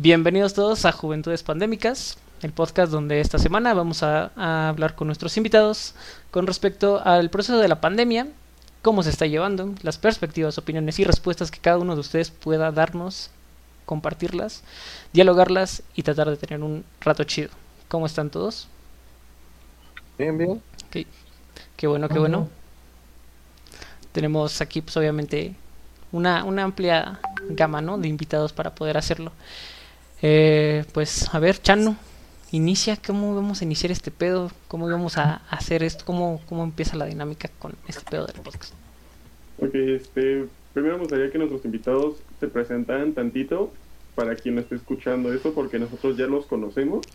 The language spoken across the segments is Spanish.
Bienvenidos todos a Juventudes Pandémicas, el podcast donde esta semana vamos a, a, hablar con nuestros invitados con respecto al proceso de la pandemia, cómo se está llevando, las perspectivas, opiniones y respuestas que cada uno de ustedes pueda darnos, compartirlas, dialogarlas y tratar de tener un rato chido. ¿Cómo están todos? Bien, bien. Okay. Qué bueno, qué bueno. Tenemos aquí, pues obviamente, una, una amplia gama ¿no? de invitados para poder hacerlo. Eh, pues, a ver, Chano, inicia, ¿cómo vamos a iniciar este pedo? ¿Cómo vamos a hacer esto? ¿Cómo, cómo empieza la dinámica con este pedo del podcast? Ok, este, primero me gustaría que nuestros invitados se presentaran tantito para quien esté escuchando eso, porque nosotros ya los conocemos,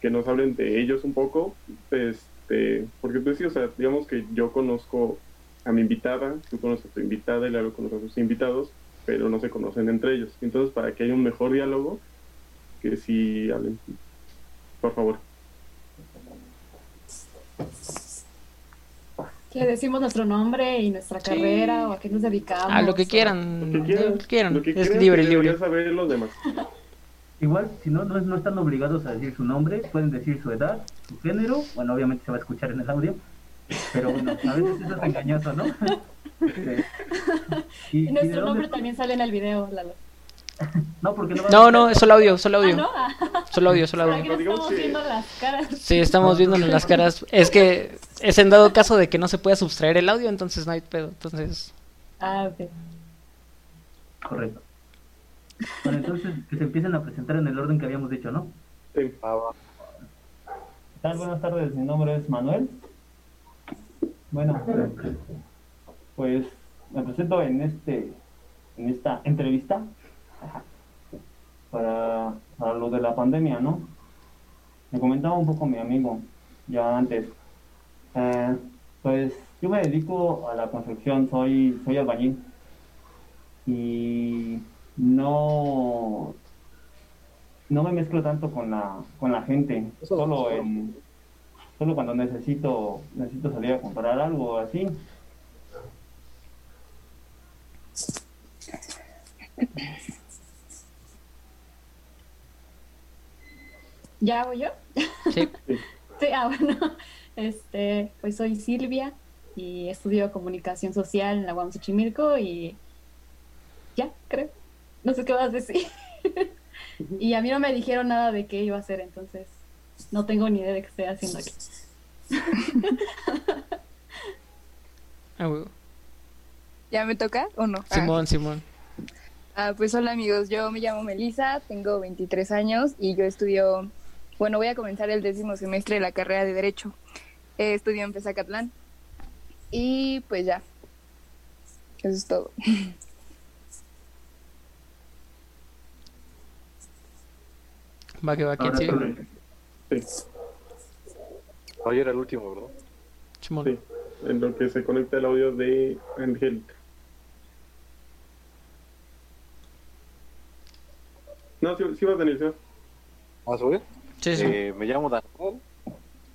que nos hablen de ellos un poco, este, porque pues sí, sea, digamos que yo conozco a mi invitada, tú conoces a tu invitada y luego conoces a tus invitados, pero no se conocen entre ellos. Entonces, para que haya un mejor diálogo, que sí hablen. Por favor. Que decimos nuestro nombre y nuestra sí. carrera o a qué nos dedicamos. A lo que quieran. Lo que quieran. Lo que quieran. Lo que es libre, que libre. saber los demás. Igual, si no, no, no están obligados a decir su nombre, pueden decir su edad, su género, bueno, obviamente se va a escuchar en el audio, pero bueno, a veces eso es engañoso, ¿no? Y, y, nuestro nombre también sale en el video, Lalo. No, porque no, no, no, es solo audio, solo audio. Ah, ¿no? Solo audio, solo audio. estamos viendo las caras. Sí, estamos viéndonos las caras. Es que es en dado caso de que no se pueda subtraer el audio, entonces no hay pedo. Entonces. Ah, ok. Correcto. Bueno, entonces que se empiecen a presentar en el orden que habíamos dicho, ¿no? Sí. ¿Qué tal? Buenas tardes, mi nombre es Manuel. Bueno, pues me presento en este en esta entrevista para, para lo de la pandemia, ¿no? Me comentaba un poco mi amigo ya antes. Eh, pues yo me dedico a la construcción, soy, soy albañil. Y no, no me mezclo tanto con la, con la gente, solo en, solo cuando necesito, necesito salir a comprar algo así. ¿Ya hago yo? Sí. sí, ah, bueno. Este, pues soy Silvia y estudio comunicación social en la UAM Xochimilco y ya, creo. No sé qué vas a decir. y a mí no me dijeron nada de qué iba a hacer, entonces no tengo ni idea de qué estoy haciendo aquí. ah, bueno. ¿Ya me toca o no? Simón, ah. Simón. Ah, pues hola amigos, yo me llamo Melissa, tengo 23 años y yo estudio, bueno, voy a comenzar el décimo semestre de la carrera de Derecho. Eh, estudio en Pezacatlán y pues ya, eso es todo. Va que va, ¿quién sigue? Sí. Hoy era el último, ¿verdad? Sí, en lo que se conecta el audio de Angélica. No, sí, sí vas a venir, ¿sí? ¿Vas a subir? Sí, sí. Eh, me llamo Daniel,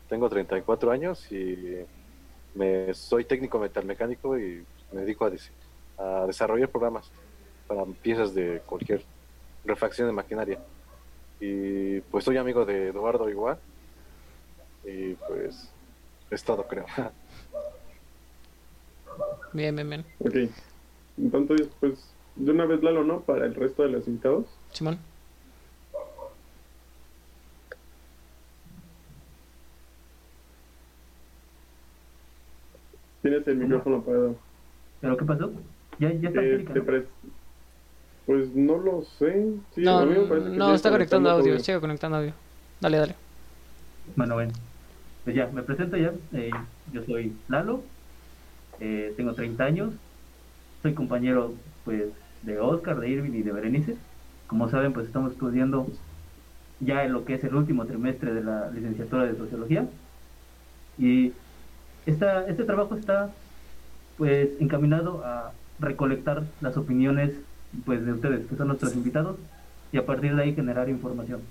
tengo 34 años y me, soy técnico metalmecánico y me dedico a, a desarrollar programas para piezas de cualquier refacción de maquinaria. Y pues soy amigo de Eduardo igual. Y pues es todo, creo. Bien, bien, bien. Ok. Entonces, pues, de una vez Lalo, ¿no? Para el resto de los invitados. Simón. Tienes el micrófono apagado. ¿Pero qué pasó? ¿Ya, ya está Eh, Pues no lo sé. Sí, No, a mí me parece que no, está conectando audio, audio. sigue conectando audio. Dale, dale. Bueno, bueno. Pues ya, me presento ya. Eh, yo soy Lalo, eh, tengo 30 años, soy compañero pues de Oscar, de Irving y de Berenice. Como saben, pues estamos estudiando ya en lo que es el último trimestre de la licenciatura de Sociología. Y esta, este trabajo está pues encaminado a recolectar las opiniones pues de ustedes, que son nuestros invitados, y a partir de ahí generar información.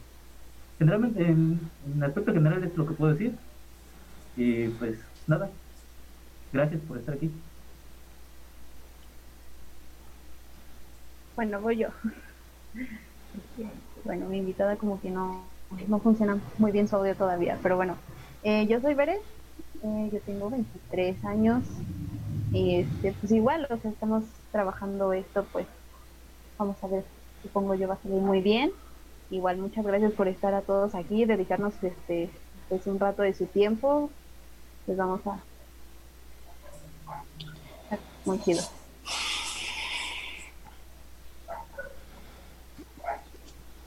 Generalmente, en, aspecto general es lo que puedo decir. Y pues nada, gracias por estar aquí. Bueno, voy yo. Bueno, mi invitada como que no, no funciona muy bien su audio todavía, pero bueno, eh, yo soy Bere, eh, yo tengo 23 años y este, pues igual, o sea, estamos trabajando esto, pues vamos a ver, supongo yo va a salir muy bien. Igual muchas gracias por estar a todos aquí, dedicarnos este pues un rato de su tiempo. Les vamos a muy chido.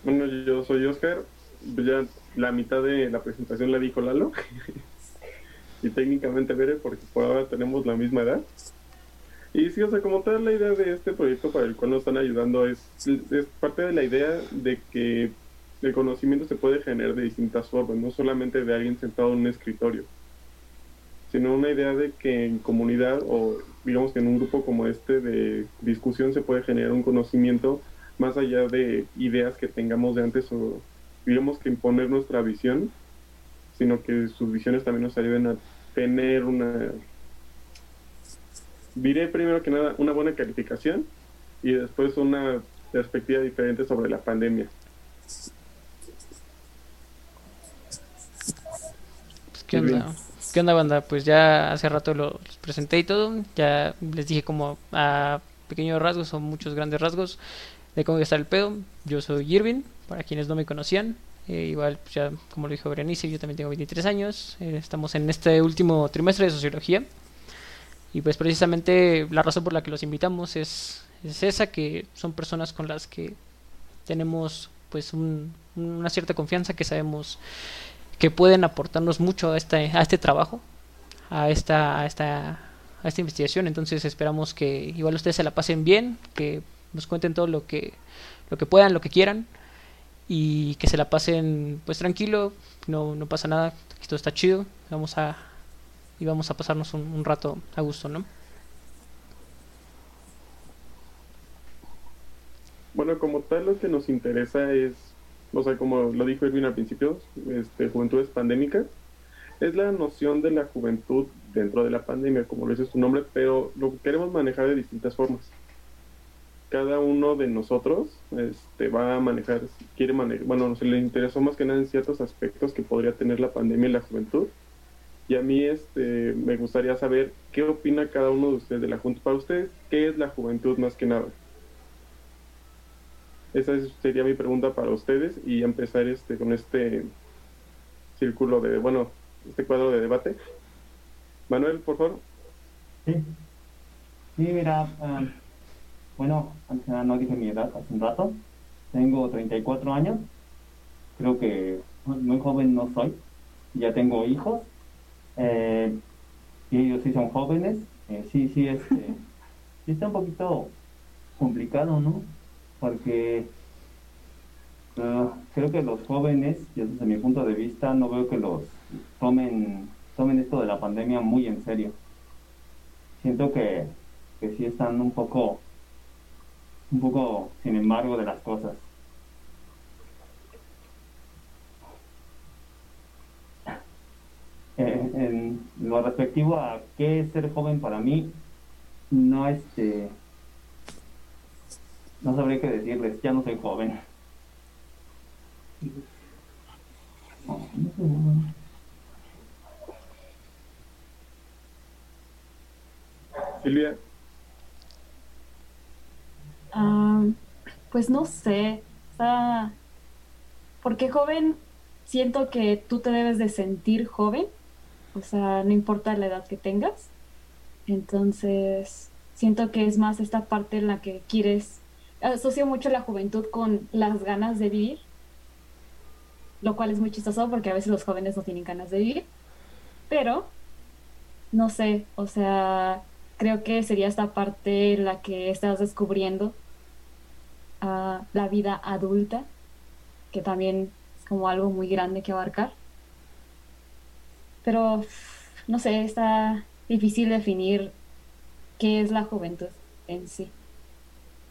Bueno, yo soy Oscar. Ya la mitad de la presentación la dijo Lalo. y técnicamente Bere, porque por ahora tenemos la misma edad. Y sí, o sea, como tal la idea de este proyecto para el cual nos están ayudando es, es parte de la idea de que el conocimiento se puede generar de distintas formas, no solamente de alguien sentado en un escritorio, sino una idea de que en comunidad o digamos que en un grupo como este de discusión se puede generar un conocimiento más allá de ideas que tengamos de antes o digamos que imponer nuestra visión, sino que sus visiones también nos ayuden a tener una, diré primero que nada, una buena calificación y después una perspectiva diferente sobre la pandemia. ¿Qué onda? ¿Qué onda, banda? Pues ya hace rato los presenté y todo. Ya les dije como a pequeños rasgos o muchos grandes rasgos de cómo está el pedo. Yo soy Irvin, para quienes no me conocían. Eh, igual, ya como lo dijo Berenice, yo también tengo 23 años. Eh, estamos en este último trimestre de sociología. Y pues precisamente la razón por la que los invitamos es, es esa, que son personas con las que tenemos pues un, una cierta confianza, que sabemos que pueden aportarnos mucho a este, a este trabajo, a esta, a esta, a esta investigación. Entonces esperamos que igual ustedes se la pasen bien, que nos cuenten todo lo que, lo que puedan, lo que quieran y que se la pasen pues tranquilo, no, no pasa nada, aquí todo está chido, vamos a y vamos a pasarnos un, un rato a gusto, ¿no? Bueno, como tal lo que nos interesa es o sea, como lo dijo Irving al principio, este, juventudes pandémicas, es la noción de la juventud dentro de la pandemia, como lo dice su nombre, pero lo queremos manejar de distintas formas. Cada uno de nosotros este, va a manejar, quiere manejar, bueno, se le interesó más que nada en ciertos aspectos que podría tener la pandemia en la juventud. Y a mí este, me gustaría saber qué opina cada uno de ustedes de la juventud. Para ustedes, ¿qué es la juventud más que nada? Esa sería mi pregunta para ustedes y empezar este con este círculo de, bueno, este cuadro de debate. Manuel, por favor. Sí. Sí, mira, um, bueno, antes no dije mi edad hace un rato. Tengo 34 años. Creo que muy joven no soy. Ya tengo hijos. Eh, y ellos sí son jóvenes. Eh, sí, sí, este, sí está un poquito complicado, ¿no? porque uh, creo que los jóvenes, desde mi punto de vista, no veo que los tomen, tomen esto de la pandemia muy en serio. Siento que, que sí están un poco, un poco, sin embargo, de las cosas. Eh, en lo respectivo a qué es ser joven para mí, no este no sabría qué decirles, ya no soy joven. Silvia. Ah, pues no sé. Sea, porque joven siento que tú te debes de sentir joven. O sea, no importa la edad que tengas. Entonces, siento que es más esta parte en la que quieres asocio mucho la juventud con las ganas de vivir, lo cual es muy chistoso porque a veces los jóvenes no tienen ganas de vivir, pero no sé, o sea, creo que sería esta parte en la que estás descubriendo la vida adulta, que también es como algo muy grande que abarcar. Pero, no sé, está difícil definir qué es la juventud en sí.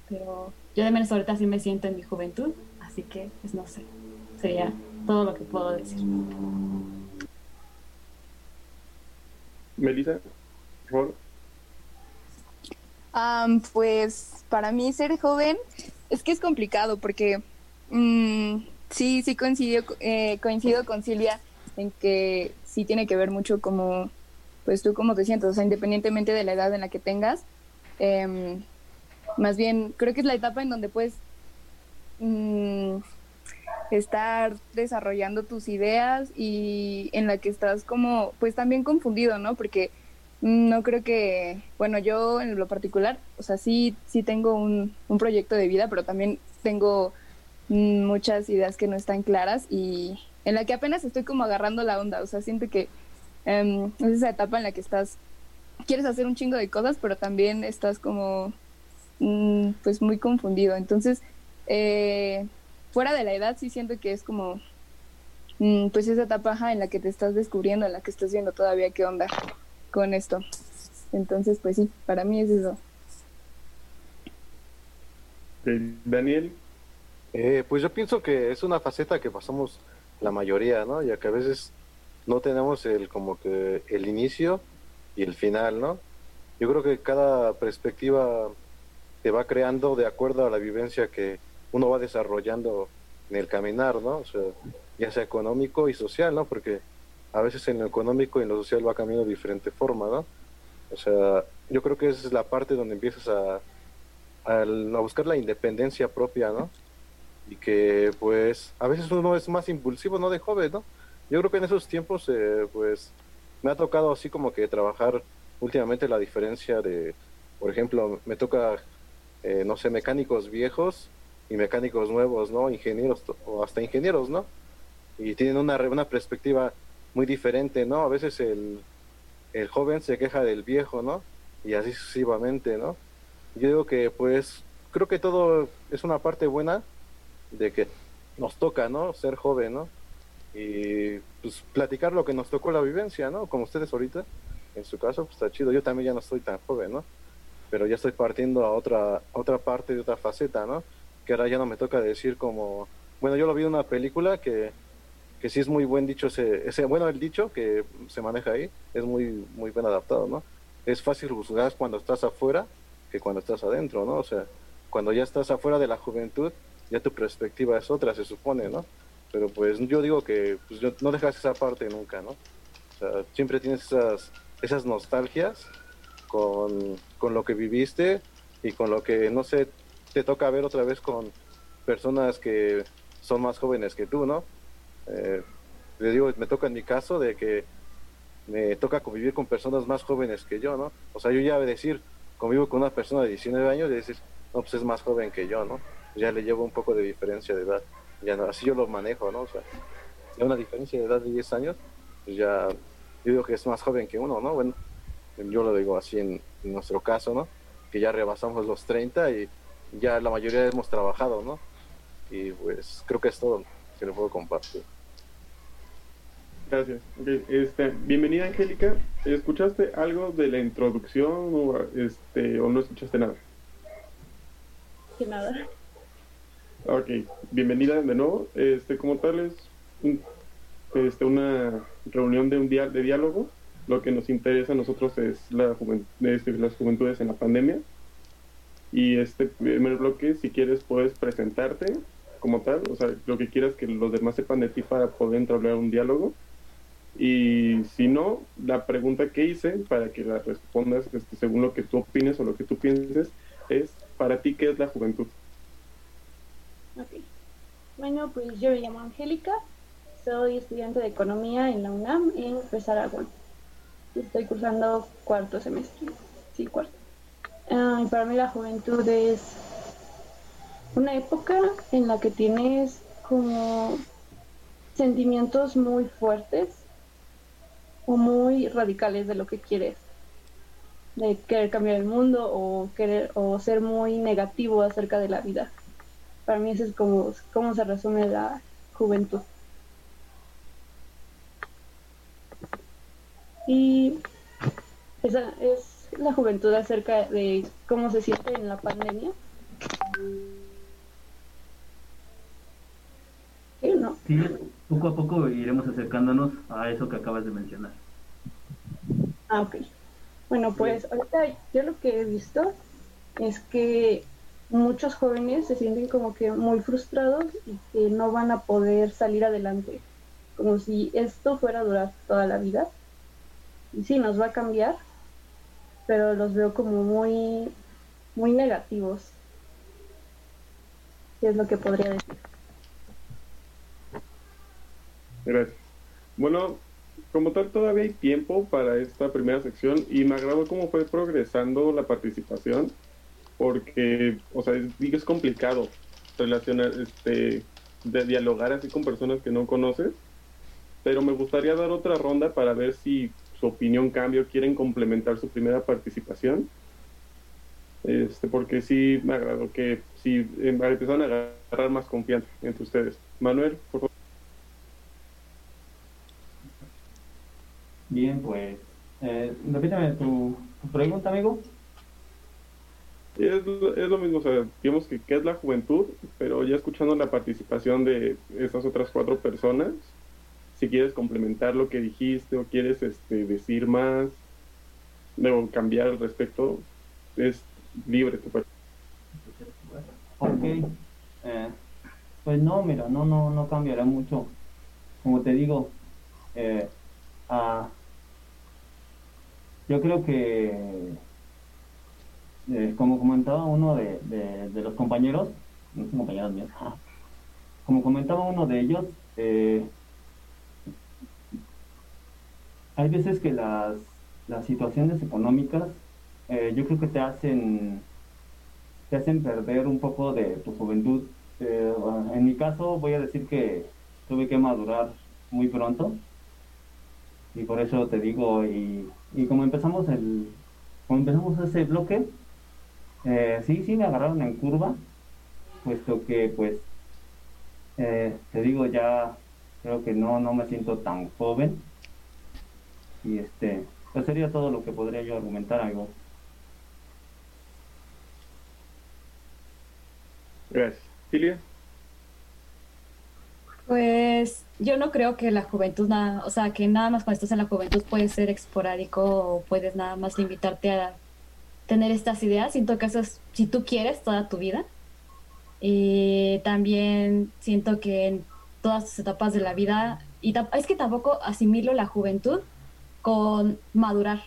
Pero yo de menos ahorita sí me siento en mi juventud, así que pues no sé, sería todo lo que puedo decir. Melissa, por favor. Um, pues para mí ser joven es que es complicado porque Mm, sí, sí coincido, eh, coincido con Silvia en que sí tiene que ver mucho como, pues tú cómo te sientes, o sea, independientemente de la edad en la que tengas, em, más bien creo que es la etapa en donde puedes mm, estar desarrollando tus ideas y en la que estás como, pues también confundido, ¿no? Porque no creo que, bueno, yo en lo particular, o sea, sí, sí tengo un, un proyecto de vida, pero también tengo mm, muchas ideas que no están claras y en la que apenas estoy como agarrando la onda, o sea, siento que em, es esa etapa en la que estás, quieres hacer un chingo de cosas, pero también estás como, mm, pues muy confundido. Entonces, eh, fuera de la edad, sí siento que es como, mm, pues esa etapa ajá, en la que te estás descubriendo, en la que estás viendo todavía qué onda con esto. Entonces, pues sí, para mí es eso. Daniel, Eh, pues yo pienso que es una faceta que pasamos la mayoría, ¿no? Ya que a veces no tenemos el como que el inicio y el final, ¿no? Yo creo que cada perspectiva te va creando de acuerdo a la vivencia que uno va desarrollando en el caminar, ¿no? O sea, ya sea económico y social, ¿no? Porque a veces en lo económico y en lo social va cambiando de diferente forma, ¿no? O sea, yo creo que esa es la parte donde empiezas a, a buscar la independencia propia, ¿no? y que pues a veces uno es más impulsivo, ¿no? De joven, ¿no? Yo creo que en esos tiempos eh, pues me ha tocado así como que trabajar últimamente la diferencia de, por ejemplo, me toca, eh, no sé, mecánicos viejos y mecánicos nuevos, ¿no? Ingenieros o hasta ingenieros, ¿no? Y tienen una, una perspectiva muy diferente, ¿no? A veces el, el joven se queja del viejo, ¿no? Y así sucesivamente, ¿no? Yo digo que pues creo que todo es una parte buena de que nos toca, ¿no? Ser joven, ¿no? Y pues platicar lo que nos tocó la vivencia, ¿no? Como ustedes ahorita, en su caso, pues está chido. Yo también ya no estoy tan joven, ¿no? Pero ya estoy partiendo a otra, otra parte de otra faceta, ¿no? Que ahora ya no me toca decir como, bueno, yo lo vi en una película que, que sí es muy buen dicho ese, ese, bueno, el dicho que se maneja ahí es muy, muy bien adaptado, ¿no? Es fácil juzgar cuando estás afuera que cuando estás adentro, ¿no? O sea, cuando ya estás afuera de la juventud, ya tu perspectiva es otra, se supone, ¿no? Pero pues yo digo que pues, no dejas esa parte nunca, ¿no? O sea, siempre tienes esas, esas nostalgias con, con lo que viviste y con lo que, no sé, te toca ver otra vez con personas que son más jóvenes que tú, ¿no? Eh, le digo, me toca en mi caso de que me toca convivir con personas más jóvenes que yo, ¿no? O sea, yo ya decir, convivo con una persona de 19 años y decir, no, pues es más joven que yo, ¿no? Ya le llevo un poco de diferencia de edad. Ya no, así yo lo manejo, ¿no? O sea, ya una diferencia de edad de 10 años, pues ya, yo digo que es más joven que uno, ¿no? Bueno, yo lo digo así en, en nuestro caso, ¿no? Que ya rebasamos los 30 y ya la mayoría hemos trabajado, ¿no? Y pues creo que es todo que le puedo compartir. gracias. Este, bienvenida Angélica. ¿Escuchaste algo de la introducción o, este, o no escuchaste nada? Que nada. Ok, bienvenida de nuevo. Este, como tal es un- este, una reunión de un día de diálogo. Lo que nos interesa a nosotros es la juven- este, las juventudes en la pandemia. Y este primer bloque, si quieres, puedes presentarte como tal, o sea, lo que quieras que los demás sepan de ti para poder entablar un diálogo. Y si no, la pregunta que hice para que la respondas este, según lo que tú opines o lo que tú pienses es, para ti, ¿qué es la juventud? Ok. Bueno, pues yo me llamo Angélica, soy estudiante de economía en la UNAM en Fres Aragón. Estoy cursando cuarto semestre. Sí, cuarto. Y para mí la juventud es una época en la que tienes como sentimientos muy fuertes o muy radicales de lo que quieres de querer cambiar el mundo o querer o ser muy negativo acerca de la vida. Para mí eso es como cómo se resume la juventud. Y esa es la juventud acerca de cómo se siente en la pandemia ¿Sí o no? Sí, poco a poco iremos acercándonos a eso que acabas de mencionar. Ah, ok. Bueno, pues ahorita yo lo que he visto es que muchos jóvenes se sienten como que muy frustrados y que no van a poder salir adelante, como si esto fuera a durar toda la vida. Y sí, nos va a cambiar, pero los veo como muy, muy negativos. ¿Qué es lo que podría decir? Gracias. Bueno, como tal, todavía hay tiempo para esta primera sección y me agradó cómo fue progresando la participación, porque, o sea, es, complicado relacionar, este, de dialogar así con personas que no conoces, pero me gustaría dar otra ronda para ver si su opinión cambia o quieren complementar su primera participación. Este, porque sí me agradó que sí em, empezaron a agarrar más confianza entre ustedes. Manuel, por favor. Bien, pues, eh, repítame tu, tu pregunta, amigo. Es, lo- es lo mismo, o sea, digamos que qué es la juventud, pero ya escuchando la participación de estas otras cuatro personas, si quieres complementar lo que dijiste o quieres este, decir más, o cambiar al respecto, es libre tu parte. Ok. Eh, pues no, mira, no, no, no cambiará mucho. Como te digo, eh, ah, yo creo que, eh, como comentaba uno de, de- los compañeros, no son compañeros míos, ah, como comentaba uno de ellos, eh, hay veces que las, las situaciones económicas, eh, yo creo que te hacen te hacen perder un poco de tu juventud. En mi caso voy a decir que tuve que madurar muy pronto y por eso te digo, y, y como empezamos el, como empezamos ese bloque, eh, sí, sí me agarraron en curva, puesto que pues, eh, te digo ya, creo que no, no me siento tan joven y este, pues sería todo lo que podría yo argumentar, amigo. Gracias. Filia, Pues yo no creo que la juventud, nada, o sea, que nada más cuando estás en la juventud puedes ser esporádico o puedes nada más limitarte a tener estas ideas. Siento que eso es, si tú quieres, toda tu vida. Y también siento que en todas tus etapas de la vida, y es que tampoco asimilo la juventud con madurar.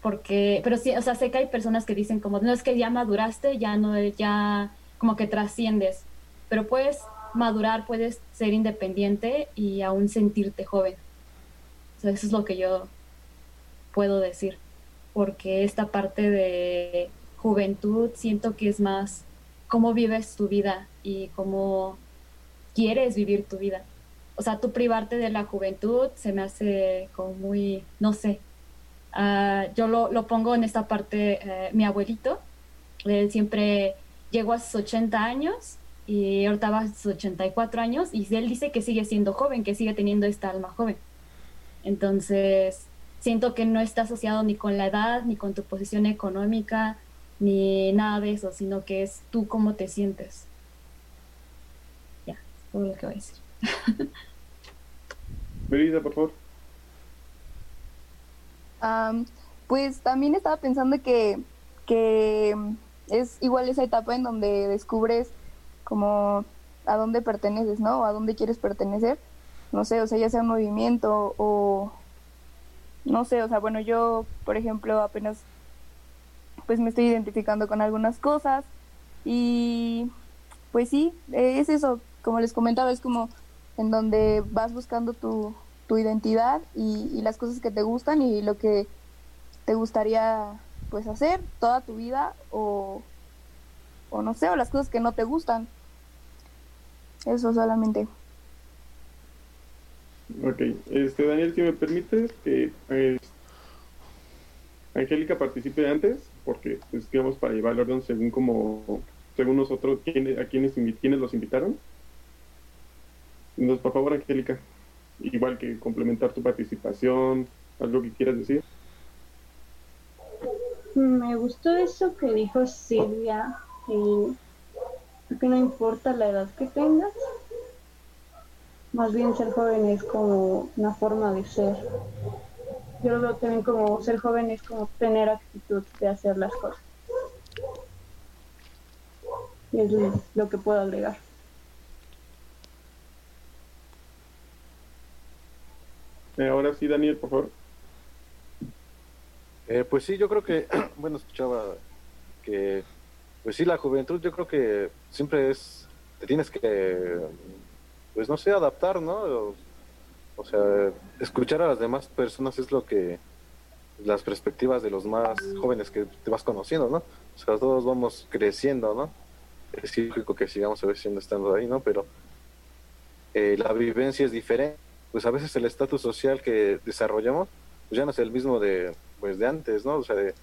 Porque, pero sí, o sea, sé que hay personas que dicen como, no es que ya maduraste, ya no, ya como que trasciendes pero puedes madurar, puedes ser independiente y aún sentirte joven. Eso es lo que yo puedo decir, porque esta parte de juventud siento que es más cómo vives tu vida y cómo quieres vivir tu vida. O sea, tú privarte de la juventud se me hace como muy, no sé, Ah, yo lo, lo pongo en esta parte, eh, mi abuelito, él siempre llegó a sus 80 años y ahorita va a sus 84 años y él dice que sigue siendo joven, que sigue teniendo esta alma joven. Entonces, siento que no está asociado ni con la edad, ni con tu posición económica, ni nada de eso, sino que es tú cómo te sientes. Ya, es todo lo que voy a decir. Melissa, por favor. Am, pues también estaba pensando que, que es igual esa etapa en donde descubres como a dónde perteneces, ¿no? O a dónde quieres pertenecer. No sé, o sea, ya sea un movimiento o no sé, o sea, bueno, yo, por ejemplo, apenas pues me estoy identificando con algunas cosas y pues sí, eh, es eso, como les comentaba, es como en donde vas buscando tu, tu identidad y, y las cosas que te gustan y lo que te gustaría pues hacer toda tu vida o, o no sé, o las cosas que no te gustan. Eso solamente. Ok, este Daniel, si me permites que eh, Angélica participe antes, porque pues digamos para llevar el orden según como según nosotros quién- a quienes quiénes los invitaron. Entonces, por favor, Angélica, igual que complementar tu participación, algo que quieras decir. Me gustó eso que dijo Silvia, y que no importa la edad que tengas, más bien ser joven es como una forma de ser. Yo lo veo también como ser joven es como tener actitud de hacer las cosas. es lo que puedo agregar. Eh, ahora sí, Daniel, por favor. Eh, pues sí, yo creo que, bueno, escuchaba que, pues sí, la juventud yo creo que siempre es, te tienes que, pues no sé, adaptar, ¿no? O, sea, escuchar a las demás personas es lo que, las perspectivas de los más jóvenes que te vas conociendo, ¿no? O sea, todos vamos creciendo, ¿no? Es lógico que sigamos a veces estando ahí, ¿no? Pero eh, la vivencia es diferente. Pues a veces el estatus social que desarrollamos, pues ya no es el mismo de, pues de antes, ¿no? O sea, de,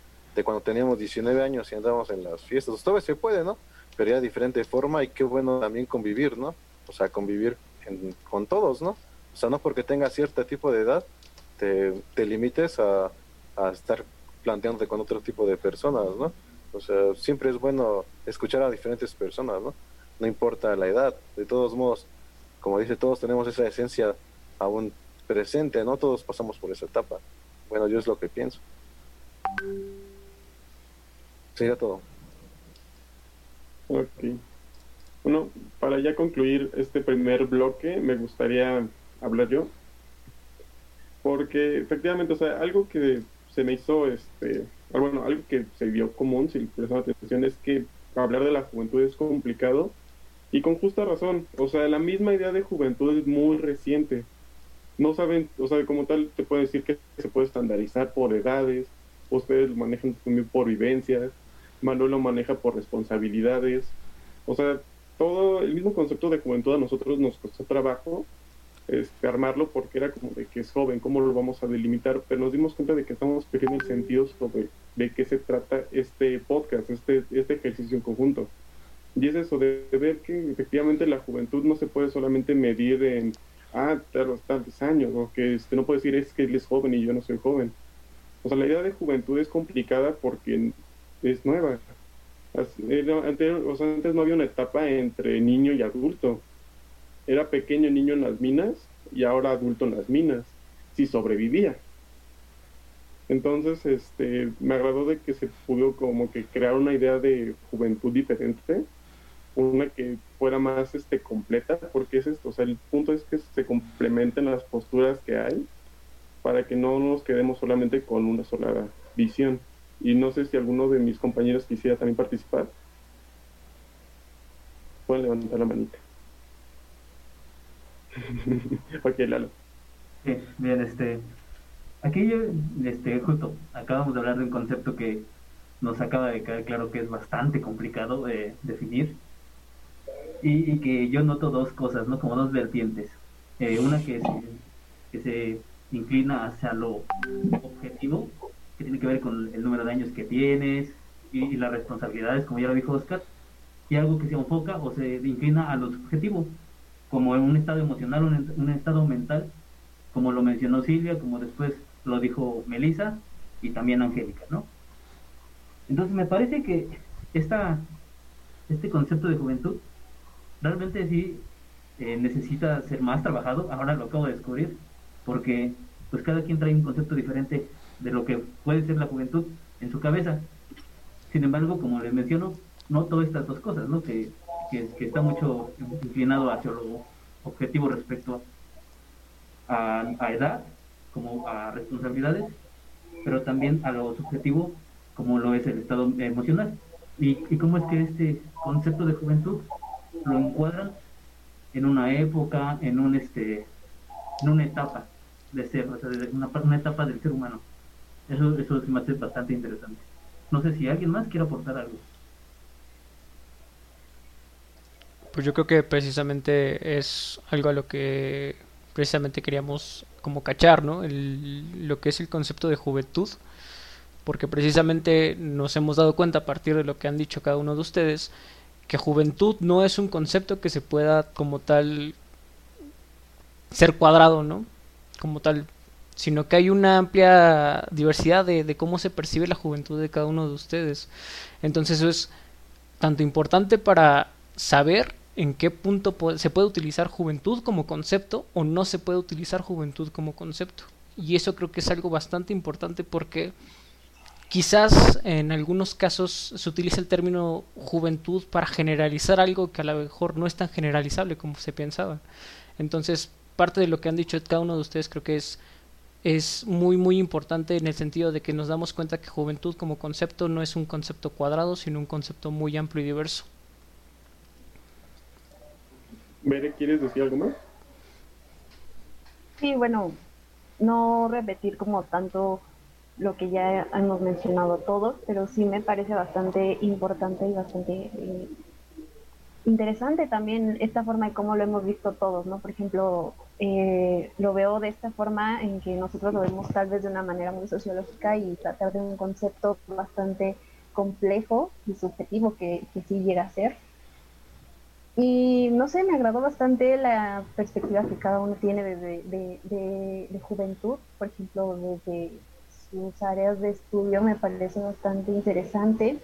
cuando teníamos 19 años y andábamos en las fiestas. Pues todavía se puede, ¿no? Pero ya de diferente forma y qué bueno también convivir, ¿no? O sea, convivir en- con todos, ¿no? O sea, no porque tengas cierto tipo de edad, te, te limites a, a estar planteándote con otro tipo de personas, ¿no? O sea, siempre es bueno escuchar a diferentes personas, ¿no? No importa la edad, de todos modos, como dice, todos tenemos esa esencia aún presente, ¿no? Todos pasamos por esa etapa. Bueno, yo es lo que pienso. Sería todo. Ok. Bueno, para ya concluir este primer bloque, me gustaría hablar yo. Porque efectivamente, o sea, algo que se me hizo, este, bueno, algo que se vio común, si prestaron atención, es que hablar de la juventud es complicado y con justa razón. O sea, la misma idea de juventud es muy reciente. No saben, o sea, como tal, te puedo decir que se puede estandarizar por edades, ustedes lo manejan también por vivencias, Manuel lo maneja por responsabilidades. O sea, todo el mismo concepto de juventud a nosotros nos costó trabajo este, armarlo porque era como de que es joven, cómo lo vamos a delimitar, pero nos dimos cuenta de que estamos perdiendo el sentido sobre de qué se trata este podcast, este, este ejercicio en conjunto. Y es eso, de, ver que efectivamente la juventud no se puede solamente medir en, ah, tantos, tantos años, o que este, no puede decir es que él es joven y yo no soy joven. O sea, la idea de juventud es complicada porque es nueva. Antes no había una etapa entre niño y adulto. Era pequeño niño en las minas y ahora adulto en las minas, si sobrevivía. Entonces, este, me agradó de que se pudo como que crear una idea de juventud diferente, una que fuera más este completa, porque es esto, o sea, el punto es que se complementen las posturas que hay para que no nos quedemos solamente con una sola visión. Y no sé si alguno de mis compañeros quisiera también participar. Pueden levantar la manita. ok, Lalo. Bien, este. Aquí, este, justo, acabamos de hablar de un concepto que nos acaba de quedar claro que es bastante complicado de definir. Y, y que yo noto dos cosas, ¿no? Como dos vertientes. Eh, una que se, que se inclina hacia lo objetivo, que tiene que ver con el número de años que tienes y, las responsabilidades, como ya lo dijo Oscar, y algo que se enfoca o se inclina a lo subjetivo, como en un estado emocional, un, un estado mental, como lo mencionó Silvia, como después lo dijo Melissa y también Angélica, ¿no? Entonces me parece que esta, este concepto de juventud realmente sí eh, necesita ser más trabajado, ahora lo acabo de descubrir, porque pues cada quien trae un concepto diferente de lo que puede ser la juventud en su cabeza. Sin embargo, como les menciono, noto estas dos cosas, ¿no? Que, que, está mucho inclinado hacia lo objetivo respecto a, a edad, como a responsabilidades, pero también a lo subjetivo, como lo es el estado emocional. Y, y cómo es que este concepto de juventud lo encuadran en una época, en un este, en una etapa de ser, o sea, de una, una etapa del ser humano. Eso, eso se me hace bastante interesante. No sé si alguien más quiere aportar algo. Pues yo creo que precisamente es algo a lo que precisamente queríamos como cachar, ¿no? El- lo que es el concepto de juventud, porque precisamente nos hemos dado cuenta a partir de lo que han dicho cada uno de ustedes, que juventud no es un concepto que se pueda como tal ser cuadrado, ¿no? Como tal, sino que hay una amplia diversidad de, de cómo se percibe la juventud de cada uno de ustedes. Entonces eso es tanto importante para saber en qué punto pu- se puede utilizar juventud como concepto o no se puede utilizar juventud como concepto. Y eso creo que es algo bastante importante porque quizás en algunos casos se utiliza el término juventud para generalizar algo que a lo mejor no es tan generalizable como se pensaba. Entonces, parte de lo que han dicho cada uno de ustedes creo que es es muy muy importante en el sentido de que nos damos cuenta que juventud como concepto no es un concepto cuadrado, sino un concepto muy amplio y diverso. Bere, ¿quieres decir algo más? Sí, bueno, no repetir como tanto lo que ya hemos mencionado todos, pero sí me parece bastante importante y bastante eh, interesante también esta forma de cómo lo hemos visto todos, ¿no? Por ejemplo, eh, lo veo de esta forma en que nosotros lo vemos tal vez de una manera muy sociológica y tratar de un concepto bastante complejo y subjetivo que, que sí llega a ser. Y no sé, me agradó bastante la perspectiva que cada uno tiene de, de, de, juventud, por ejemplo, desde sus áreas de estudio me parece bastante interesante,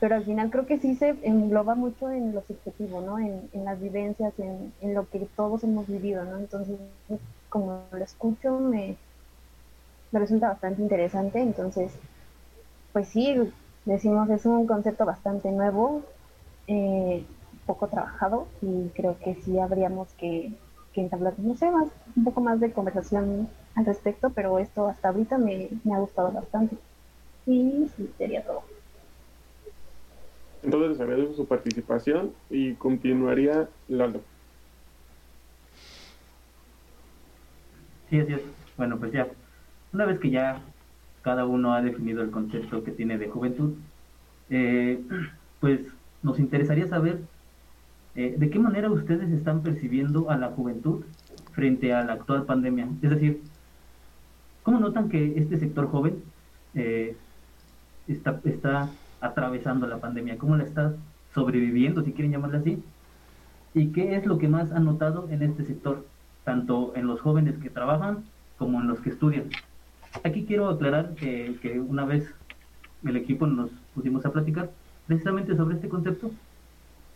pero al final creo que sí se engloba mucho en lo subjetivo, ¿no? En, en las vivencias, en, en, lo que todos hemos vivido, ¿no? Entonces, como lo escucho, me, me resulta bastante interesante, entonces, pues sí, decimos, es un concepto bastante nuevo. Eh, poco trabajado y creo que sí habríamos que, que entablar, no sé, más, un poco más de conversación al respecto, pero esto hasta ahorita me, me ha gustado bastante. Y sí, sería todo. Entonces les agradezco su participación y continuaría Lalo. Sí, así es. Bueno, pues ya, una vez que ya cada uno ha definido el concepto que tiene de juventud, eh, pues nos interesaría saber eh, ¿de qué manera ustedes están percibiendo a la juventud frente a la actual pandemia? Es decir, ¿cómo notan que este sector joven eh, está, está atravesando la pandemia? ¿Cómo la está sobreviviendo, si quieren llamarla así? ¿Y qué es lo que más han notado en este sector, tanto en los jóvenes que trabajan como en los que estudian? Aquí quiero aclarar que, que una vez el equipo nos pusimos a platicar precisamente sobre este concepto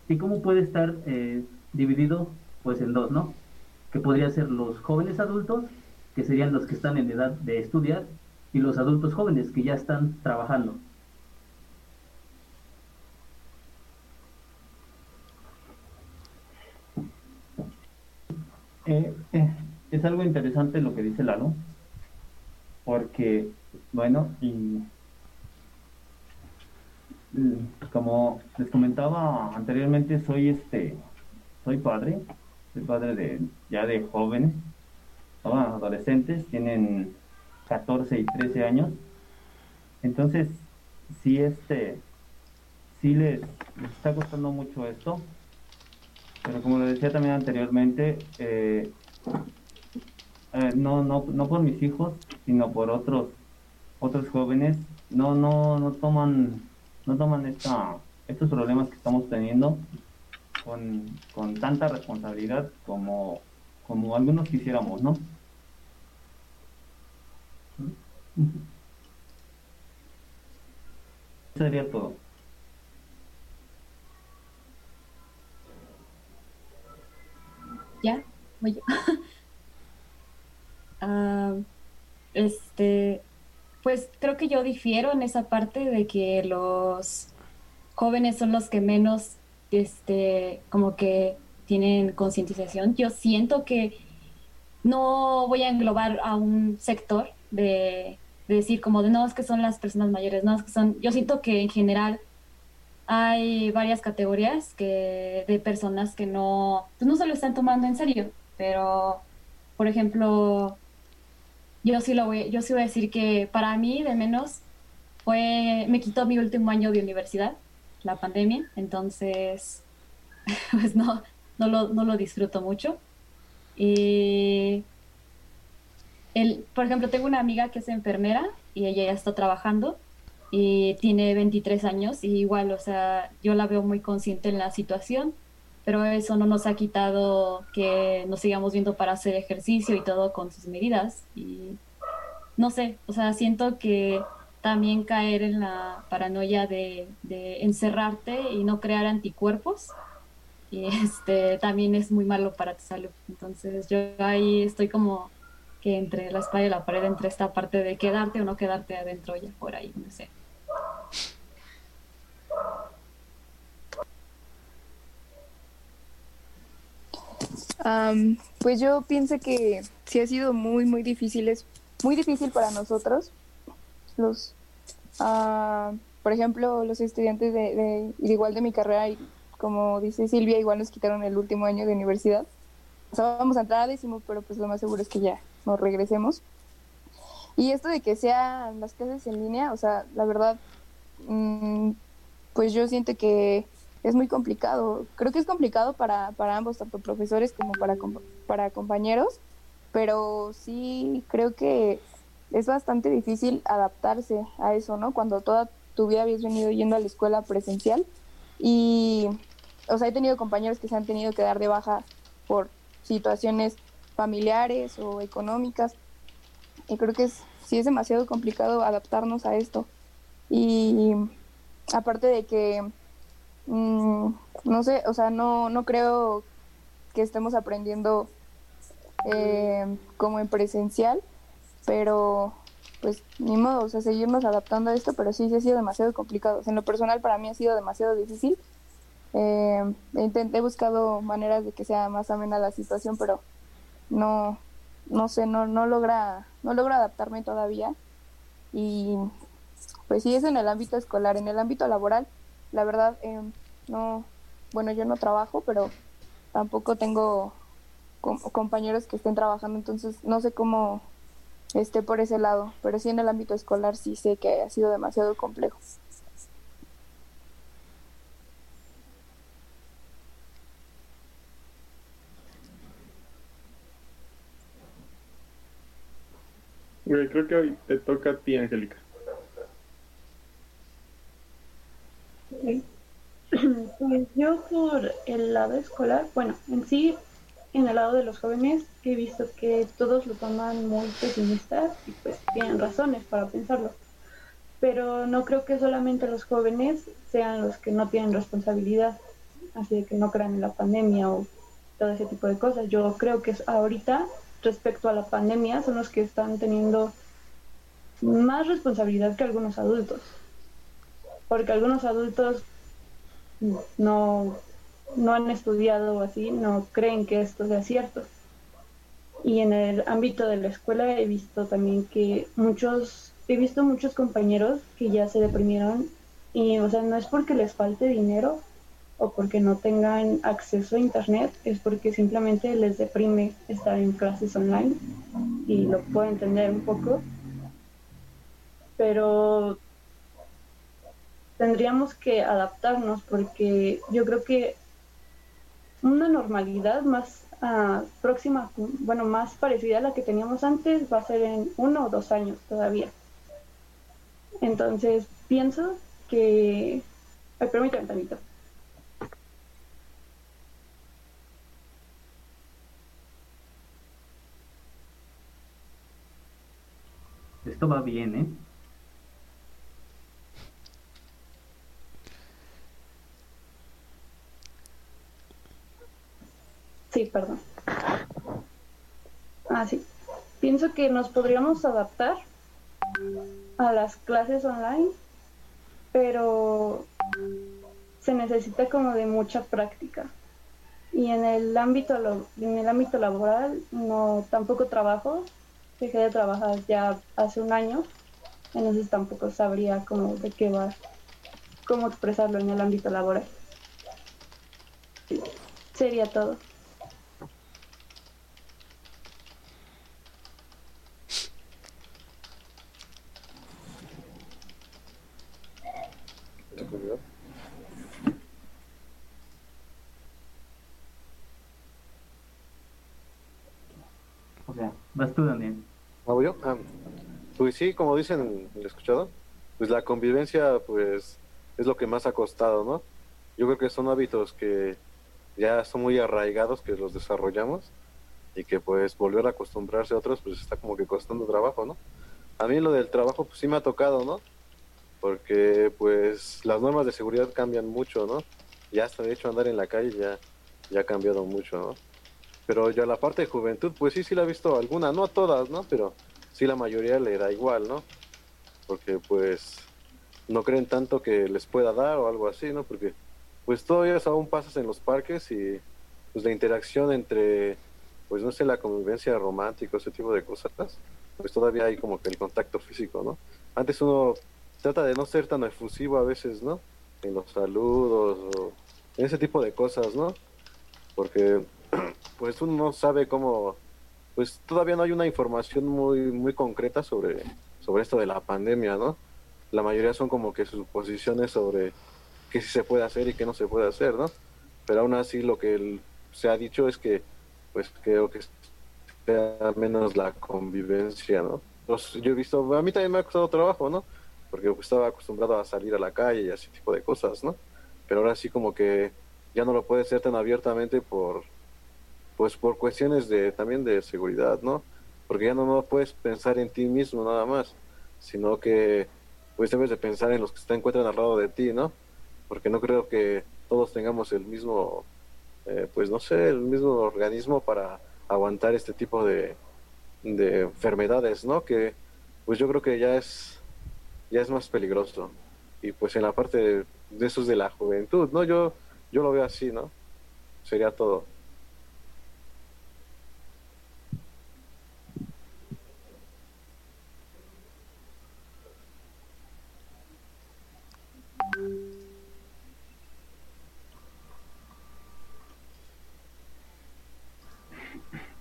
¿Y cómo puede estar eh, dividido? Pues en dos, ¿no? Que podría ser los jóvenes adultos, que serían los que están en edad de estudiar, y los adultos jóvenes que ya están trabajando. Eh, es algo interesante lo que dice Lalo, porque, bueno, y como les comentaba anteriormente, soy este, soy padre, soy padre de ya de jóvenes, adolescentes, tienen 14 y 13 años. Entonces, sí, este, sí les, está costando mucho esto, pero como decía también anteriormente, eh, eh, no, no, no por mis hijos, sino por otros, otros jóvenes, no, no, no toman no toman esta, estos problemas que estamos teniendo con, con tanta responsabilidad como, como algunos quisiéramos, ¿no? Sería todo. ¿Ya? Voy yo. Ah, este, pues creo que yo difiero en esa parte de que los jóvenes son los que menos, este, como que tienen concientización. Yo siento que no voy a englobar a un sector de, decir como de no es que son las personas mayores, no es que son, yo siento que en general hay varias categorías que de personas que no, pues no se lo están tomando en serio, pero por ejemplo, yo sí lo voy, yo sí voy a decir que para mí, de menos, fue, me quitó mi último año de universidad, la pandemia, entonces, pues no, no lo, no lo disfruto mucho. Y, el, por ejemplo, tengo una amiga que es enfermera y ella ya está trabajando y tiene 23 años y igual, o sea, yo la veo muy consciente en la situación pero eso no nos ha quitado que nos sigamos viendo para hacer ejercicio y todo con sus medidas. Y no sé, o sea, siento que también caer en la paranoia de, encerrarte y no crear anticuerpos, y este también es muy malo para tu salud. Entonces yo ahí estoy como que entre la espada y la pared, entre esta parte de quedarte o no quedarte adentro y afuera y no sé. Am, pues yo pienso que sí ha sido muy, muy difícil, es muy difícil para nosotros, los, ah, por ejemplo, los estudiantes de, de- igual de mi carrera, y como dice Silvia, igual nos quitaron el último año de universidad. O sea, vamos a entrar a décimo, pero pues lo más seguro es que ya nos regresemos. Y esto de que sean las clases en línea, o sea, la verdad, mm, pues yo siento que es muy complicado. Creo que es complicado para, para ambos, tanto profesores como para, para compañeros, pero sí creo que es bastante difícil adaptarse a eso, ¿no? Cuando toda tu vida habías venido yendo a la escuela presencial y, o sea, he tenido compañeros que se han tenido que dar de baja por situaciones familiares o económicas y creo que es, sí es demasiado complicado adaptarnos a esto. Y aparte de que Mm, no sé, o sea, no, no creo que estemos aprendiendo eh, como en presencial, pero pues ni modo, o sea, seguirnos adaptando a esto, pero sí, sí ha sido demasiado complicado. En lo personal para mí ha sido demasiado difícil. Eh, intenté, he buscado maneras de que sea más amena la situación, pero no, no sé, no, no logra, no logro adaptarme todavía. Y pues sí es en el ámbito escolar, en el ámbito laboral la verdad, eh, no, bueno, yo no trabajo, pero tampoco tengo com- compañeros que estén trabajando, entonces no sé cómo esté por ese lado, pero sí en el ámbito escolar sí sé que ha sido demasiado complejo. Creo que hoy te toca a ti, Angélica. Pues yo por el lado escolar, bueno, en sí, en el lado de los jóvenes, he visto que todos lo toman muy pesimistas y pues tienen razones para pensarlo. Pero no creo que solamente los jóvenes sean los que no tienen responsabilidad, así de que no crean en la pandemia o todo ese tipo de cosas. Yo creo que es ahorita, respecto a la pandemia, son los que están teniendo más responsabilidad que algunos adultos porque algunos adultos no, no han estudiado o así, no creen que esto sea cierto. Y en el ámbito de la escuela he visto también que muchos, he visto muchos compañeros que ya se deprimieron y, o sea, no es porque les falte dinero o porque no tengan acceso a internet, es porque simplemente les deprime estar en clases online y lo puedo entender un poco. Pero tendríamos que adaptarnos porque yo creo que una normalidad más ah, próxima, bueno, más parecida a la que teníamos antes va a ser en uno o dos años todavía. Entonces, pienso que... Ay, permítame tantito. Esto va bien, ¿eh? Sí, perdón. Ah, sí. Pienso que nos podríamos adaptar a las clases online, pero se necesita como de mucha práctica. Y en el ámbito en el ámbito laboral no tampoco trabajo, dejé de trabajar ya hace un año, entonces tampoco sabría cómo de qué va, cómo expresarlo en el ámbito laboral. Sería todo. O sea, vas tú, Daniel. Ah, pues sí, como dicen el escuchado, pues la convivencia pues es lo que más ha costado, ¿no? Yo creo que son hábitos que ya son muy arraigados, que los desarrollamos y que pues volver a acostumbrarse a otros pues está como que costando trabajo, ¿no? A mí lo del trabajo pues sí me ha tocado, ¿no? Porque pues las normas de seguridad cambian mucho, ¿no? Ya hasta de hecho andar en la calle ya, ya ha cambiado mucho, ¿no? Pero ya la parte de juventud, pues sí, sí la he visto alguna, no a todas, ¿no? Pero sí la mayoría le da igual, ¿no? Porque pues no creen tanto que les pueda dar o algo así, ¿no? Porque pues todavía aún pasas en los parques y pues la interacción entre, pues no sé, la convivencia romántica, ese tipo de cosas, pues todavía hay como que el contacto físico, ¿no? Antes uno trata de no ser tan efusivo a veces, ¿no? En los saludos o en ese tipo de cosas, ¿no? Porque pues uno no sabe cómo, pues todavía no hay una información muy, muy concreta sobre, sobre esto de la pandemia, ¿no? La mayoría son como que suposiciones sobre qué sí se puede hacer y qué no se puede hacer, ¿no? Pero aún así lo que se ha dicho es que, pues creo que sea menos la convivencia, ¿no? Pues, yo he visto, a mí también me ha costado trabajo, ¿no? Porque estaba acostumbrado a salir a la calle y ese tipo de cosas, ¿no? Pero ahora sí como que ya no lo puede hacer tan abiertamente por, pues por cuestiones de también de seguridad, ¿no? Porque ya no, no puedes pensar en ti mismo nada más, sino que pues debes de pensar en los que se encuentran al lado de ti, ¿no? Porque no creo que todos tengamos el mismo, eh, pues no sé, el mismo organismo para aguantar este tipo de, de enfermedades, ¿no? Que pues yo creo que ya es, ya es más peligroso. Y pues en la parte de, de esos de la juventud, ¿no? Yo, yo lo veo así, ¿no? Sería todo.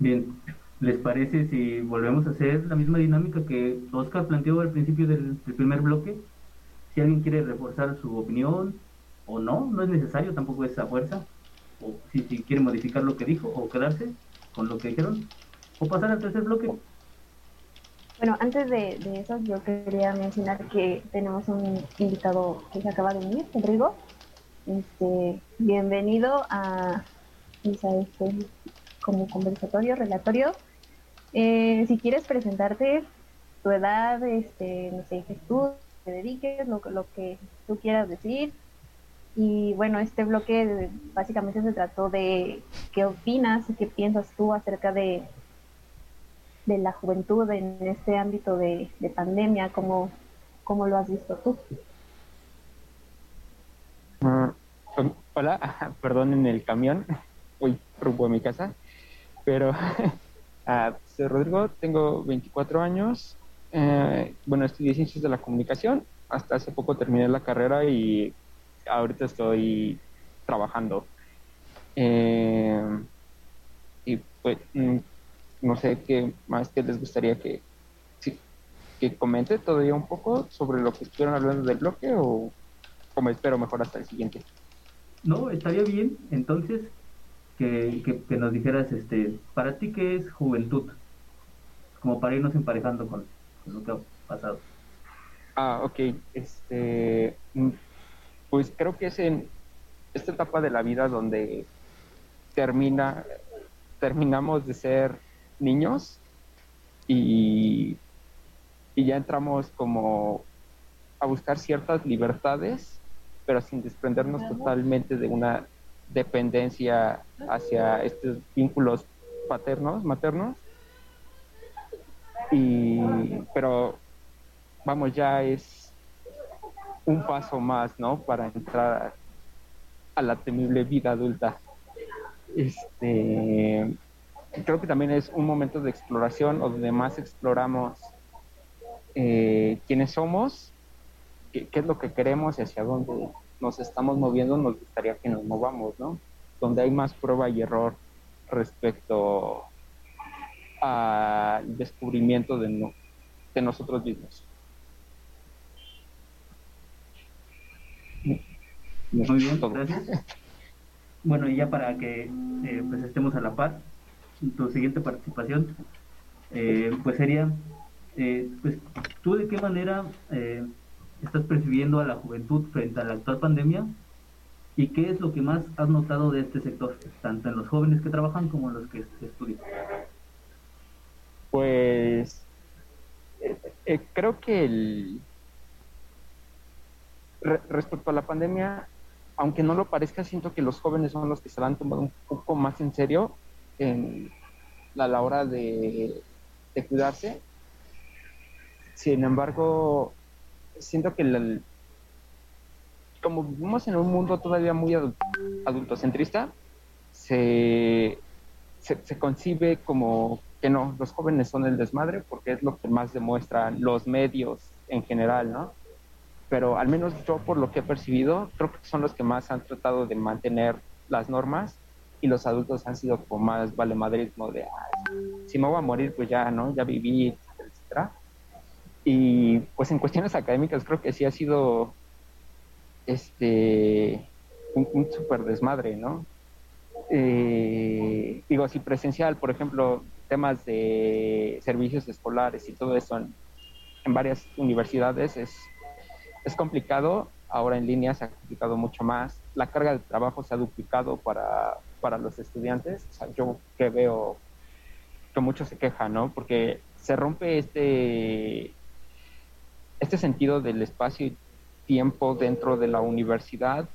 Bien, ¿les parece si volvemos a hacer la misma dinámica que Oscar planteó al principio del, primer bloque? Si alguien quiere reforzar su opinión o no, no es necesario tampoco esa fuerza. O si, quiere modificar lo que dijo o quedarse con lo que dijeron. O pasar al tercer bloque. Bueno, antes de, eso, yo quería mencionar que tenemos un invitado que se acaba de unir, Rodrigo. Este, bienvenido a, a este como conversatorio, relatorio. Eh, si quieres presentarte, tu edad, este, no sé, qué tú te dediques, lo, lo que tú quieras decir. Y bueno, este bloque básicamente se trató de qué opinas y qué piensas tú acerca de, de la juventud en este ámbito de, de pandemia, cómo, cómo lo has visto tú. Uh, hola, perdón en el camión, voy rumbo a mi casa, pero uh, soy Rodrigo, tengo 24 años, eh, bueno, estudié Ciencias de la Comunicación, hasta hace poco terminé la carrera y ahorita estoy trabajando. Eh, y pues, mm, no sé qué más que les gustaría que, que comente todavía un poco sobre lo que estuvieron hablando del bloque o como espero mejor hasta el siguiente. No, estaría bien, entonces, que, que, que nos dijeras, este, para ti, ¿qué es juventud? Como para irnos emparejando con, con lo que ha pasado. Ah, ok. Este, mm, pues creo que es en esta etapa de la vida donde termina, terminamos de ser niños y, y ya entramos como a buscar ciertas libertades, pero sin desprendernos totalmente de una dependencia hacia estos vínculos paternos, maternos. Y, pero vamos, ya es un paso más, ¿no? Para entrar a la temible vida adulta. Este, creo que también es un momento de exploración donde más exploramos eh, quiénes somos, qué, qué, es lo que queremos y hacia dónde nos estamos moviendo, nos gustaría que nos movamos, ¿no? Donde hay más prueba y error respecto al descubrimiento de, no, de nosotros mismos. Muy bien, gracias. Bueno, y ya para que eh, pues estemos a la par, tu siguiente participación, eh, pues sería, eh, pues, ¿tú de qué manera estás percibiendo a la juventud frente a la actual pandemia? ¿Y qué es lo que más has notado de este sector, tanto en los jóvenes que trabajan como en los que estudian? Pues creo que el, respecto a la pandemia, aunque no lo parezca, siento que los jóvenes son los que se la han tomado un poco más en serio. en, a la hora de cuidarse. Sin embargo, siento que el- como vivimos en un mundo todavía muy adul- adultocentrista, se, se, concibe como que no, los jóvenes son el desmadre porque es lo que más demuestran los medios en general, ¿no? Pero al menos yo por lo que he percibido, creo que son los que más han tratado de mantener las normas y los adultos han sido como más valemadrismo de, "Ay, si me voy a morir, pues ya, ¿no? Ya viví, etcétera, etcétera. Y pues en cuestiones académicas creo que sí ha sido este un, un súper desmadre, ¿no? Eh, digo, si presencial, por ejemplo, temas de servicios escolares y todo eso en, varias universidades es, es complicado. Ahora en línea se ha complicado mucho más. La carga de trabajo se ha duplicado para, para los estudiantes. O sea, yo que veo que muchos se quejan, ¿no? Porque se rompe este, este sentido del espacio y tiempo dentro de la universidad,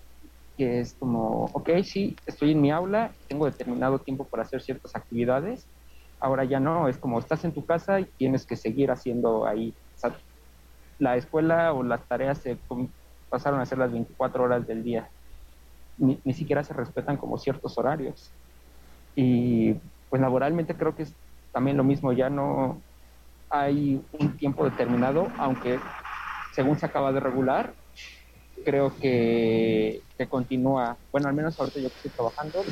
que es como, ok, sí, estoy en mi aula, tengo determinado tiempo para hacer ciertas actividades, ahora ya no, es como estás en tu casa y tienes que seguir haciendo ahí. La escuela o las tareas se pasaron a ser las 24 horas del día. Ni, ni siquiera se respetan como ciertos horarios. Y pues laboralmente creo que es también lo mismo, ya no hay un tiempo determinado, aunque según se acaba de regular, creo que, que continúa, bueno, al menos ahorita yo que estoy trabajando,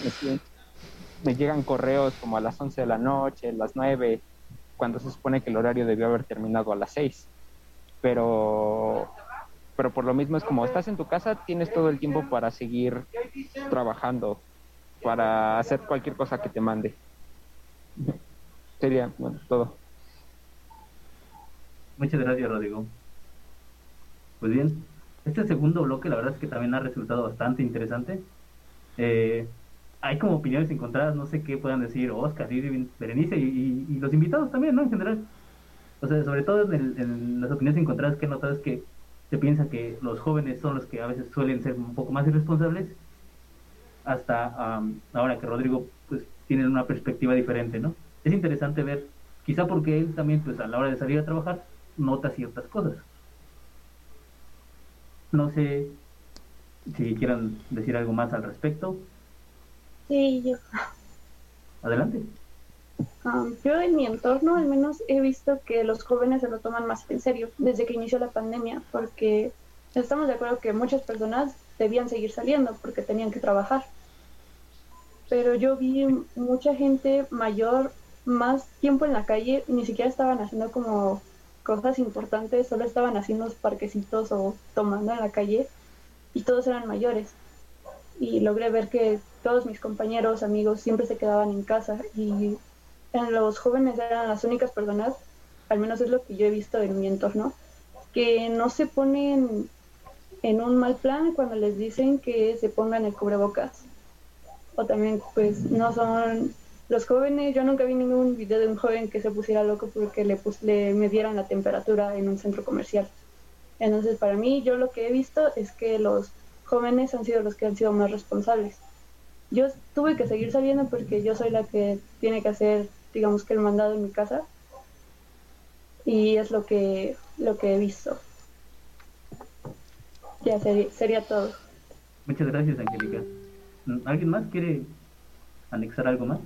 me, llegan correos como a las 11 de la noche, las 9, cuando se supone que el horario debió haber terminado a las 6. Pero, pero por lo mismo es como estás en tu casa, tienes todo el tiempo para seguir trabajando, para hacer cualquier cosa que te mande. Sería bueno, todo. Muchas gracias, Rodrigo. Pues bien, este segundo bloque la verdad es que también ha resultado bastante interesante. Eh, hay como opiniones encontradas, no sé qué puedan decir Oscar, Berenice y, y- los invitados también, ¿no? En general. O sea, sobre todo en, el- en las opiniones encontradas que he notado es que se piensa que los jóvenes son los que a veces suelen ser un poco más irresponsables, hasta am, ahora que Rodrigo pues tiene una perspectiva diferente, ¿no? Es interesante ver, quizá porque él también pues a la hora de salir a trabajar nota ciertas cosas. No sé si quieran decir algo más al respecto. Sí, yo, Adelante. um, yo en mi entorno al menos he visto que los jóvenes se lo toman más en serio desde que inició la pandemia, porque estamos de acuerdo que muchas personas debían seguir saliendo porque tenían que trabajar. Pero yo vi mucha gente mayor más tiempo en la calle y ni siquiera estaban haciendo como cosas importantes, solo estaban haciendo parquecitos o tomando en la calle y todos eran mayores. Y logré ver que todos mis compañeros, amigos siempre se quedaban en casa y en los jóvenes eran las únicas personas, al menos es lo que yo he visto en mi entorno, que no se ponen en un mal plan cuando les dicen que se pongan el cubrebocas. O también, pues, no son los jóvenes. Yo nunca vi ningún video de un joven que se pusiera loco porque le, pus- le midieran la temperatura en un centro comercial. Entonces, para mí, yo lo que he visto es que los jóvenes han sido los que han sido más responsables. Yo tuve que seguir saliendo porque yo soy la que tiene que hacer, digamos que el mandado en mi casa. Y es lo que, lo que he visto. Ya sería, sería todo. Muchas gracias, Angélica. ¿Alguien más quiere anexar algo más?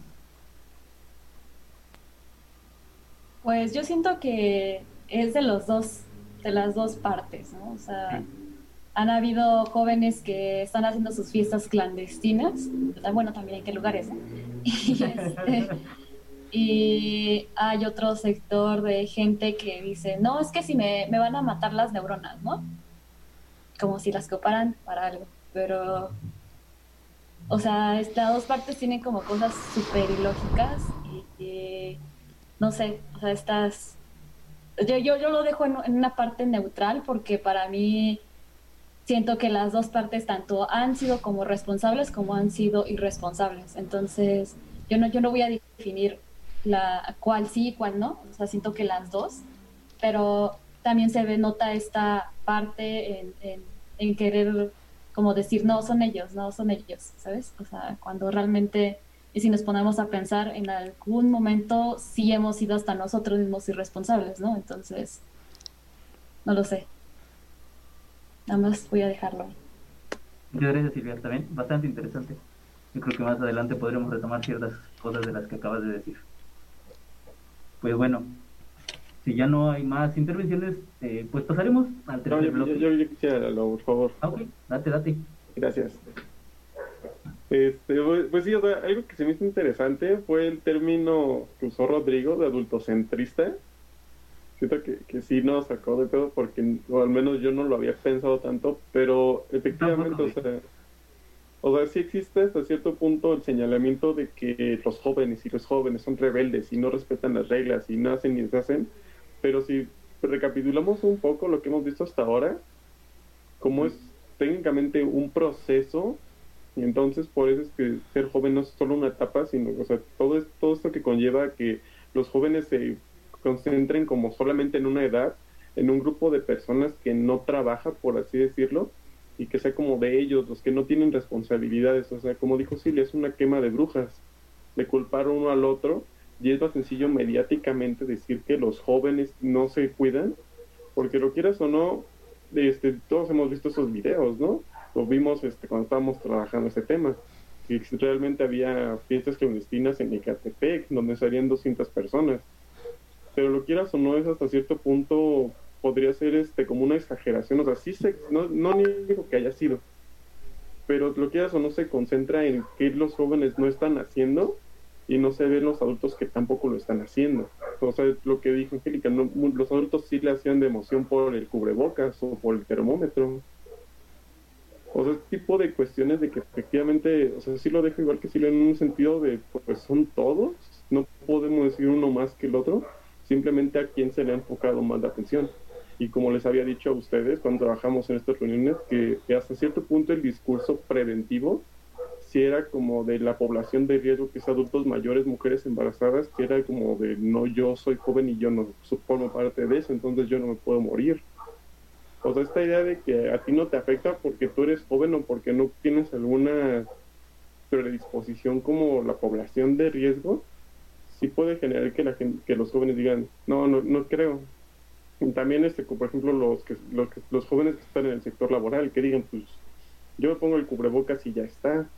Pues yo siento que es de los dos, de las dos partes, ¿no? O sea, han habido jóvenes que están haciendo sus fiestas clandestinas, bueno, también en qué lugares. Y, este, y hay otro sector de gente que dice, no, es que si me, me van a matar las neuronas, ¿no? Como si las coparan para algo, pero... O sea, estas dos partes tienen como cosas súper ilógicas y, y no sé, o sea, estas... Yo, yo, yo lo dejo en, en una parte neutral porque para mí siento que las dos partes tanto han sido como responsables como han sido irresponsables. Entonces, yo no, yo no voy a definir la cuál sí y cuál no. O sea, siento que las dos, pero también se ve, nota esta parte en, en, en querer como decir, no, son ellos, no, son ellos, ¿sabes? O sea, cuando realmente Y si nos ponemos a pensar, en algún momento sí hemos sido hasta nosotros mismos irresponsables, ¿no? Entonces, no lo sé. Nada más voy a dejarlo ahí. Muchas gracias Silvia, también bastante interesante. Yo creo que más adelante podremos retomar ciertas cosas de las que acabas de decir. Pues bueno, si ya no hay más intervenciones, eh, pues pasaremos al No, tercer yo, bloque. yo- yo quisiera, Lalo, por favor. Ah, ok, date, date. Gracias. Este, pues, pues sí, o sea, algo que se me hizo interesante fue el término que usó Rodrigo de adultocentrista. Siento que, que sí nos sacó de pedo porque, o al menos yo no lo había pensado tanto, pero efectivamente, o sea, o sea, sí existe hasta cierto punto el señalamiento de que los jóvenes y los jóvenes son rebeldes y no respetan las reglas y no hacen ni deshacen, pero si recapitulamos un poco lo que hemos visto hasta ahora, como es técnicamente un proceso, y entonces por eso es que ser joven no es solo una etapa, sino, o sea, todo, es, todo esto que conlleva que los jóvenes se concentren como solamente en una edad, en un grupo de personas que no trabaja, por así decirlo, y que sea como de ellos, los que no tienen responsabilidades, o sea, como dijo Silvia, es una quema de brujas, de culpar uno al otro, y es más sencillo mediáticamente decir que los jóvenes no se cuidan, porque lo quieras o no, este, todos hemos visto esos videos, ¿no? Lo vimos este, cuando estábamos trabajando ese tema, que realmente había fiestas clandestinas en Ecatepec, donde salían 200 personas, pero lo quieras o no, es hasta cierto punto podría ser este como una exageración, o sea, sí se, no, no niego que haya sido, pero lo quieras o no se concentra en qué los jóvenes no están haciendo y no se ven los adultos que tampoco lo están haciendo. O sea, lo que dijo Angélica, los adultos sí le hacían de emoción por el cubrebocas o por el termómetro. O sea, tipo de cuestiones de que efectivamente, o sea, sí lo dejo igual que sí lo en un sentido de, pues son todos, no podemos decir uno más que el otro, simplemente a quién se le ha enfocado más la atención. Y como les había dicho a ustedes cuando trabajamos en estas reuniones, que, que hasta cierto punto el discurso preventivo si era como de la población de riesgo, que es adultos mayores, mujeres embarazadas, que era como de no, yo soy joven y yo no formo parte de eso, entonces yo no me puedo morir. O sea, esta idea de que a ti no te afecta porque tú eres joven o porque no tienes alguna predisposición como la población de riesgo, sí puede generar que la gente, que los jóvenes digan, no, no, no creo. Y también, este, por ejemplo, los, que, los, que- los jóvenes que están en el sector laboral, que digan, pues, yo me pongo el cubrebocas y ya está,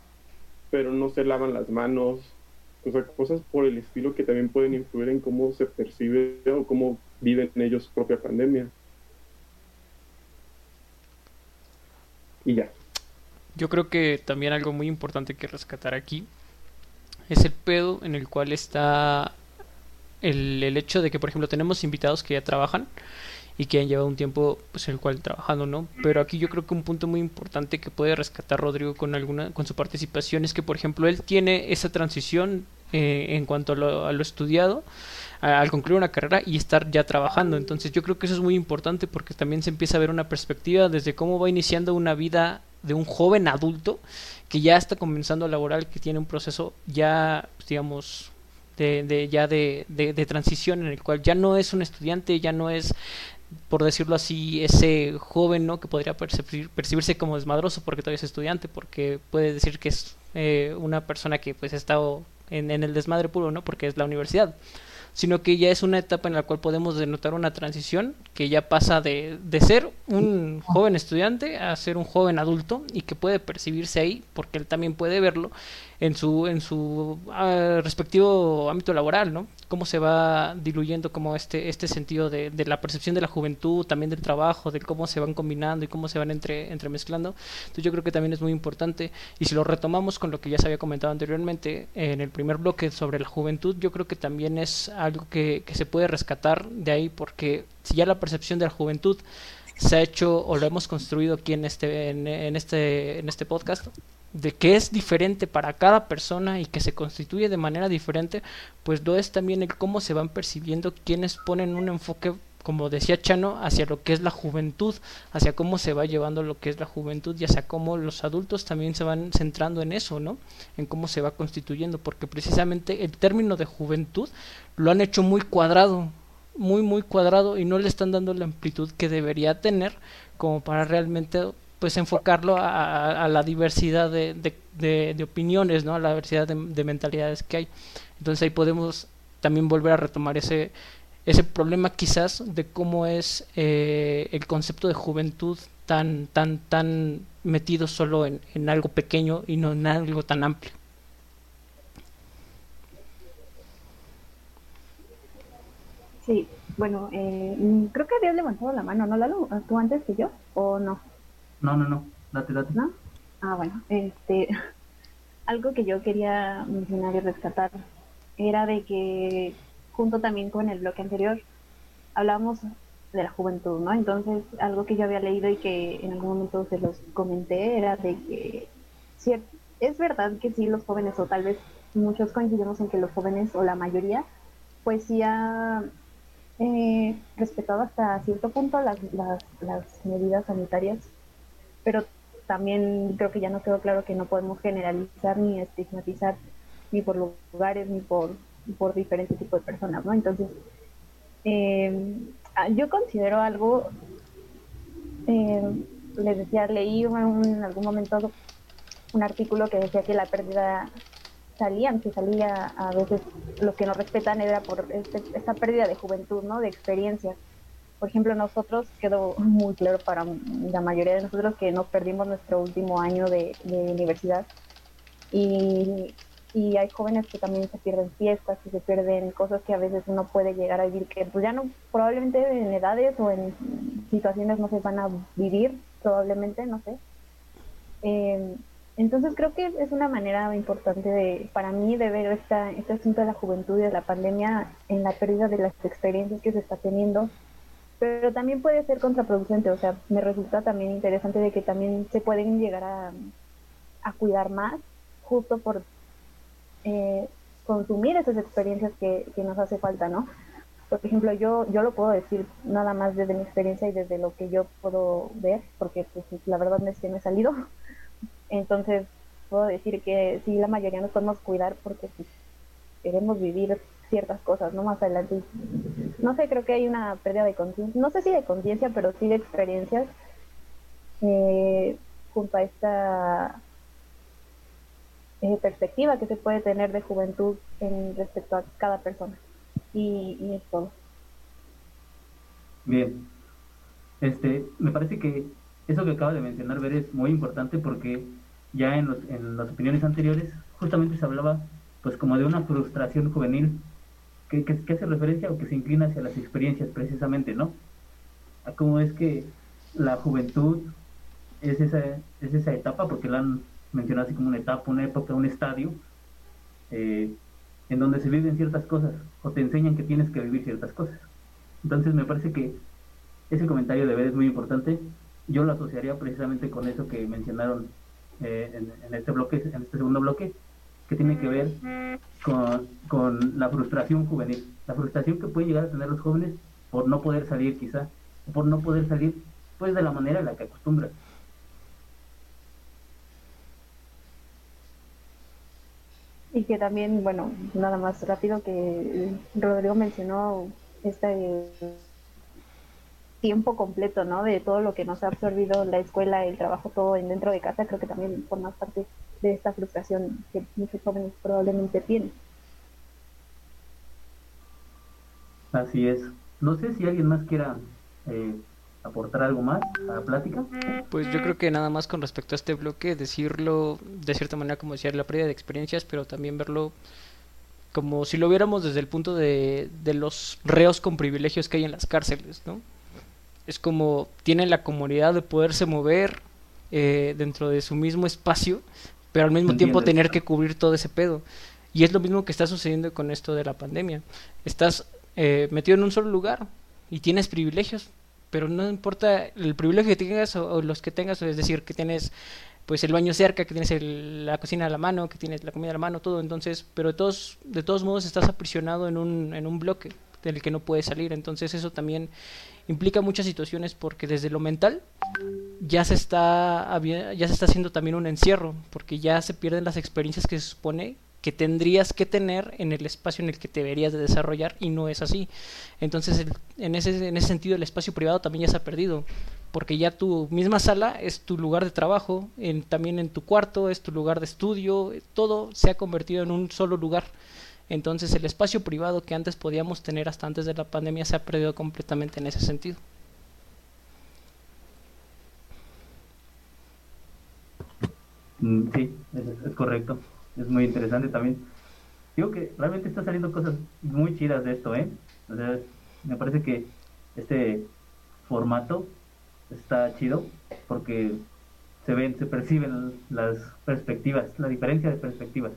pero no se lavan las manos, o sea, cosas por el estilo que también pueden influir en cómo se percibe o cómo viven ellos su propia pandemia. Y ya. Yo creo que también algo muy importante que rescatar aquí es el pedo en el cual está el, el hecho de que, por ejemplo, tenemos invitados que ya trabajan y que han llevado un tiempo pues el cual trabajando, ¿no? Pero aquí yo creo que un punto muy importante que puede rescatar Rodrigo con alguna con su participación es que, por ejemplo, él tiene esa transición eh, en cuanto a lo, a lo estudiado al concluir una carrera y estar ya trabajando. Entonces yo creo que eso es muy importante porque también se empieza a ver una perspectiva desde cómo va iniciando una vida de un joven adulto que ya está comenzando a laborar, que tiene un proceso ya, pues, digamos, de, de- ya de, de- de transición en el cual ya no es un estudiante, ya no es por decirlo así, ese joven, ¿no? Que podría percibir- percibirse como desmadroso porque todavía es estudiante, porque puede decir que es eh, una persona que pues ha estado en, el desmadre puro, ¿no? Porque es la universidad. Sino que ya es una etapa en la cual podemos denotar una transición que ya pasa de, de ser un joven estudiante a ser un joven adulto y que puede percibirse ahí, porque él también puede verlo en su, en su ah, respectivo ámbito laboral, ¿no? Cómo se va diluyendo como este, este sentido de, la percepción de la juventud, también del trabajo, de cómo se van combinando y cómo se van entre, entremezclando. Entonces yo creo que también es muy importante. Y si lo retomamos con lo que ya se había comentado anteriormente en el primer bloque sobre la juventud, yo creo que también es algo que, que se puede rescatar de ahí, porque si ya la percepción de la juventud se ha hecho o lo hemos construido aquí en este, en este, en este podcast, de que es diferente para cada persona y que se constituye de manera diferente, pues lo es también el cómo se van percibiendo quienes ponen un enfoque, como decía Chano, hacia lo que es la juventud, hacia cómo se va llevando lo que es la juventud y hacia cómo los adultos también se van centrando en eso, ¿no? En cómo se va constituyendo, porque precisamente el término de juventud lo han hecho muy cuadrado, muy muy cuadrado y no le están dando la amplitud que debería tener como para realmente pues enfocarlo a, la diversidad de, de, de, opiniones, ¿no? A la diversidad de, mentalidades que hay. Entonces ahí podemos también volver a retomar ese, ese problema quizás de cómo es eh, el concepto de juventud tan, tan, tan metido solo en, en algo pequeño y no en algo tan amplio. Sí, bueno, eh, creo que habías levantado la mano, ¿no, Lalo? ¿Tú antes que yo o no? No, no, no, date, date. ¿No? Ah, bueno, este, algo que yo quería mencionar y rescatar era de que, junto también con el bloque anterior, hablábamos de la juventud, ¿no? Entonces, algo que yo había leído y que en algún momento se los comenté era de que es verdad que sí, los jóvenes, o tal vez muchos coincidimos en que los jóvenes, o la mayoría, pues sí ha eh, respetado hasta cierto punto las, las medidas sanitarias, pero también creo que ya nos quedó claro que no podemos generalizar ni estigmatizar ni por lugares ni por, por diferentes tipos de personas, ¿no? Entonces, eh, yo considero algo, eh, les decía, leí en algún momento un artículo que decía que la pérdida salían, que salía a veces los que no respetan era por este, esta pérdida de juventud, ¿no? De experiencia. Por ejemplo, nosotros, quedó muy claro para la mayoría de nosotros que nos perdimos nuestro último año de, universidad y, y, hay jóvenes que también se pierden fiestas, que se pierden cosas que a veces uno puede llegar a vivir, que pues ya no, probablemente en edades o en situaciones no se van a vivir, probablemente, no sé. Eh, entonces creo que es una manera importante de, para mí de ver esta, este asunto de la juventud y de la pandemia en la pérdida de las experiencias que se está teniendo, pero también puede ser contraproducente, o sea, me resulta también interesante de que también se pueden llegar a, a cuidar más justo por eh, consumir esas experiencias que, que nos hace falta, ¿no? Por ejemplo, yo, yo lo puedo decir nada más desde mi experiencia y desde lo que yo puedo ver, porque pues, la verdad que me he salido entonces, puedo decir que sí, la mayoría nos podemos cuidar porque pues, queremos vivir ciertas cosas, ¿no? Más adelante. No sé, creo que hay una pérdida de conciencia, no sé si de conciencia, pero sí de experiencias eh, junto a esta eh, perspectiva que se puede tener de juventud en respecto a cada persona. Y, y es todo. Bien. Este, me parece que eso que acaba de mencionar Ver es muy importante porque ya en, los, en las opiniones anteriores justamente se hablaba pues como de una frustración juvenil que, hace referencia o que se inclina hacia las experiencias precisamente, ¿no? A cómo es que la juventud es esa, es esa etapa, porque la han mencionado así como una etapa, una época, un estadio, eh, en donde se viven ciertas cosas o te enseñan que tienes que vivir ciertas cosas. Entonces me parece que ese comentario de ver es muy importante. Yo lo asociaría precisamente con eso que mencionaron eh, en, este bloque, en este segundo bloque, que tiene que ver con, con, la frustración juvenil, la frustración que pueden llegar a tener los jóvenes por no poder salir quizá, por no poder salir pues de la manera en la que acostumbran. Y que también, bueno, nada más rápido que Rodrigo mencionó esta tiempo completo, ¿no? De todo lo que nos ha absorbido la escuela, el trabajo, todo en dentro de casa, creo que también forma parte de esta frustración que muchos jóvenes probablemente tienen. Así es. No sé si alguien más quiera eh, aportar algo más a la plática. Pues yo creo que nada más con respecto a este bloque, decirlo de cierta manera como decía la pérdida de experiencias, pero también verlo como si lo viéramos desde el punto de, de los reos con privilegios que hay en las cárceles, ¿no? es como tienen la comodidad de poderse mover eh, dentro de su mismo espacio, pero al mismo tiempo tener que cubrir todo ese pedo. Y es lo mismo que está sucediendo con esto de la pandemia. Estás eh, metido en un solo lugar y tienes privilegios, pero no importa el privilegio que tengas o, los que tengas, es decir, que tienes pues el baño cerca, que tienes la cocina a la mano, que tienes la comida a la mano, todo, entonces, pero de todos, de todos modos estás aprisionado en un, en un bloque del que no puedes salir, entonces eso también implica muchas situaciones porque desde lo mental ya se está ya se está haciendo también un encierro porque ya se pierden las experiencias que se supone que tendrías que tener en el espacio en el que te deberías de desarrollar y no es así. Entonces, en ese, en ese sentido, el espacio privado también ya se ha perdido, porque ya tu misma sala es tu lugar de trabajo, en, también en tu cuarto es tu lugar de estudio, todo se ha convertido en un solo lugar. Entonces el espacio privado que antes podíamos tener hasta antes de la pandemia se ha perdido completamente en ese sentido. Mm, Sí, es, correcto. Es muy interesante también. Digo que realmente está saliendo cosas muy chidas de esto, ¿eh? O sea, me parece que este formato está chido porque se ven, se perciben las perspectivas, la diferencia de perspectivas.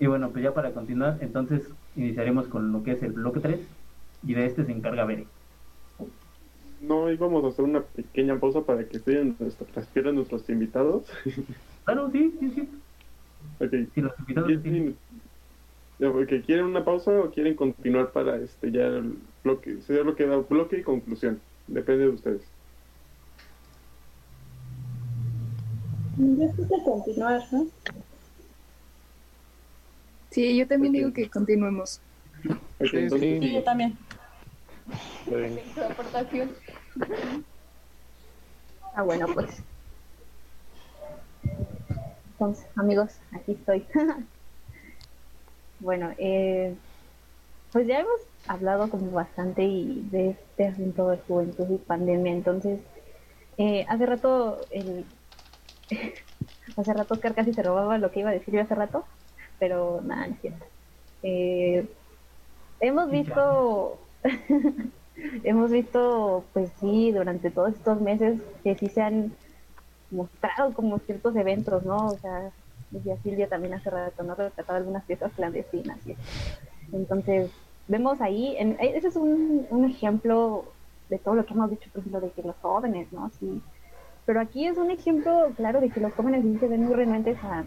Y bueno, pues ya para continuar, entonces iniciaremos con lo que es el bloque 3 y de este se encarga Bere. No íbamos a hacer una pequeña pausa para que estén piernas nuestros invitados. Claro, sí, sí, sí. Ok. Si los invitados ¿Quieren una pausa o quieren continuar para este ya el bloque? Sería lo que da bloque y conclusión. Depende de ustedes. Yo creo que continuar, ¿no? Sí, yo también digo que continuemos. Sí, yo también. Aportación. Ah, bueno, pues. Entonces, amigos, aquí estoy. bueno, eh, pues ya hemos hablado como bastante y de este asunto de juventud y pandemia. Entonces, eh, hace rato, el, hace rato Oscar casi se robaba lo que iba a decir yo hace rato, pero nada, no es cierto. Eh, hemos visto hemos visto, pues sí, durante todos estos meses que sí se han mostrado como ciertos eventos, ¿no? O sea, decía Silvia también hace rato, ¿no? Rescataba algunas fiestas clandestinas. eso. Entonces, vemos ahí, en- ese es un, un ejemplo de todo lo que hemos dicho, por ejemplo, de que los jóvenes, ¿no? Sí. Pero aquí es un ejemplo, claro, de que los jóvenes sí se ven muy renuentes a,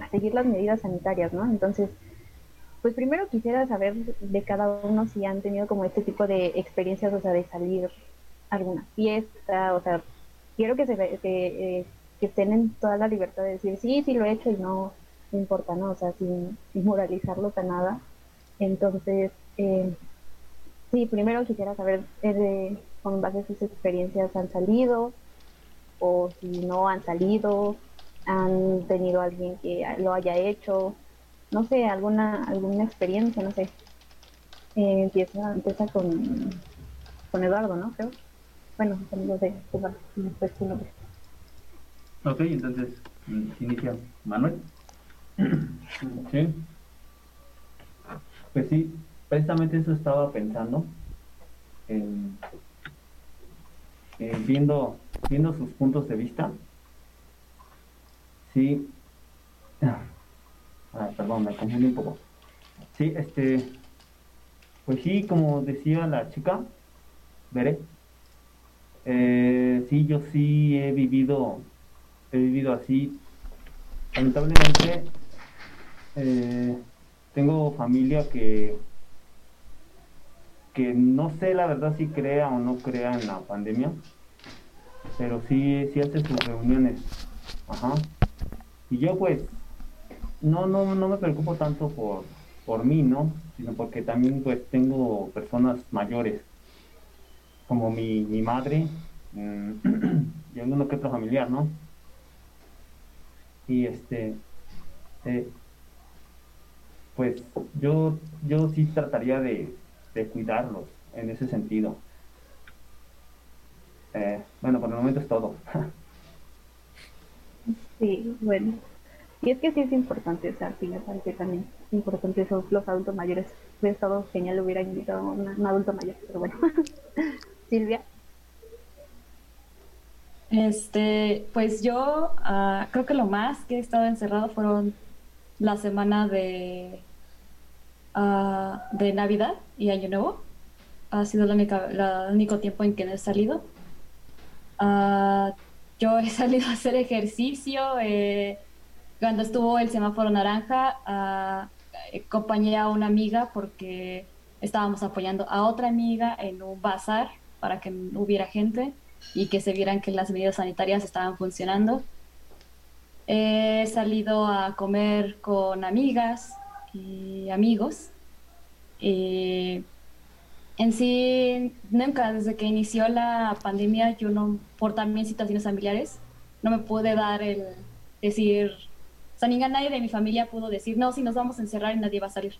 a seguir las medidas sanitarias, ¿no? Entonces, pues primero quisiera saber de cada uno si han tenido como este tipo de experiencias, o sea, de salir a alguna fiesta, o sea, quiero que se que, eh, que estén en toda la libertad de decir, sí, sí lo he hecho y no, importa, ¿no? O sea, sin, sin moralizarlo para nada. Entonces, eh, sí, primero quisiera saber eh, con base a sus experiencias han salido o si no han salido, han tenido alguien que lo haya hecho, no sé, alguna alguna experiencia, no sé. Eh, empieza empieza con, con Eduardo, ¿no? Creo. Bueno, no sé, Eduardo, después tu nombre. Ok, entonces inicia Manuel. Sí. Pues sí, precisamente eso estaba pensando. en- en viendo, viendo sus puntos de vista. Sí. Ah, perdón, me confundí un poco. Sí, este. Pues sí, como decía la chica, veré. Eh, sí, yo sí he vivido, he vivido así. Lamentablemente, eh, tengo familia que, que no sé la verdad si crea o no crea en la pandemia, pero sí, sí hace sus reuniones. Ajá. Y yo pues no, no, no me preocupo tanto por, por mí, ¿no? Sino porque también pues tengo personas mayores, como mi, mi madre mm, y alguno que otro familiar, ¿no? Y este, eh, pues yo, yo sí trataría de, de cuidarlos en ese sentido. Eh, bueno, por el momento es todo. Sí, bueno. Y es que sí es importante, o sea, sí me parece también importante eso, los adultos mayores. Hubiera estado genial, hubiera invitado a un adulto mayor, pero bueno. Silvia. Este, pues yo ah, creo que lo más que he estado encerrado fueron la semana de, ah, de Navidad y Año Nuevo. Ha sido única, la- el único tiempo en que he salido. Ah, yo he salido a hacer ejercicio. eh, cuando estuvo el semáforo naranja, ah, acompañé a una amiga porque estábamos apoyando a otra amiga en un bazar para que hubiera gente y que se vieran que las medidas sanitarias estaban funcionando. He salido a comer con amigas y amigos. Eh, en sí, nunca, desde que inició la pandemia, yo no, por también situaciones familiares, no me pude dar el decir, o sea, ningún nadie de mi familia pudo decir, no, si nos vamos a encerrar y nadie va a salir.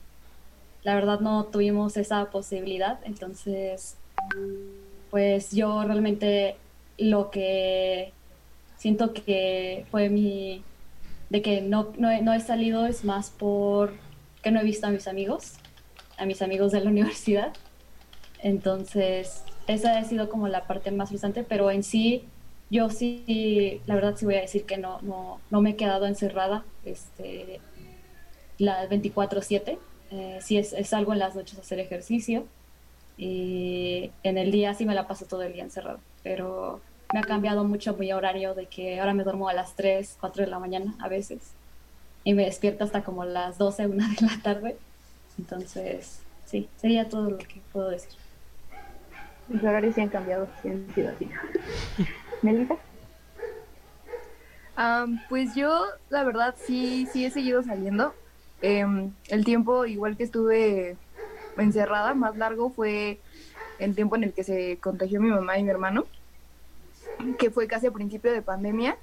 La verdad no tuvimos esa posibilidad, entonces, pues yo realmente lo que siento que fue mi, de que no, no, no he salido es más por que no he visto a mis amigos, a mis amigos de la universidad. Entonces, esa ha sido como la parte más frustrante, pero en sí, yo sí, la verdad sí voy a decir que no, no, no me he quedado encerrada este, las 24/7. Eh, sí es, es algo en las noches hacer ejercicio y en el día sí me la paso todo el día encerrado, pero me ha cambiado mucho mi horario de que ahora me duermo a las 3, 4 de la mañana a veces y me despierto hasta como las 12, 1 de la tarde. Entonces, sí, sería todo lo que puedo decir. Mis horarios sí han cambiado, sí han sido así. ¿Melissa? Am, pues yo, la verdad, sí, sí he seguido saliendo. Em, el tiempo, igual que estuve encerrada, más largo fue el tiempo en el que se contagió mi mamá y mi hermano, que fue casi a principio de pandemia.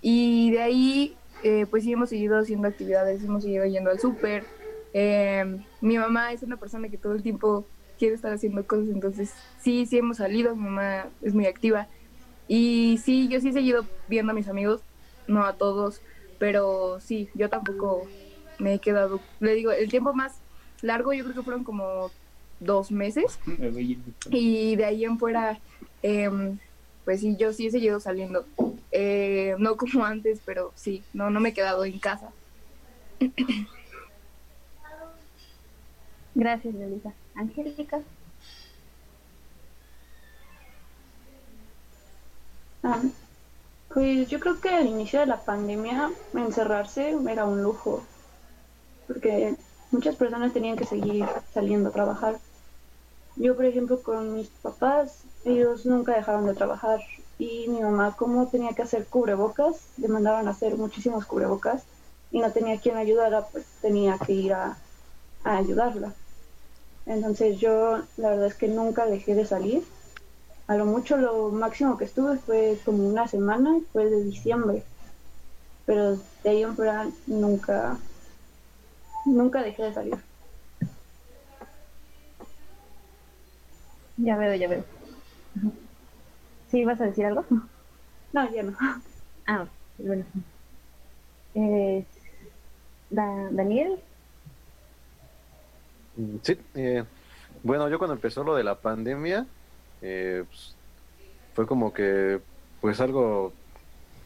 Y de ahí, eh, pues sí hemos seguido haciendo actividades, hemos seguido yendo al súper. Em, mi mamá es una persona que todo el tiempo quiere estar haciendo cosas, entonces sí, sí hemos salido, mi mamá es muy activa. Y sí, yo sí he seguido viendo a mis amigos, no a todos, pero sí, yo tampoco me he quedado, le digo, el tiempo más largo yo creo que fueron como dos meses y de ahí en fuera, em, pues sí, yo sí he seguido saliendo, Eh, no como antes, pero sí, no, no me he quedado en casa. Gracias, Melissa. Angélica. Ah, pues yo creo que al inicio de la pandemia encerrarse era un lujo, porque muchas personas tenían que seguir saliendo a trabajar. Yo, por ejemplo, con mis papás, ellos nunca dejaron de trabajar y mi mamá, como tenía que hacer cubrebocas, le mandaron a hacer muchísimos cubrebocas y no tenía quien ayudara, pues tenía que ir a ayudarla. Entonces yo la verdad es que nunca dejé de salir. A lo mucho lo máximo que estuve fue como una semana, fue de diciembre. Pero de ahí en fuera nunca, nunca dejé de salir. Ya veo, ya veo. ¿Sí vas a decir algo? No, ya no. Ah, bueno. Eh, Da- Daniel. Sí, eh, bueno, yo cuando empezó lo de la pandemia, eh, pues, fue como que, pues algo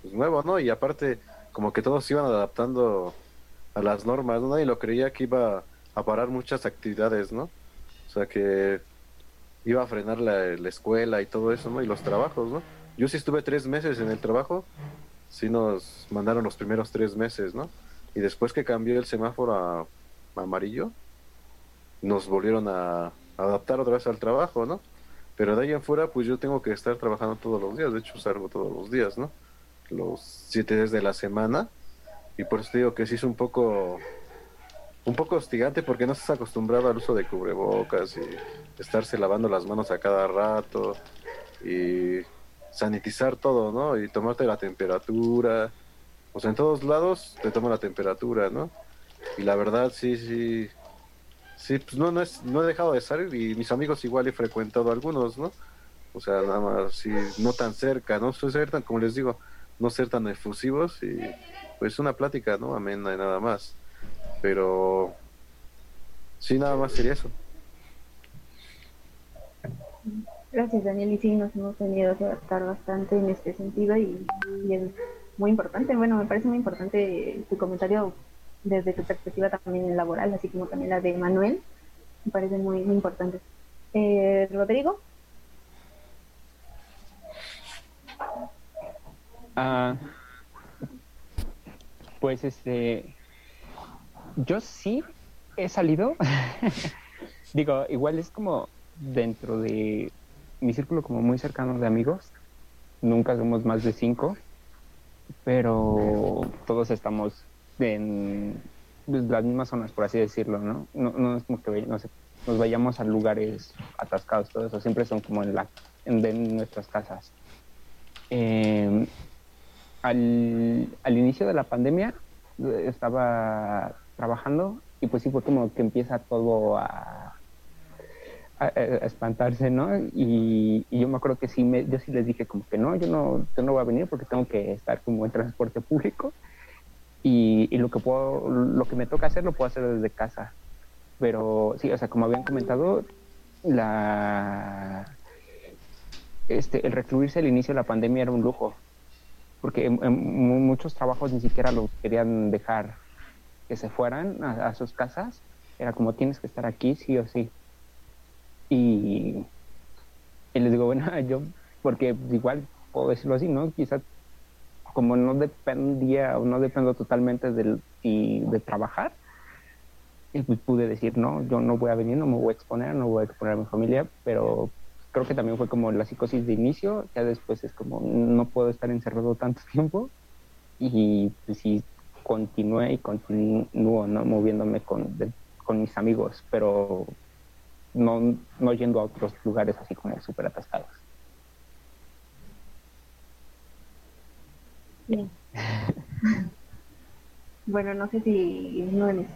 pues, nuevo, ¿no? Y aparte, como que todos se iban adaptando a las normas, ¿no? Nadie lo creía que iba a parar muchas actividades, ¿no? O sea, que iba a frenar la, la escuela y todo eso, ¿no? Y los trabajos, ¿no? Yo sí estuve tres meses en el trabajo, sí nos mandaron los primeros tres meses, ¿no? Y después que cambió el semáforo a amarillo, nos volvieron a adaptar otra vez al trabajo, ¿no? Pero de ahí en fuera, pues yo tengo que estar trabajando todos los días, de hecho salgo todos los días, ¿no? Los siete días de la semana, y por eso digo que sí es un poco, un poco hostigante porque no estás acostumbrado al uso de cubrebocas y estarse lavando las manos a cada rato y sanitizar todo, ¿no? Y tomarte la temperatura, o sea, en todos lados te toman la temperatura, ¿no? Y la verdad, sí, sí, Sí, pues no, no, es, no he dejado de salir y mis amigos igual he frecuentado algunos, ¿no? O sea, nada más, sí, no tan cerca, ¿no? Ser tan, como les digo, no ser tan efusivos y pues una plática, ¿no? Amena y nada más. Pero sí, nada más sería eso. Gracias, Daniel. Y sí, nos hemos tenido que adaptar bastante en este sentido y, y es muy importante. Bueno, me parece muy importante tu comentario desde tu perspectiva también laboral, así como también la de Manuel. Me parece muy, muy importante. Eh, Rodrigo. Ah, pues este, yo sí he salido. Digo, igual es como dentro de mi círculo como muy cercano de amigos. Nunca somos más de cinco, pero todos estamos en pues, las mismas zonas, por así decirlo, ¿no? No, no es como que nos vayamos a lugares atascados, todo eso, siempre son como en, la, en, nuestras casas. Eh, al, al inicio de la pandemia eh, estaba trabajando y pues sí fue como que empieza todo a espantarse, ¿no? Y, y, yo me acuerdo que sí, me, yo sí les dije como que no, yo no, yo no voy a venir porque tengo que estar como en transporte público y, y lo que puedo, lo que me toca hacer lo puedo hacer desde casa. Pero sí, o sea, como habían comentado, la este, el recluirse al inicio de la pandemia era un lujo, porque muchos trabajos ni siquiera los querían dejar que se fueran a, a, sus casas. Era como tienes que estar aquí sí o sí. Y, y les digo, bueno, yo, porque igual puedo decirlo así, ¿no? Quizás como no dependía o no dependo totalmente del, y de trabajar, y pues pude decir, no, yo no voy a venir, no me voy a exponer, no voy a exponer a mi familia, pero creo que también fue como la psicosis de inicio, ya después es como no puedo estar encerrado tanto tiempo y pues sí continué y continúo ¿no? moviéndome con, con mis amigos, pero no, no yendo a otros lugares así como súper atascados. Bueno, no sé si uno de mis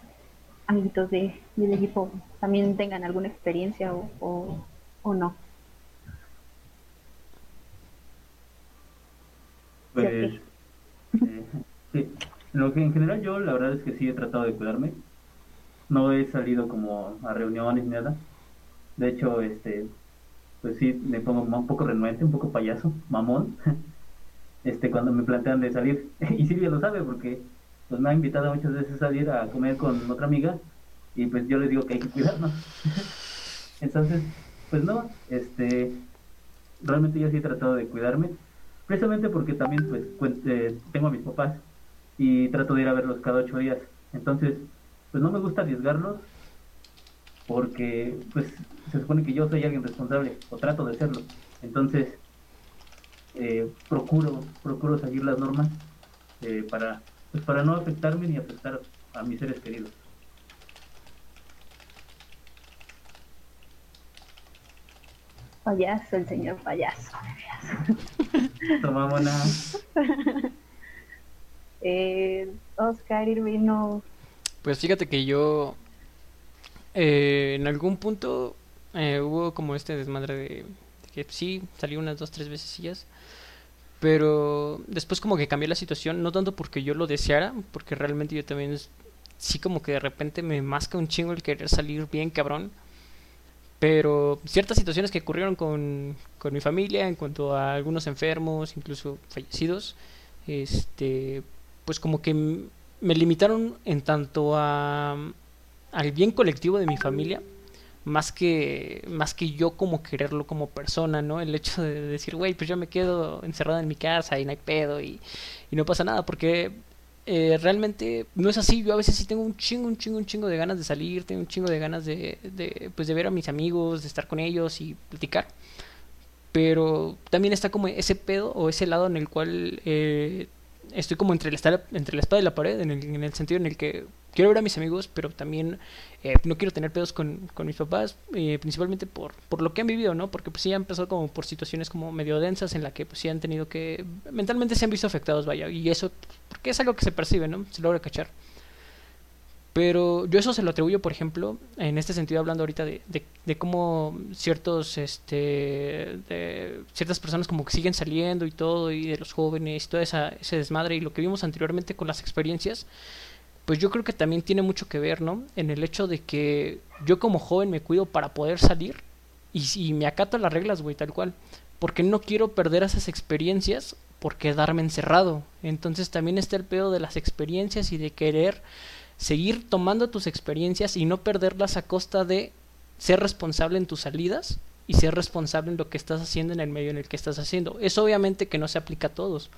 amiguitos de, del equipo también tengan alguna experiencia o, o, o no. Pues, eh, sí. Lo que en general yo la verdad es que sí he tratado de cuidarme. No he salido como a reuniones ni nada. De hecho, este, pues sí, me pongo un poco renuente, un poco payaso, mamón, este, cuando me plantean de salir. Y Silvia lo sabe porque pues me ha invitado muchas veces a salir a comer con otra amiga y pues yo le digo que hay que cuidarnos. Entonces, pues no, este, realmente yo sí he tratado de cuidarme, precisamente porque también pues eh, tengo a mis papás y trato de ir a verlos cada ocho días. Entonces, pues no me gusta arriesgarlos porque pues se supone que yo soy alguien responsable o trato de serlo. Entonces, eh, procuro procuro seguir las normas eh, para pues para no afectarme ni afectar a mis seres queridos. Payaso, el señor payaso. Tomámona. eh, Oscar Irving no. Pues fíjate que yo eh, en algún punto eh, hubo como este desmadre de, de, que sí salí unas dos tres veces pero después como que cambió la situación no tanto porque yo lo deseara porque realmente yo también sí como que de repente me masca un chingo el querer salir bien cabrón. Pero ciertas situaciones que ocurrieron con, con mi familia en cuanto a algunos enfermos incluso fallecidos este pues como que me limitaron en tanto a al bien colectivo de mi familia más que más que yo como quererlo como persona, ¿no? El hecho de decir, güey, pues yo me quedo encerrado en mi casa y no hay pedo y, y no pasa nada, porque eh, realmente no es así. Yo a veces sí tengo un chingo, un chingo, un chingo de ganas de salir, tengo un chingo de ganas de, de pues de ver a mis amigos, de estar con ellos y platicar. Pero también está como ese pedo o ese lado en el cual eh, estoy como entre la, entre la espada y la pared, en el, en el sentido en el que quiero ver a mis amigos, pero también no quiero tener pedos con, con mis papás, eh, principalmente por, por lo que han vivido, ¿no? Porque pues sí han pasado como por situaciones como medio densas en la que pues sí han tenido que, mentalmente se han visto afectados, vaya, y eso, porque es algo que se percibe, ¿no? Se logra cachar. Pero yo eso se lo atribuyo, por ejemplo, en este sentido hablando ahorita de, de, cómo ciertos, este, ciertas personas como que siguen saliendo y todo, y de los jóvenes, y todo esa, ese desmadre, y lo que vimos anteriormente con las experiencias, pues yo creo que también tiene mucho que ver, ¿no? En el hecho de que yo como joven me cuido para poder salir y, y me acato las reglas, güey, tal cual. Porque no quiero perder esas experiencias por quedarme encerrado. Entonces también está el pedo de las experiencias y de querer seguir tomando tus experiencias y no perderlas a costa de ser responsable en tus salidas y ser responsable en lo que estás haciendo en el medio en el que estás haciendo. Eso obviamente que no se aplica a todos.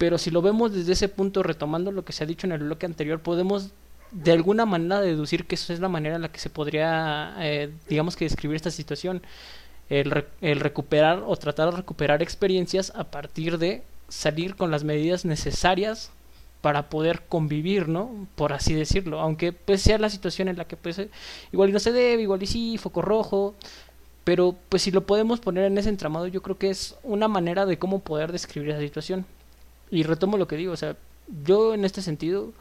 Pero si lo vemos desde ese punto, retomando lo que se ha dicho en el bloque anterior, podemos de alguna manera deducir que esa es la manera en la que se podría, eh, digamos que describir esta situación. El, re el recuperar o tratar de recuperar experiencias a partir de salir con las medidas necesarias para poder convivir, ¿no? Por así decirlo, aunque pues sea la situación en la que pues igual y no se debe, igual y sí, foco rojo, pero pues si lo podemos poner en ese entramado, yo creo que es una manera de cómo poder describir esa situación. Y retomo lo que digo, o sea, yo en este sentido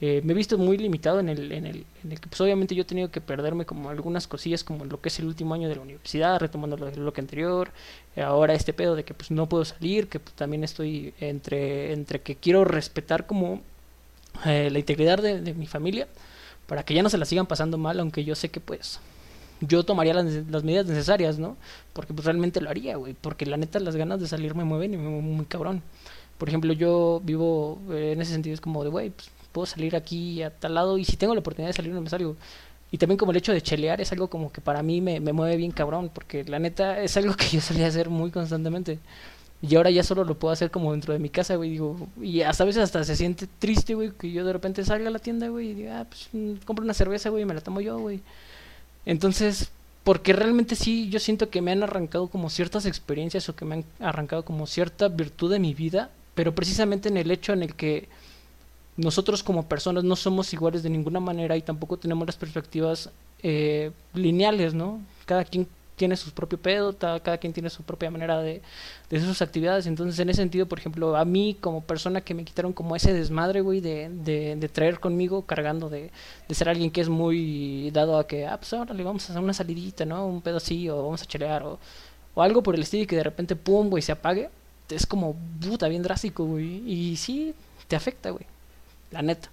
eh, me he visto muy limitado en el, en, el, en el que pues obviamente yo he tenido que perderme como algunas cosillas como lo que es el último año de la universidad, retomando lo, lo que anterior, eh, ahora este pedo de que pues no puedo salir, que pues, también estoy entre, entre que quiero respetar como eh, la integridad de, mi familia para que ya no se la sigan pasando mal, aunque yo sé que pues yo tomaría las, las, medidas necesarias, ¿no? Porque pues realmente lo haría, güey. Porque la neta las ganas de salir me mueven y me mueven muy cabrón. Por ejemplo, yo vivo eh, en ese sentido, es como de, güey, pues puedo salir aquí a tal lado y si tengo la oportunidad de salir no me salgo. Y también como el hecho de chelear es algo como que para mí me, me mueve bien cabrón, porque la neta es algo que yo solía hacer muy constantemente. Y ahora ya solo lo puedo hacer como dentro de mi casa, güey, digo, y hasta a veces hasta se siente triste, güey, que yo de repente salga a la tienda, güey, y diga, ah, pues mm, compro una cerveza, güey, y me la tomo yo, güey. Entonces, porque realmente sí, yo siento que me han arrancado como ciertas experiencias o que me han arrancado como cierta virtud de mi vida, pero precisamente en el hecho en el que nosotros como personas no somos iguales de ninguna manera y tampoco tenemos las perspectivas eh, lineales, ¿no? Cada quien tiene su propio pedo, cada quien tiene su propia manera de, de hacer sus actividades. Entonces, en ese sentido, por ejemplo, a mí como persona que me quitaron como ese desmadre, güey, de, de, de traer conmigo, cargando de, de ser alguien que es muy dado a que, ah, pues ahora le vamos a hacer una salidita, ¿no? Un pedo así, o vamos a chelear, o, o algo por el estilo y que de repente, pum, güey, se apague. Es como, puta, bien drástico, güey. Y sí, te afecta, güey. La neta.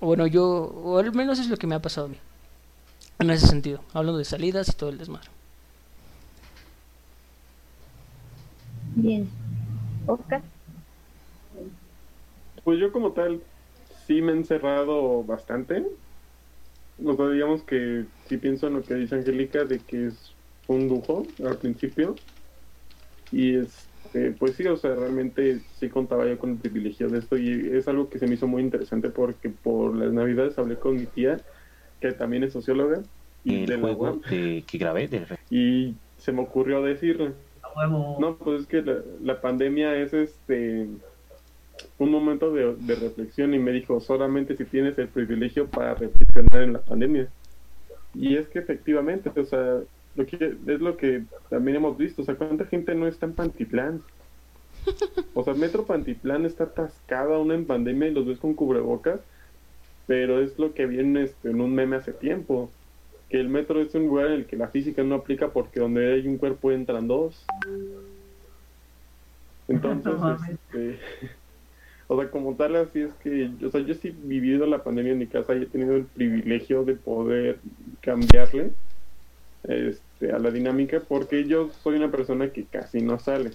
Bueno, yo, o al menos es lo que me ha pasado a mí. En ese sentido, hablando de salidas y todo el desmadre. Bien. Oscar. Pues yo como tal sí me he encerrado bastante. O sea, digamos que sí pienso en lo que dice Angélica de que es un lujo al principio. Y este, pues sí, o sea, realmente sí contaba yo con el privilegio de esto y es algo que se me hizo muy interesante porque por las navidades hablé con mi tía, que también es socióloga. Y el juego de, que grabé. De... Y se me ocurrió decirle, no, pues es que la, la, pandemia es este un momento de, de, reflexión y me dijo solamente si tienes el privilegio para reflexionar en la pandemia. Y es que efectivamente, o sea, lo que es lo que también hemos visto, o sea, cuánta gente no está en Pantitlán. O sea, Metro Pantitlán está atascada aún en pandemia y los ves con cubrebocas, pero es lo que viene este, en un meme hace tiempo que el metro es un lugar en el que la física no aplica porque donde hay un cuerpo entran dos. Entonces, este, o sea, como tal, así es que, o sea, yo sí he vivido la pandemia en mi casa y he tenido el privilegio de poder cambiarle este, a la dinámica porque yo soy una persona que casi no sale.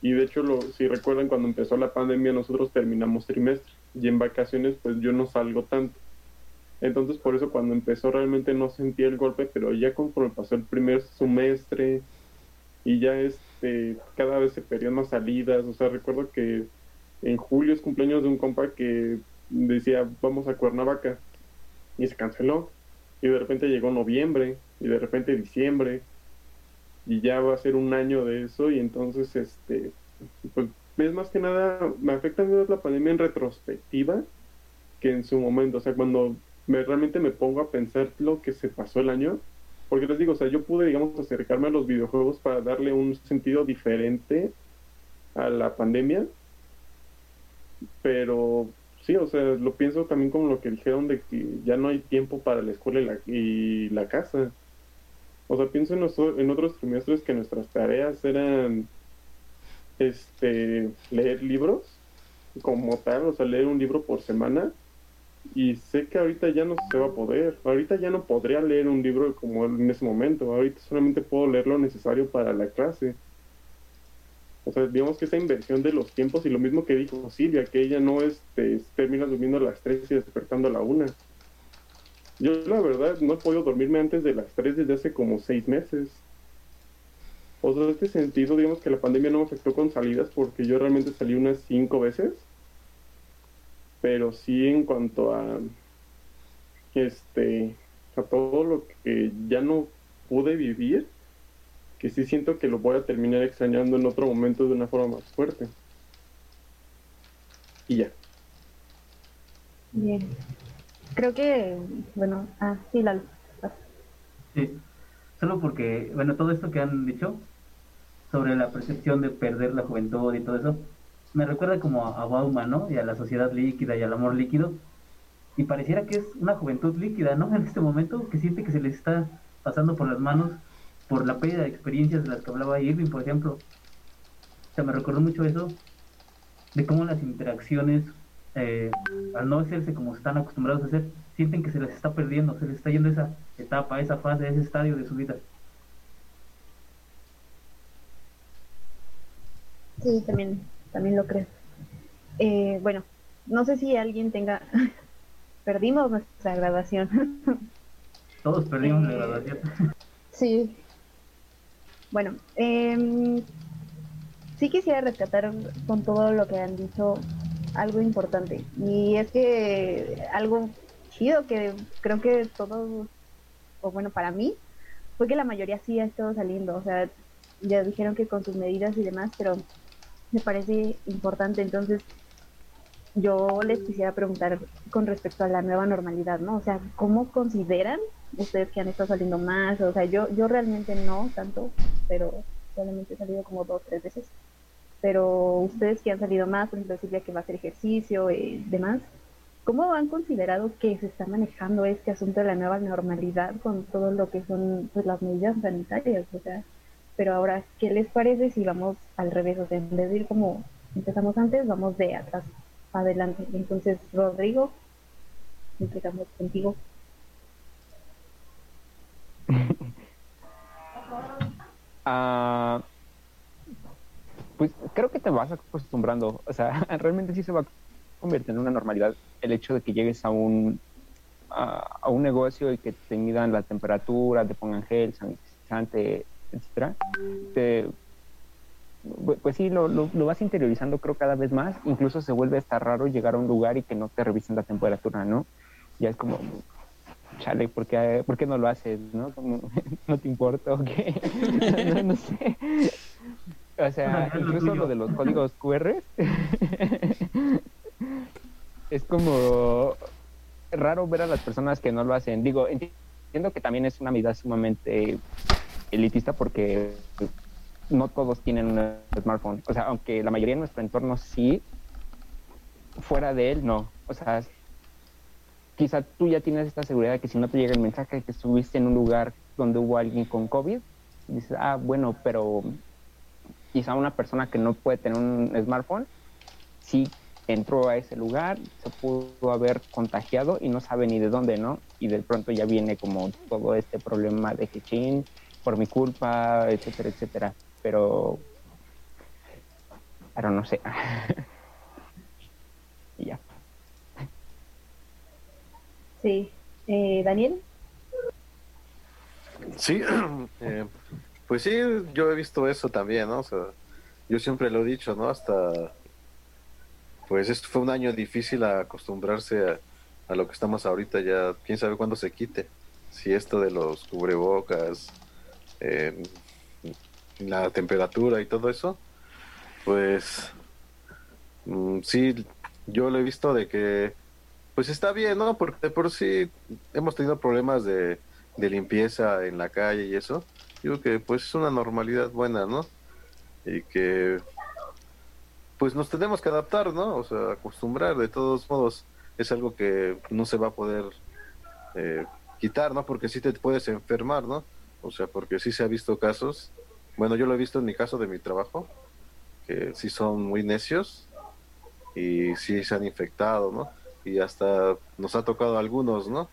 Y de hecho, lo, si recuerdan, cuando empezó la pandemia nosotros terminamos trimestre y en vacaciones pues yo no salgo tanto. Entonces por eso cuando empezó realmente no sentí el golpe, pero ya conforme pasó el primer semestre y ya este cada vez se perdían más salidas, o sea, recuerdo que en julio es cumpleaños de un compa que decía vamos a Cuernavaca y se canceló y de repente llegó noviembre y de repente diciembre y ya va a ser un año de eso y entonces este pues es más que nada me afecta más la pandemia en retrospectiva que en su momento, o sea, cuando me, realmente me pongo a pensar lo que se pasó el año, porque les digo, o sea, yo pude, digamos, acercarme a los videojuegos para darle un sentido diferente a la pandemia, pero sí, o sea, lo pienso también como lo que dijeron de que ya no hay tiempo para la escuela y la, y la casa. O sea, pienso en, otros trimestres que nuestras tareas eran este leer libros como tal, o sea, leer un libro por semana y sé que ahorita ya no se va a poder. Ahorita ya no podría leer un libro como en ese momento. Ahorita solamente puedo leer lo necesario para la clase. O sea, digamos que esa inversión de los tiempos y lo mismo que dijo Silvia, que ella no este, termina durmiendo a las 3 y despertando a la 1. Yo la verdad no he podido dormirme antes de las 3 desde hace como 6 meses. O sea, en este sentido, digamos que la pandemia no me afectó con salidas porque yo realmente salí unas 5 veces pero sí en cuanto a este a todo lo que ya no pude vivir que sí siento que lo voy a terminar extrañando en otro momento de una forma más fuerte y ya. Bien. Creo que, bueno, ah, sí, Lalo. Sí, solo porque, bueno, todo esto que han dicho sobre la percepción de perder la juventud y todo eso, me recuerda como a, a Bauman, ¿no? Y a la sociedad líquida y al amor líquido. Y pareciera que es una juventud líquida, ¿no? En este momento, que siente que se les está pasando por las manos por la pérdida de experiencias de las que hablaba Irving, por ejemplo. O sea, me recordó mucho eso, de cómo las interacciones, eh, al no hacerse como están acostumbrados a hacer, sienten que se les está perdiendo, se les está yendo esa etapa, esa fase, ese estadio de su vida. Sí, también, también lo creo. Eh, bueno, no sé si alguien tenga... Perdimos nuestra graduación. Todos perdimos la Eh, graduación. Sí. Bueno, em, sí quisiera rescatar con todo lo que han dicho algo importante. Y es que algo chido que creo que todos, o bueno, para mí, fue que la mayoría sí ha estado saliendo. O sea, ya dijeron que con sus medidas y demás, pero me parece importante. Entonces, yo les quisiera preguntar con respecto a la nueva normalidad, ¿no? O sea, ¿cómo consideran ustedes que han estado saliendo más? O sea, yo, yo realmente no tanto, pero solamente he salido como dos, tres veces. Pero ustedes que han salido más, por ejemplo, Silvia que va a hacer ejercicio y demás, ¿cómo han considerado que se está manejando este asunto de la nueva normalidad con todo lo que son pues, las medidas sanitarias? O sea, pero ahora, ¿qué les parece si vamos al revés? O sea, en vez de ir como empezamos antes, vamos de atrás adelante. Entonces, Rodrigo, empezamos contigo. Ah, pues creo que te vas acostumbrando. O sea, realmente sí se va a convertir en una normalidad el hecho de que llegues a un a, un negocio y que te midan la temperatura, te pongan gel, sanitizante, etcétera. Te, pu- pues sí, lo, lo, vas interiorizando creo cada vez más. Incluso se vuelve hasta raro llegar a un lugar y que no te revisen la temperatura, ¿no? Ya es como, chale, ¿por qué, no lo haces, no? ¿No te importa o qué? no sé. O sea, incluso lo de los códigos QR es como raro ver a las personas que no lo hacen. Digo, enti- entiendo que también es una medida sumamente elitista porque no todos tienen un smartphone. O sea, aunque la mayoría de nuestro entorno sí, fuera de él no. O sea, quizá tú ya tienes esta seguridad de que si no te llega el mensaje de que estuviste en un lugar donde hubo alguien con COVID, dices, ah, bueno, pero quizá una persona que no puede tener un smartphone, sí entró a ese lugar, se pudo haber contagiado y no sabe ni de dónde, ¿no? Y de pronto ya viene como todo este problema de Hechin, por mi culpa, etcétera, etcétera. Pero, pero no sé. y ya. Sí. Eh, Daniel. Sí, eh, pues sí, yo he visto eso también, ¿no? Sea, yo siempre lo he dicho, ¿no? Hasta, pues esto fue un año difícil acostumbrarse a, lo que estamos ahorita, ya quién sabe cuándo se quite. Si esto de los cubrebocas, eh, la temperatura y todo eso, pues mm, sí, yo lo he visto de que, pues está bien, ¿no? Porque de por sí hemos tenido problemas de limpieza en la calle y eso. Digo que pues es una normalidad buena, ¿no? Y que pues nos tenemos que adaptar, ¿no? O sea, acostumbrar, de todos modos, es algo que no se va a poder eh, quitar, ¿no? Porque sí te puedes enfermar, ¿no? O sea, porque sí se ha visto casos, bueno, yo lo he visto en mi caso de mi trabajo, que sí son muy necios y sí se han infectado, ¿no? Y hasta nos ha tocado a algunos, ¿no?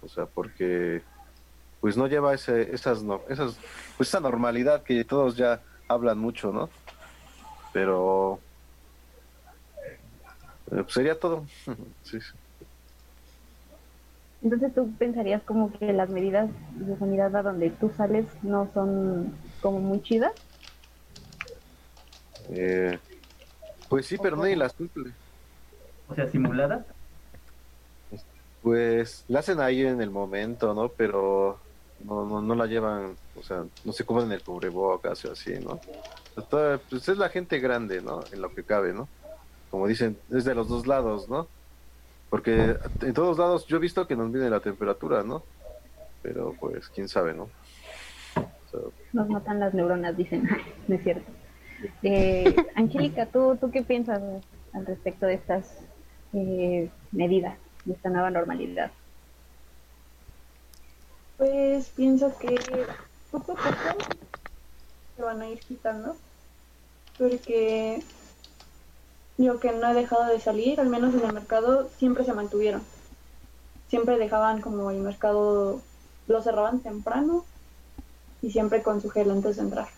O sea, porque pues no lleva ese, esas, no, esas, pues esa normalidad que todos ya hablan mucho, ¿no? Pero eh, pues sería todo. sí, sí. Entonces tú pensarías como que las medidas de sanidad a donde tú sales no son como muy chidas. Eh, pues sí, pero nadie las cumple. O sea, simulada. Pues la hacen ahí en el momento, ¿no? Pero no, no, no la llevan, o sea, no se cubren el cubrebocas o así, ¿no? Pues es la gente grande, ¿no? En lo que cabe, ¿no? como dicen, es de los dos lados, ¿no? Porque en todos lados yo he visto que nos mide la temperatura, ¿no? Pero pues quién sabe, ¿no? Nos matan las neuronas, dicen, no es cierto. Eh, Angélica, ¿tú, ¿tú qué piensas al respecto de estas eh, medidas, de esta nueva normalidad? Pues pienso que poco a poco se van a ir quitando, porque yo que no he dejado de salir, al menos en el mercado, siempre se mantuvieron. Siempre dejaban como el mercado, lo cerraban temprano y siempre con su gel antes de entrar.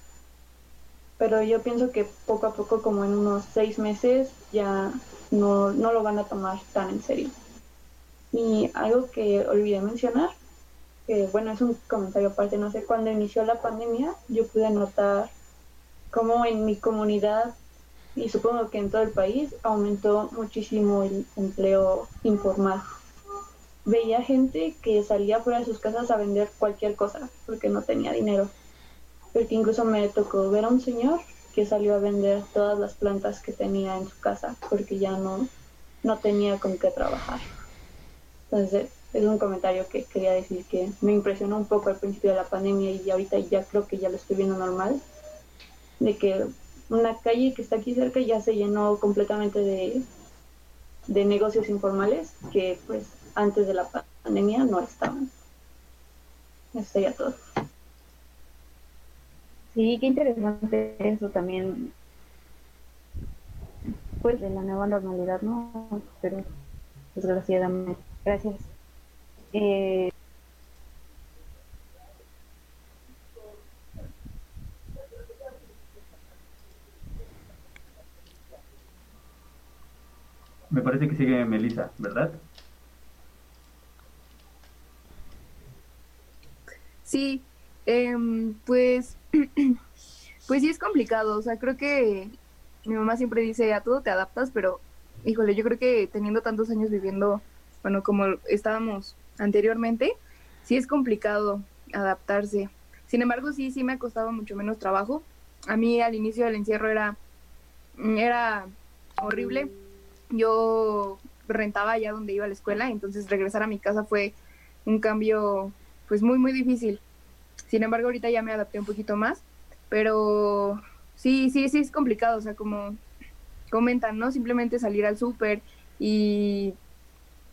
Pero yo pienso que poco a poco, como en unos seis meses, ya no, no lo van a tomar tan en serio. Y algo que olvidé mencionar, que bueno, es un comentario aparte, no sé, cuando inició la pandemia, yo pude notar cómo en mi comunidad y supongo que en todo el país aumentó muchísimo el empleo informal. Veía gente que salía fuera de sus casas a vender cualquier cosa porque no tenía dinero. Porque incluso me tocó ver a un señor que salió a vender todas las plantas que tenía en su casa porque ya no, no tenía con qué trabajar. Entonces, es un comentario que quería decir que me impresionó un poco al principio de la pandemia y ahorita ya creo que ya lo estoy viendo normal, de que una calle que está aquí cerca ya se llenó completamente de, de negocios informales que pues antes de la pandemia no estaban. Eso sería todo. Sí, qué interesante eso también, pues de la nueva normalidad, ¿no? Pero desgraciadamente, gracias. Eh, Me parece que sigue Melissa, ¿verdad? Sí, em, pues, pues sí es complicado. O sea, creo que mi mamá siempre dice a todo te adaptas, pero híjole, yo creo que teniendo tantos años viviendo, bueno, como estábamos anteriormente, sí es complicado adaptarse. Sin embargo, sí, sí me ha costado mucho menos trabajo. A mí al inicio del encierro era, era horrible yo rentaba allá donde iba a la escuela, entonces regresar a mi casa fue un cambio pues muy muy difícil. Sin embargo, ahorita ya me adapté un poquito más, pero sí, sí, sí es complicado, o sea, como comentan, ¿no? Simplemente salir al súper y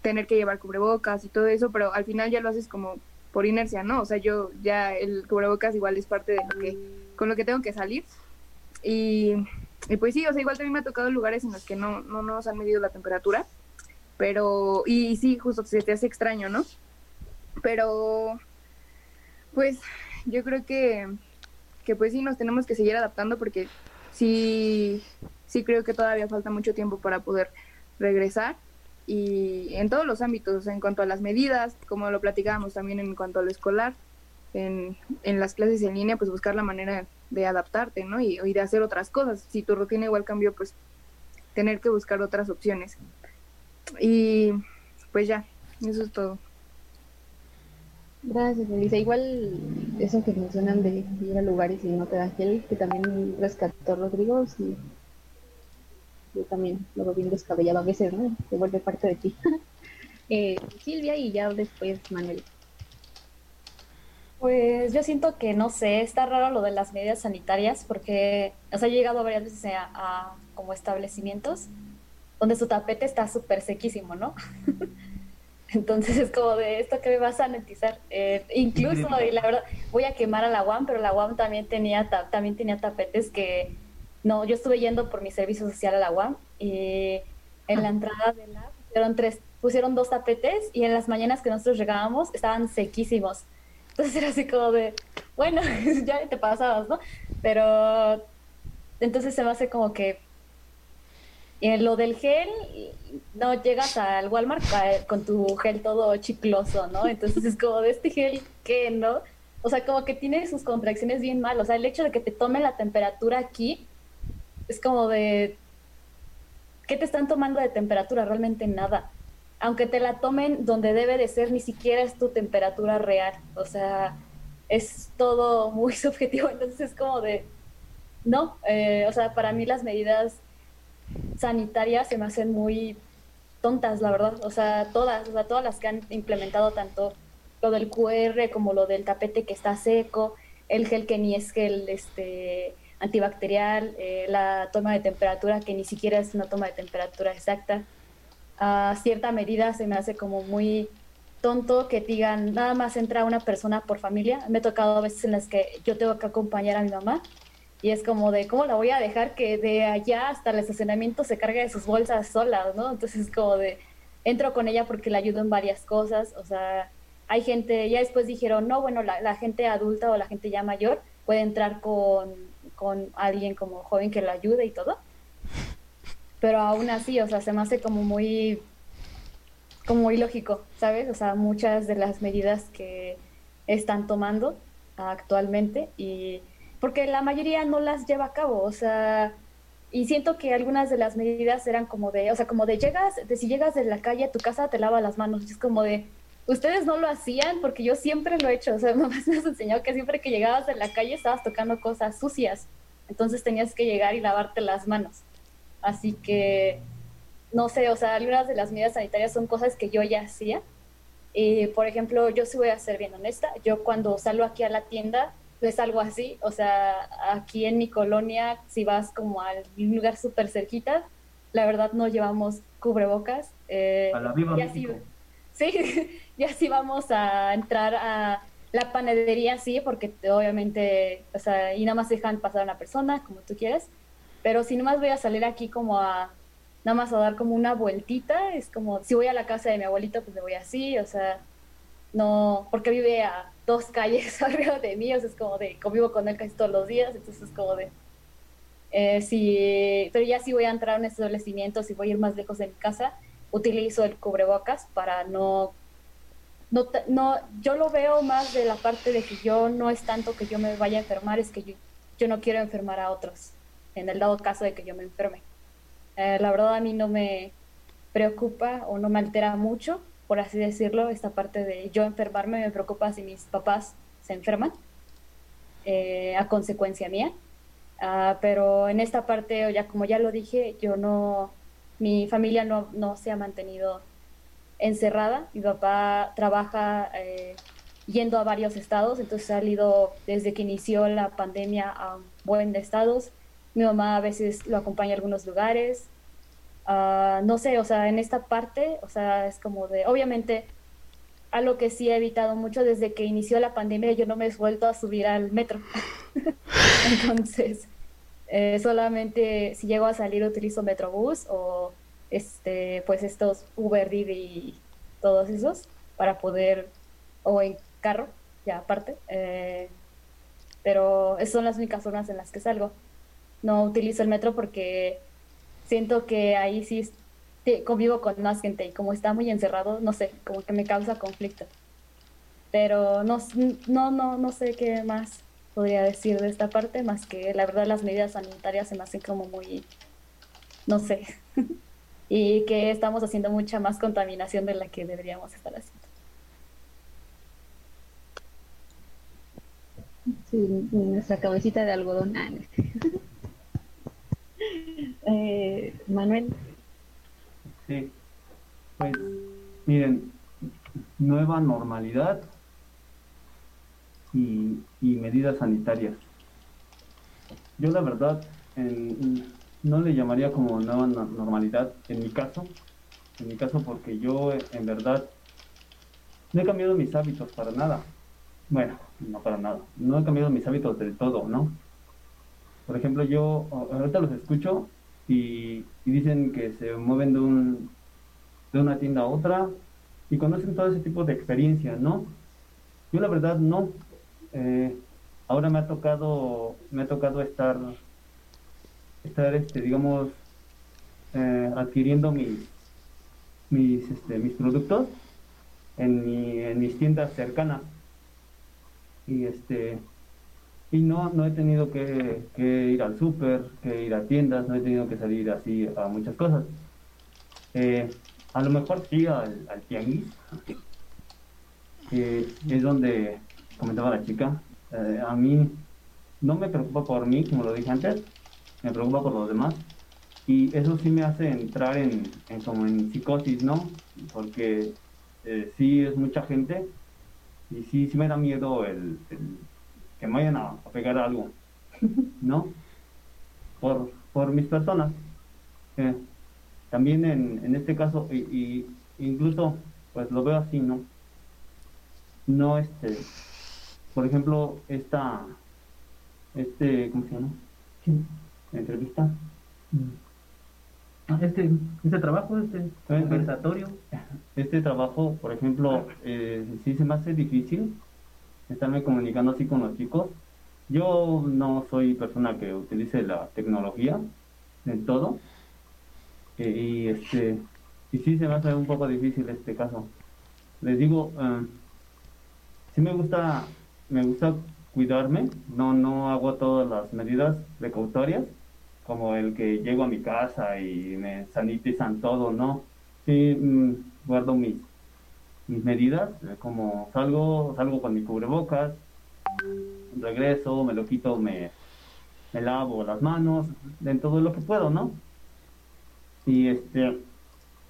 tener que llevar cubrebocas y todo eso, pero al final ya lo haces como por inercia, ¿no? O sea, yo ya el cubrebocas igual es parte de lo que con lo que tengo que salir. Y y pues sí, o sea, igual también me ha tocado lugares en los que no, no nos han medido la temperatura, pero, y, sí, justo se te hace extraño, ¿no? Pero, pues, yo creo que, que pues sí nos tenemos que seguir adaptando porque sí, sí creo que todavía falta mucho tiempo para poder regresar y en todos los ámbitos, en cuanto a las medidas, como lo platicábamos también en cuanto a lo escolar, en, en las clases en línea, pues buscar la manera de adaptarte, ¿no? Y, y, de hacer otras cosas. Si tu rutina igual cambió, pues tener que buscar otras opciones. Y pues ya, eso es todo. Gracias, Melissa. Igual eso que mencionan de ir a lugares y no te da gel, que también rescató Rodrigo. Yo también lo veo bien descabellado a veces, ¿no? Se vuelve parte de ti. eh, Silvia y ya después Manuel. Pues yo siento que, no sé, está raro lo de las medidas sanitarias porque, o sea, he llegado varias veces a, a como establecimientos donde su tapete está súper sequísimo, ¿no? Entonces es como de esto que me va a sanitizar. Eh, incluso, y la verdad, voy a quemar a la UAM, pero la UAM también tenía, también tenía tapetes que, no, yo estuve yendo por mi servicio social a la UAM y en la entrada de la pusieron tres, pusieron dos tapetes y en las mañanas que nosotros llegábamos estaban sequísimos. Entonces era así como de, bueno, ya te pasabas, ¿no? Pero entonces se me hace como que en lo del gel, no llegas al Walmart con tu gel todo chicloso, ¿no? Entonces es como de este gel que, ¿no? O sea, como que tiene sus contracciones bien mal. O sea, el hecho de que te tome la temperatura aquí es como de, ¿qué te están tomando de temperatura? Realmente nada aunque te la tomen donde debe de ser, ni siquiera es tu temperatura real. O sea, es todo muy subjetivo. Entonces es como de, no, eh, o sea, para mí las medidas sanitarias se me hacen muy tontas, la verdad. O sea, todas, o sea, todas las que han implementado tanto lo del QR como lo del tapete que está seco, el gel que ni es gel este, antibacterial, eh, la toma de temperatura que ni siquiera es una toma de temperatura exacta. A cierta medida se me hace como muy tonto que digan nada más entra una persona por familia. Me ha tocado a veces en las que yo tengo que acompañar a mi mamá y es como de cómo la voy a dejar que de allá hasta el estacionamiento se cargue de sus bolsas sola, ¿no? Entonces es como de entro con ella porque la ayudo en varias cosas, o sea, hay gente, ya después dijeron, no, bueno, la, gente adulta o la gente ya mayor puede entrar con, con alguien como joven que la ayude y todo. Pero aún así, o sea, se me hace como muy como ilógico, ¿sabes? O sea, muchas de las medidas que están tomando actualmente y porque la mayoría no las lleva a cabo, o sea, y siento que algunas de las medidas eran como de, o sea, como de llegas, de si llegas de la calle a tu casa te lava las manos, es como de ustedes no lo hacían porque yo siempre lo he hecho, o sea, mamá nos enseñó que siempre que llegabas de la calle estabas tocando cosas sucias, entonces tenías que llegar y lavarte las manos. Así que no sé, o sea, algunas de las medidas sanitarias son cosas que yo ya hacía. Y, por ejemplo, yo sí voy a ser bien honesta, yo cuando salgo aquí a la tienda es algo así, o sea, aquí en mi colonia, si vas como a un lugar súper cerquita, la verdad no llevamos cubrebocas. Eh, a la viva y así, Sí, y así vamos a entrar a la panadería, sí, porque obviamente, o sea, y nada más dejan pasar a una persona, como tú quieres, pero si nomás voy a salir aquí como a nada más a dar como una vueltita, es como, si voy a la casa de mi abuelito, pues me voy así, o sea, no, porque vive a dos calles arriba de mí, o sea, es como de, convivo con él casi todos los días, entonces es como de, eh, pero ya si voy a entrar en un establecimiento, si voy a ir más lejos de mi casa, utilizo el cubrebocas para no, no, no, yo lo veo más de la parte de que yo no es tanto que yo me vaya a enfermar, es que yo, no quiero enfermar a otros, en el dado caso de que yo me enferme. Eh, la verdad a mí no me preocupa o no me altera mucho, por así decirlo, esta parte de yo enfermarme, me preocupa si mis papás se enferman eh, a consecuencia mía. Ah, pero en esta parte, ya como ya lo dije, yo no, mi familia no, no se ha mantenido encerrada. Mi papá trabaja eh, yendo a varios estados, entonces ha ido desde que inició la pandemia a buen de estados. Mi mamá a veces lo acompaña a algunos lugares. Ah, no sé, o sea, en esta parte, o sea, es como de, obviamente, algo que sí he evitado mucho desde que inició la pandemia, yo no me he vuelto a subir al metro. Entonces, eh, solamente si llego a salir utilizo Metrobús o este, pues estos Uber, Didi y todos esos para poder, o en carro, ya aparte. Eh, pero esas son las únicas zonas en las que salgo no utilizo el metro porque siento que ahí sí convivo con más gente y como está muy encerrado, no sé, como que me causa conflicto. Pero no, no, no, no sé qué más podría decir de esta parte, más que la verdad las medidas sanitarias se me hacen como muy, no sé, y que estamos haciendo mucha más contaminación de la que deberíamos estar haciendo. Sí, nuestra cabecita de algodón. Ah, eh, Manuel. Sí, pues miren, nueva normalidad y, medidas sanitarias. Yo la verdad no le llamaría como nueva normalidad en mi caso, en mi caso porque yo en verdad no he cambiado mis hábitos para nada. Bueno, no para nada. No he cambiado mis hábitos del todo, ¿no? Por ejemplo, yo ahorita los escucho y, dicen que se mueven de, un, de una tienda a otra y conocen todo ese tipo de experiencias, ¿no? Yo la verdad no. Eh, ahora me ha tocado, me ha tocado estar, estar, este, digamos, eh, adquiriendo mis, mis, este, mis productos en, mi, en mis tiendas cercanas. Y este, y no, no he tenido que, ir al súper, que ir a tiendas, no he tenido que salir así a muchas cosas. Eh, a lo mejor sí al, al tianguis, que es donde comentaba la chica. Eh, a mí no me preocupa por mí, como lo dije antes, me preocupa por los demás. y eso sí me hace entrar en, en como en psicosis, ¿no? Porque eh, sí es mucha gente y sí, sí me da miedo el, el que me vayan a, a pegar algo, ¿no? Por, por mis personas. Eh, también en, en este caso, y, y incluso pues lo veo así, ¿no? No, este, por ejemplo, esta, este, ¿cómo se llama? ¿Quién? ¿Entrevista? Ah, Este, este trabajo, este conversatorio. Este trabajo, por ejemplo, eh, sí se me hace difícil estarme comunicando así con los chicos. Yo no soy persona que utilice la tecnología en todo. Eh, y este y sí se me hace un poco difícil este caso. Les digo, eh, sí me gusta, me gusta cuidarme, no, no hago todas las medidas precautorias, como el que llego a mi casa y me sanitizan todo, no. Sí mm, guardo mis, mis medidas, eh, como salgo, salgo con mi cubrebocas, regreso, me lo quito, me, me lavo las manos, en todo lo que puedo, ¿no? Y este,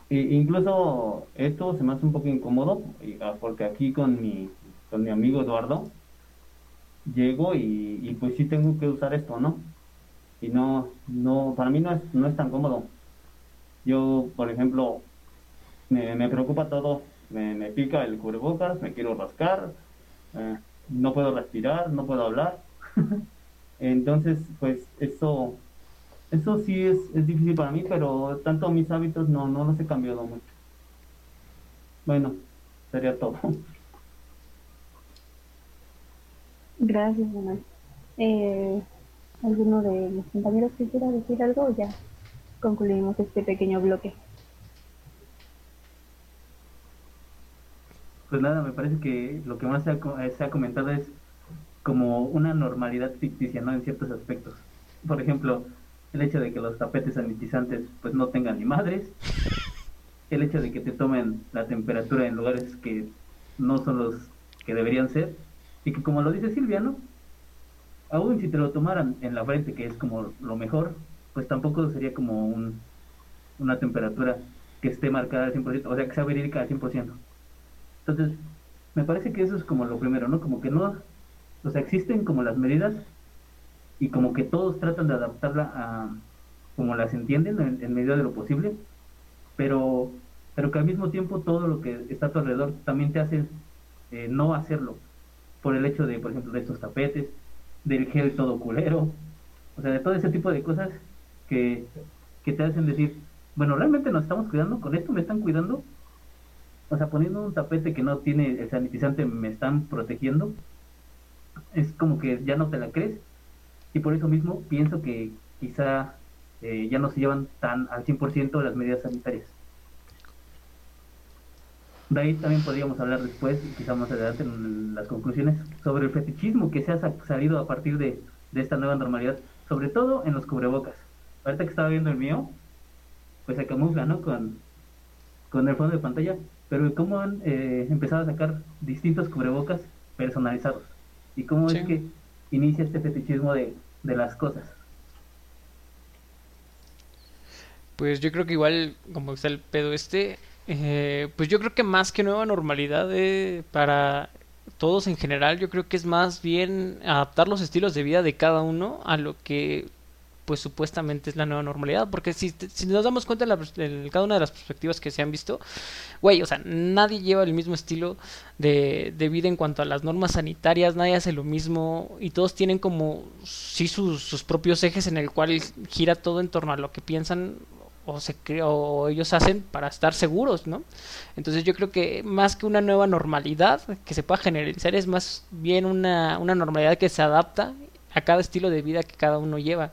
e- incluso esto se me hace un poco incómodo, ah, porque aquí con mi, con mi amigo Eduardo, llego y pues sí tengo que usar esto, ¿no? Y no, no, para mí no es, no es tan cómodo. Yo, por ejemplo, me, me preocupa todo, me, me pica el cubrebocas, me quiero rascar, eh, no puedo respirar, no puedo hablar. Entonces, pues eso, eso sí es, es difícil para mí, pero tanto mis hábitos no, no los he cambiado mucho. Bueno, sería todo. Gracias, Manuel. Eh, ¿Alguno de mis compañeros quisiera decir algo ya concluimos este pequeño bloque? Pues nada, me parece que lo que más se ha, eh, se ha comentado es como una normalidad ficticia, ¿no? En ciertos aspectos. Por ejemplo, el hecho de que los tapetes sanitizantes pues no tengan ni madres, el hecho de que te tomen la temperatura en lugares que no son los que deberían ser, y que como lo dice Silvia, ¿no? Aún si te lo tomaran en la frente, que es como lo mejor, pues tampoco sería como un, una temperatura que esté marcada al 100%, o sea, que sea verídica al 100%. Entonces, me parece que eso es como lo primero, ¿no? Como que no, o sea, existen como las medidas y como que todos tratan de adaptarla a como las entienden en, medida de lo posible, pero, pero que al mismo tiempo todo lo que está a tu alrededor también te hace eh, no hacerlo, por el hecho de, por ejemplo, de estos tapetes, del gel todo culero, o sea, de todo ese tipo de cosas que, que te hacen decir, bueno, realmente nos estamos cuidando, con esto me están cuidando, o sea, poniendo un tapete que no tiene el sanitizante me están protegiendo, es como que ya no te la crees. Y por eso mismo pienso que quizá eh, ya no se llevan tan al 100% las medidas sanitarias. De ahí también podríamos hablar después, quizá más adelante en las conclusiones, sobre el fetichismo que se ha sa- salido a partir de, de esta nueva normalidad, sobre todo en los cubrebocas. Ahorita que estaba viendo el mío, pues se camufla, ¿no? Con, con el fondo de pantalla, pero cómo han eh, empezado a sacar distintos cubrebocas personalizados y cómo Sí. es que inicia este fetichismo de, de las cosas. Pues yo creo que igual, como está el pedo este, eh, pues yo creo que más que nueva normalidad eh, para todos en general, yo creo que es más bien adaptar los estilos de vida de cada uno a lo que pues supuestamente es la nueva normalidad, porque si, nos damos cuenta en cada una de las perspectivas que se han visto, güey, o sea, nadie lleva el mismo estilo de, de vida en cuanto a las normas sanitarias, nadie hace lo mismo y todos tienen como sí sus, sus propios ejes en el cual gira todo en torno a lo que piensan o se o ellos hacen para estar seguros, ¿no? Entonces yo creo que más que una nueva normalidad que se pueda generalizar es más bien una, una normalidad que se adapta a cada estilo de vida que cada uno lleva.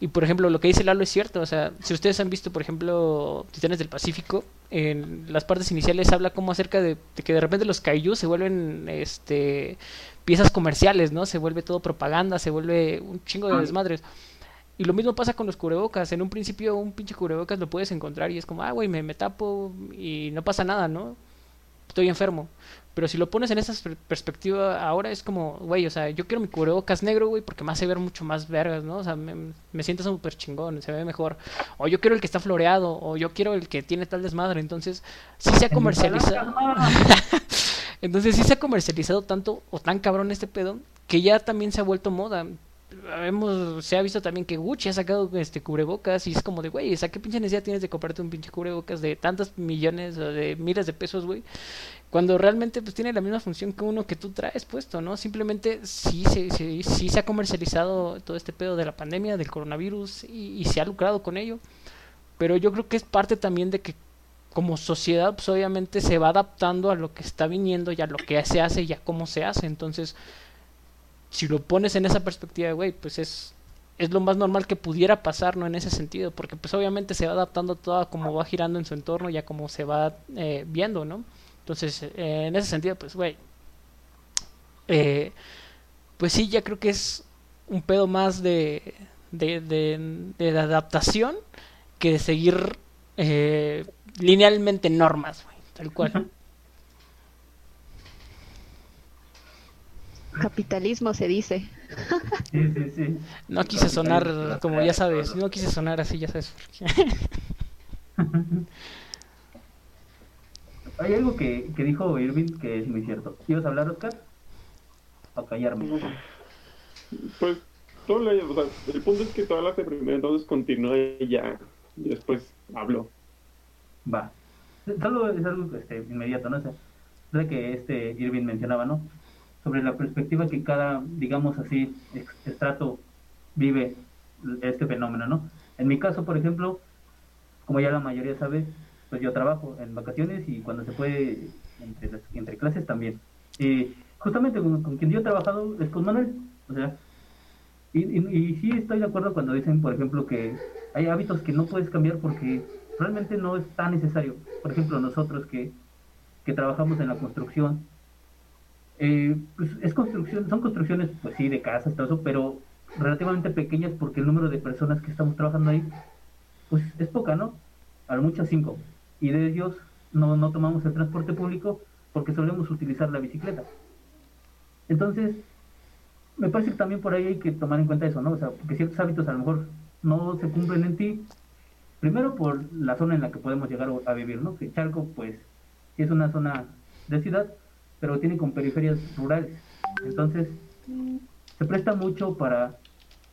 Y por ejemplo, lo que dice Lalo es cierto, o sea, si ustedes han visto, por ejemplo, Titanes del Pacífico, en las partes iniciales habla como acerca de, de que de repente los kaiju se vuelven este piezas comerciales, ¿no? Se vuelve todo propaganda, se vuelve un chingo de desmadres. Y lo mismo pasa con los cubrebocas. En un principio un pinche cubrebocas lo puedes encontrar y es como, ah, güey, me, me tapo y no pasa nada, ¿no? estoy enfermo. Pero si lo pones en esa per- perspectiva ahora es como, güey, o sea, yo quiero mi cubrebocas negro, güey, porque me hace ver mucho más vergas, ¿no? O sea, me, me siento súper chingón, se ve mejor. O yo quiero el que está floreado, o yo quiero el que tiene tal desmadre. Entonces, sí se ha comercializado. Entonces, sí se ha comercializado tanto o tan cabrón este pedo que ya también se ha vuelto moda. Hemos, se ha visto también que Gucci ha sacado este cubrebocas y es como de, güey, o sea, ¿qué pinche necesidad tienes de comprarte un pinche cubrebocas de tantos millones o de miles de pesos, güey? Cuando realmente pues tiene la misma función que uno que tú traes puesto, ¿no? Simplemente sí, sí, sí se ha comercializado todo este pedo de la pandemia, del coronavirus y, y se ha lucrado con ello. Pero yo creo que es parte también de que como sociedad, pues obviamente se va adaptando a lo que está viniendo y a lo que se hace y a cómo se hace. Entonces, si lo pones en esa perspectiva, güey, pues es, es lo más normal que pudiera pasar, ¿no? En ese sentido, porque pues obviamente se va adaptando todo a cómo va girando en su entorno y a cómo se va eh, viendo, ¿no? Entonces, eh, en ese sentido, pues, güey, eh, pues sí, ya creo que es un pedo más de, de, de, adaptación que de seguir eh, linealmente normas, güey, tal cual. Capitalismo se dice. Sí, sí, sí. No quise sonar, como ya sabes, no quise sonar así, ya sabes. por qué. Hay algo que, que dijo Irving que es muy cierto. ¿Ibas a hablar, Oscar? O callarme. Pues, todo lo- o sea, el punto es que tú hablaste primero, entonces continúa y ya. Y después hablo. Va. Solo es algo este, inmediato, ¿no? O sea, que este Irving mencionaba, ¿no? Sobre la perspectiva que cada, digamos así, estrato vive este fenómeno, ¿no? En mi caso, por ejemplo, como ya la mayoría sabe, pues yo trabajo en vacaciones y cuando se puede entre, las- entre clases también. Y justamente con, con quien yo he trabajado es con Manuel. O sea, y, y, y sí estoy de acuerdo cuando dicen, por ejemplo, que hay hábitos que no puedes cambiar porque realmente no es tan necesario. Por ejemplo, nosotros que, que trabajamos en la construcción, eh, pues es construcción, son construcciones, pues sí, de casas, todo eso, pero relativamente pequeñas porque el número de personas que estamos trabajando ahí, pues es poca, ¿no? A lo mucho cinco. Y de ellos no, no tomamos el transporte público porque solemos utilizar la bicicleta. Entonces, me parece que también por ahí hay que tomar en cuenta eso, ¿no? O sea, porque ciertos hábitos a lo mejor no se cumplen en ti, primero por la zona en la que podemos llegar a vivir, ¿no? Que Chalco, pues, es una zona de ciudad, pero tiene con periferias rurales. Entonces, se presta mucho para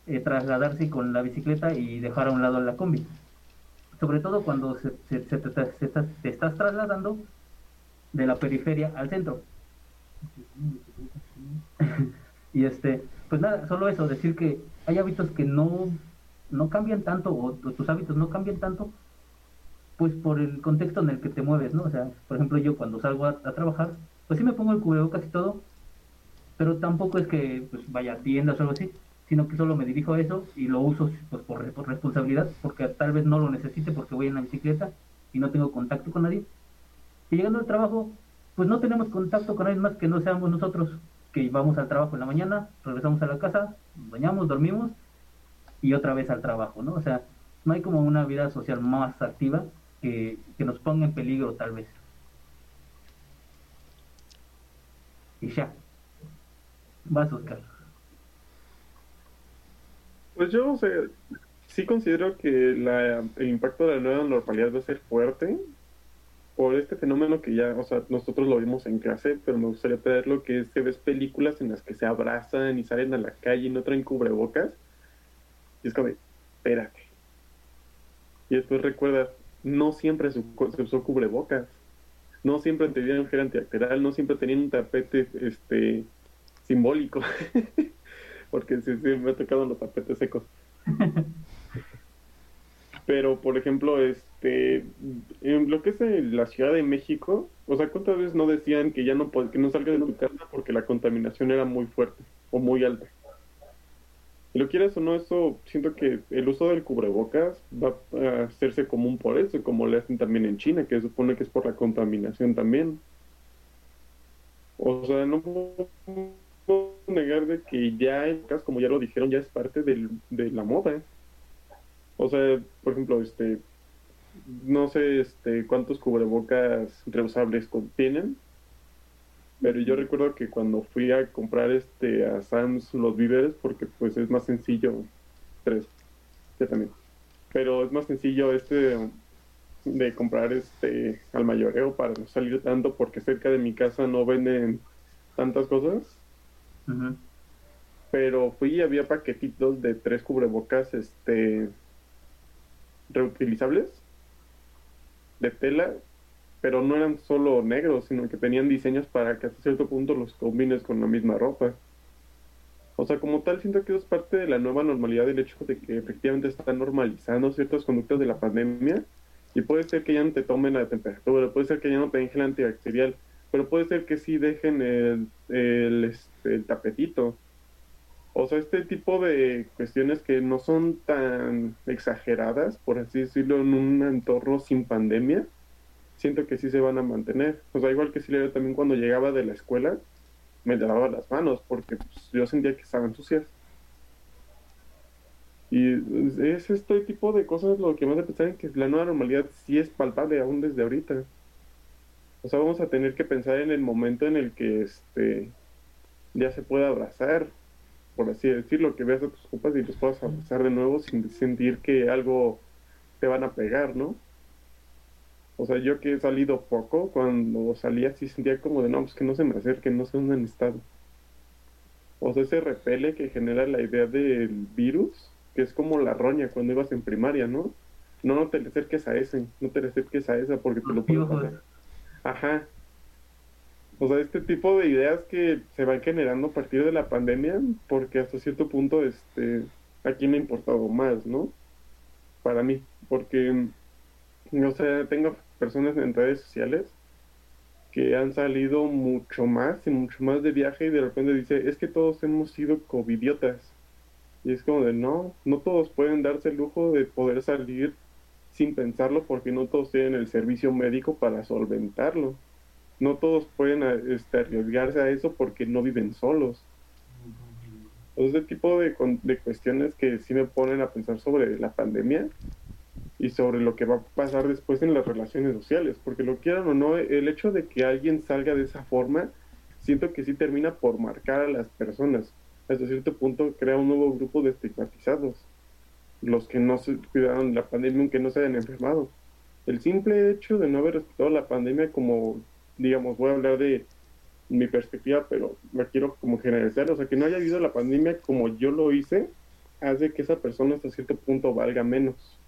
eh, trasladarse con la bicicleta y dejar a un lado la combi. Sobre todo cuando se, se- se te, se está- te estás trasladando de la periferia al centro. y este, pues nada, solo eso, decir que hay hábitos que no, no cambian tanto, o, tus hábitos no cambian tanto, pues por el contexto en el que te mueves, ¿no? O sea, por ejemplo, yo cuando salgo a trabajar, pues sí me pongo el cubrebocas y todo, pero tampoco es que pues vaya a tiendas o algo así, sino que solo me dirijo a eso y lo uso pues por, re- por responsabilidad, porque tal vez no lo necesite porque voy en la bicicleta y no tengo contacto con nadie. Y llegando al trabajo, pues no tenemos contacto con nadie más que no seamos nosotros, que vamos al trabajo en la mañana, regresamos a la casa, bañamos, dormimos y otra vez al trabajo, ¿no? O sea, no hay como una vida social más activa que, que nos ponga en peligro tal vez. Y ya. Vas, Oscar. Pues yo, o sea, sí considero que la, el impacto de la nueva normalidad va a ser fuerte por este fenómeno que ya, o sea, nosotros lo vimos en clase, pero me gustaría traerlo que es que ves películas en las que se abrazan y salen a la calle y no traen cubrebocas. Y es como, espérate. Y después recuerdas, no siempre se usó cubrebocas. No siempre tenían gel antibacterial, no siempre tenían un tapete este simbólico. Porque sí, sí, me ha tocado los tapetes secos. Pero, por ejemplo, este, en lo que es la Ciudad de México, o sea, ¿cuántas veces no decían que ya no, que no salgas de tu casa porque la contaminación era muy fuerte o muy alta? Lo quieres o no, eso siento que el uso del cubrebocas va a hacerse común por eso, como le hacen también en China, que se supone que es por la contaminación también. O sea, no puedo negar de que ya, como ya lo dijeron, ya es parte del, de la moda. O sea, por ejemplo, este, no sé este, cuántos cubrebocas reusables contienen, Pero yo recuerdo que cuando fui a comprar este a Sam's los víveres, porque pues es más sencillo, tres, ya también. Pero es más sencillo este de comprar este al mayoreo para no salir tanto porque cerca de mi casa no venden tantas cosas. Pero fui y había paquetitos de tres cubrebocas este reutilizables de tela, pero no eran solo negros, sino que tenían diseños para que hasta cierto punto los combines con la misma ropa. O sea, como tal, siento que es parte de la nueva normalidad del hecho de que efectivamente están normalizando ciertas conductas de la pandemia. Y puede ser que ya no te tomen la temperatura, puede ser que ya no te den gel antibacterial, pero puede ser que sí dejen el, el, este, el tapetito. O sea, este tipo de cuestiones que no son tan exageradas, por así decirlo, en un entorno sin pandemia, siento que sí se van a mantener. O sea, igual que si le también cuando llegaba de la escuela, me lavaba las manos porque pues, yo sentía que estaban sucias. Y es este tipo de cosas lo que me hace pensar en que la nueva normalidad sí es palpable aún desde ahorita. O sea, vamos a tener que pensar en el momento en el que este ya se pueda abrazar, por así decirlo, que veas a tus compas y los puedas abrazar de nuevo sin sentir que algo te van a pegar, ¿no? O sea, yo que he salido poco, cuando salía sí sentía como de, no, pues que no se me acerquen, no se en estado. O sea, ese repele que genera la idea del virus, que es como la roña cuando ibas en primaria, ¿no? No, no te le acerques a ese, no te le acerques a esa porque te lo piojos. pasar. Ajá. O sea, este tipo de ideas que se van generando a partir de la pandemia, porque hasta cierto punto, este, aquí me ha importado más, ¿no? Para mí, porque, o sea, tengo personas en redes sociales que han salido mucho más y mucho más de viaje y de repente dice, es que todos hemos sido covidiotas. Y es como de, no, no todos pueden darse el lujo de poder salir sin pensarlo porque no todos tienen el servicio médico para solventarlo. No todos pueden este, arriesgarse a eso porque no viven solos. Ese tipo de, de cuestiones que sí me ponen a pensar sobre la pandemia y sobre lo que va a pasar después en las relaciones sociales, porque lo quieran o no, el hecho de que alguien salga de esa forma, siento que sí termina por marcar a las personas. Hasta cierto punto crea un nuevo grupo de estigmatizados, los que no se cuidaron de la pandemia aunque no se hayan enfermado. El simple hecho de no haber respetado la pandemia como, digamos, voy a hablar de mi perspectiva, pero la quiero como generalizar, o sea, que no haya habido la pandemia como yo lo hice, hace que esa persona hasta cierto punto valga menos.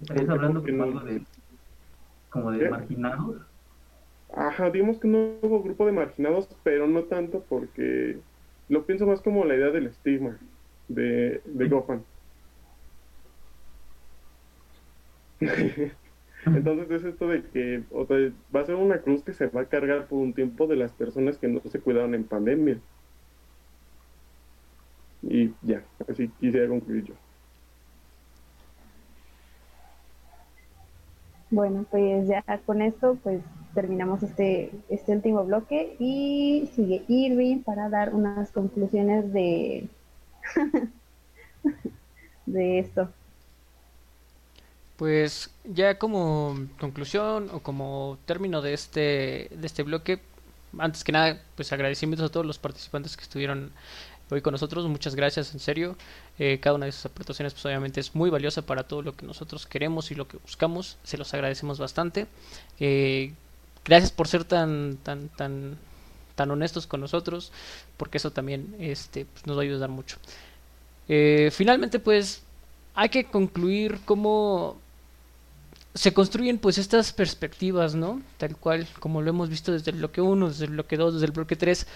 ¿Estarías hablando como algo de, como de ¿Qué? marginados? Ajá, digamos que no hubo grupo de marginados, pero no tanto porque lo pienso más como la idea del estigma de, de Gohan. Entonces es esto de que o sea, va a ser una cruz que se va a cargar por un tiempo de las personas que no se cuidaron en pandemia. Y ya, así quisiera concluir yo. Bueno, pues ya con esto pues terminamos este, este último bloque y sigue Irving para dar unas conclusiones de, de esto. Pues ya como conclusión o como término de este, de este bloque, antes que nada, pues agradecimientos a todos los participantes que estuvieron hoy con nosotros. Muchas gracias, en serio. Eh, cada una de sus aportaciones, pues obviamente es muy valiosa para todo lo que nosotros queremos y lo que buscamos. Se los agradecemos bastante. Eh, gracias por ser tan, tan, tan, tan honestos con nosotros, porque eso también, este, pues, nos va a ayudar mucho. Eh, finalmente, pues hay que concluir cómo se construyen pues estas perspectivas, ¿no? Tal cual como lo hemos visto desde el bloque 1, desde el bloque 2, desde el bloque 3,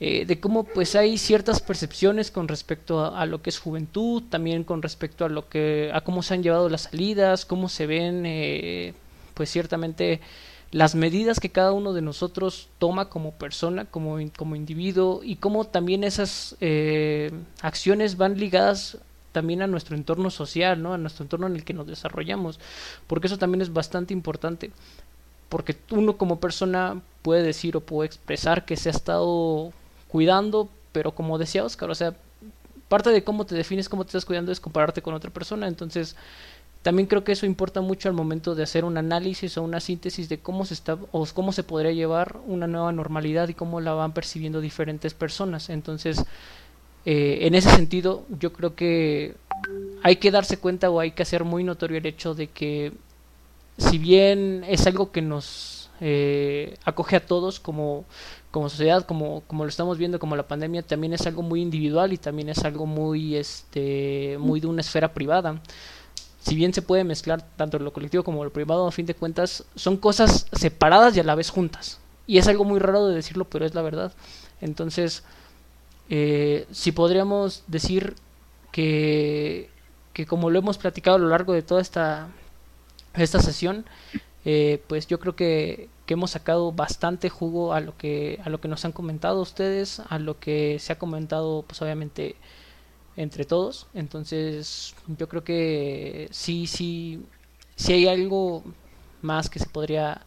eh, de cómo pues hay ciertas percepciones con respecto a, lo que es juventud, también con respecto a lo que a cómo se han llevado las salidas, cómo se ven eh, pues ciertamente las medidas que cada uno de nosotros toma como persona, como, como individuo y cómo también esas eh, acciones van ligadas también a nuestro entorno social, ¿no? A nuestro entorno en el que nos desarrollamos, porque eso también es bastante importante, porque uno como persona puede decir o puede expresar que se ha estado cuidando, pero como decía Oscar, o sea, parte de cómo te defines, cómo te estás cuidando es compararte con otra persona, entonces también creo que eso importa mucho al momento de hacer un análisis o una síntesis de cómo se está o cómo se podría llevar una nueva normalidad y cómo la van percibiendo diferentes personas. Entonces, eh, en ese sentido, yo creo que hay que darse cuenta o hay que hacer muy notorio el hecho de que si bien es algo que nos eh, acoge a todos como, como sociedad, como, como lo estamos viendo, como la pandemia, también es algo muy individual y también es algo muy, este, muy de una esfera privada si bien se puede mezclar tanto lo colectivo como lo privado, a fin de cuentas son cosas separadas y a la vez juntas. Y es algo muy raro de decirlo, pero es la verdad. Entonces, eh, si podríamos decir que, que como lo hemos platicado a lo largo de toda esta, esta sesión, eh, pues yo creo que, hemos sacado bastante jugo a lo que a lo que nos han comentado ustedes, a lo que se ha comentado, pues obviamente entre todos. Entonces, yo creo que sí, sí, sí hay algo más que se podría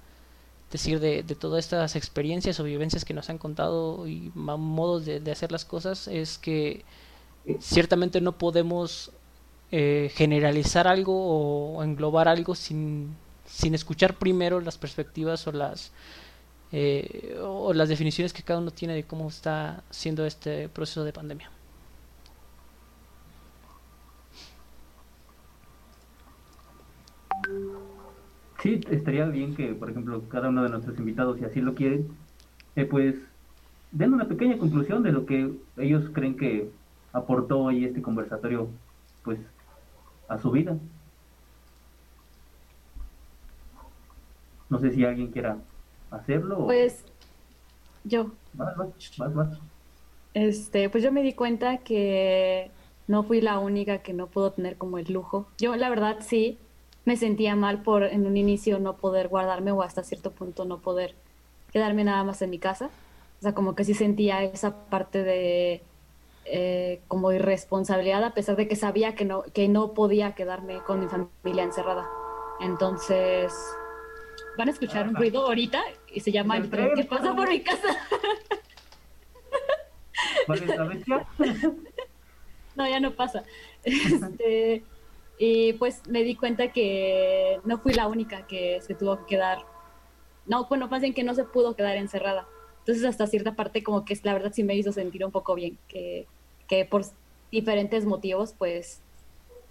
decir de, de todas estas experiencias o vivencias que nos han contado y modos de, de hacer las cosas, es que ciertamente no podemos eh, generalizar algo o englobar algo sin, sin escuchar primero las perspectivas o las eh, o las definiciones que cada uno tiene de cómo está siendo este proceso de pandemia. Sí, estaría bien que, por ejemplo, cada uno de nuestros invitados, si así lo quieren, eh, pues den una pequeña conclusión de lo que ellos creen que aportó hoy este conversatorio, pues, a su vida. No sé si alguien quiera hacerlo. Pues yo. Vas, vas, vas, Este, pues yo me di cuenta que no fui la única que no pudo tener como el lujo. Yo, la verdad, sí, me sentía mal por en un inicio no poder guardarme o hasta cierto punto no poder quedarme nada más en mi casa. O sea, como que sí sentía esa parte de eh, como irresponsabilidad a pesar de que sabía que no, que no podía quedarme con mi familia encerrada. Entonces, van a escuchar un ruido ahorita y se llama el tren que pasa por mi casa. no, ya no pasa. Este, y pues me di cuenta que no fui la única que se tuvo que quedar, no, bueno, más bien que no se pudo quedar encerrada. Entonces hasta cierta parte como que la verdad sí me hizo sentir un poco bien, que, que por diferentes motivos pues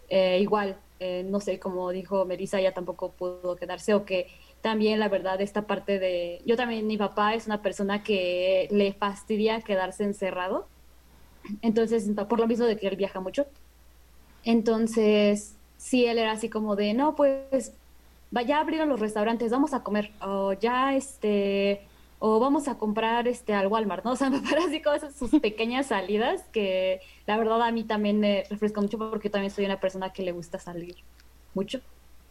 eh, igual, eh, no sé, como dijo Melissa, ya tampoco pudo quedarse o que también la verdad esta parte de, yo también, mi papá es una persona que le fastidia quedarse encerrado, entonces por lo mismo de que él viaja mucho. Entonces, sí, él era así como de, no, pues vaya a abrir a los restaurantes, vamos a comer, o ya, este, o vamos a comprar este al Walmart, ¿no? O sea, me parece así sus pequeñas salidas que la verdad a mí también me refresca mucho porque también soy una persona que le gusta salir mucho.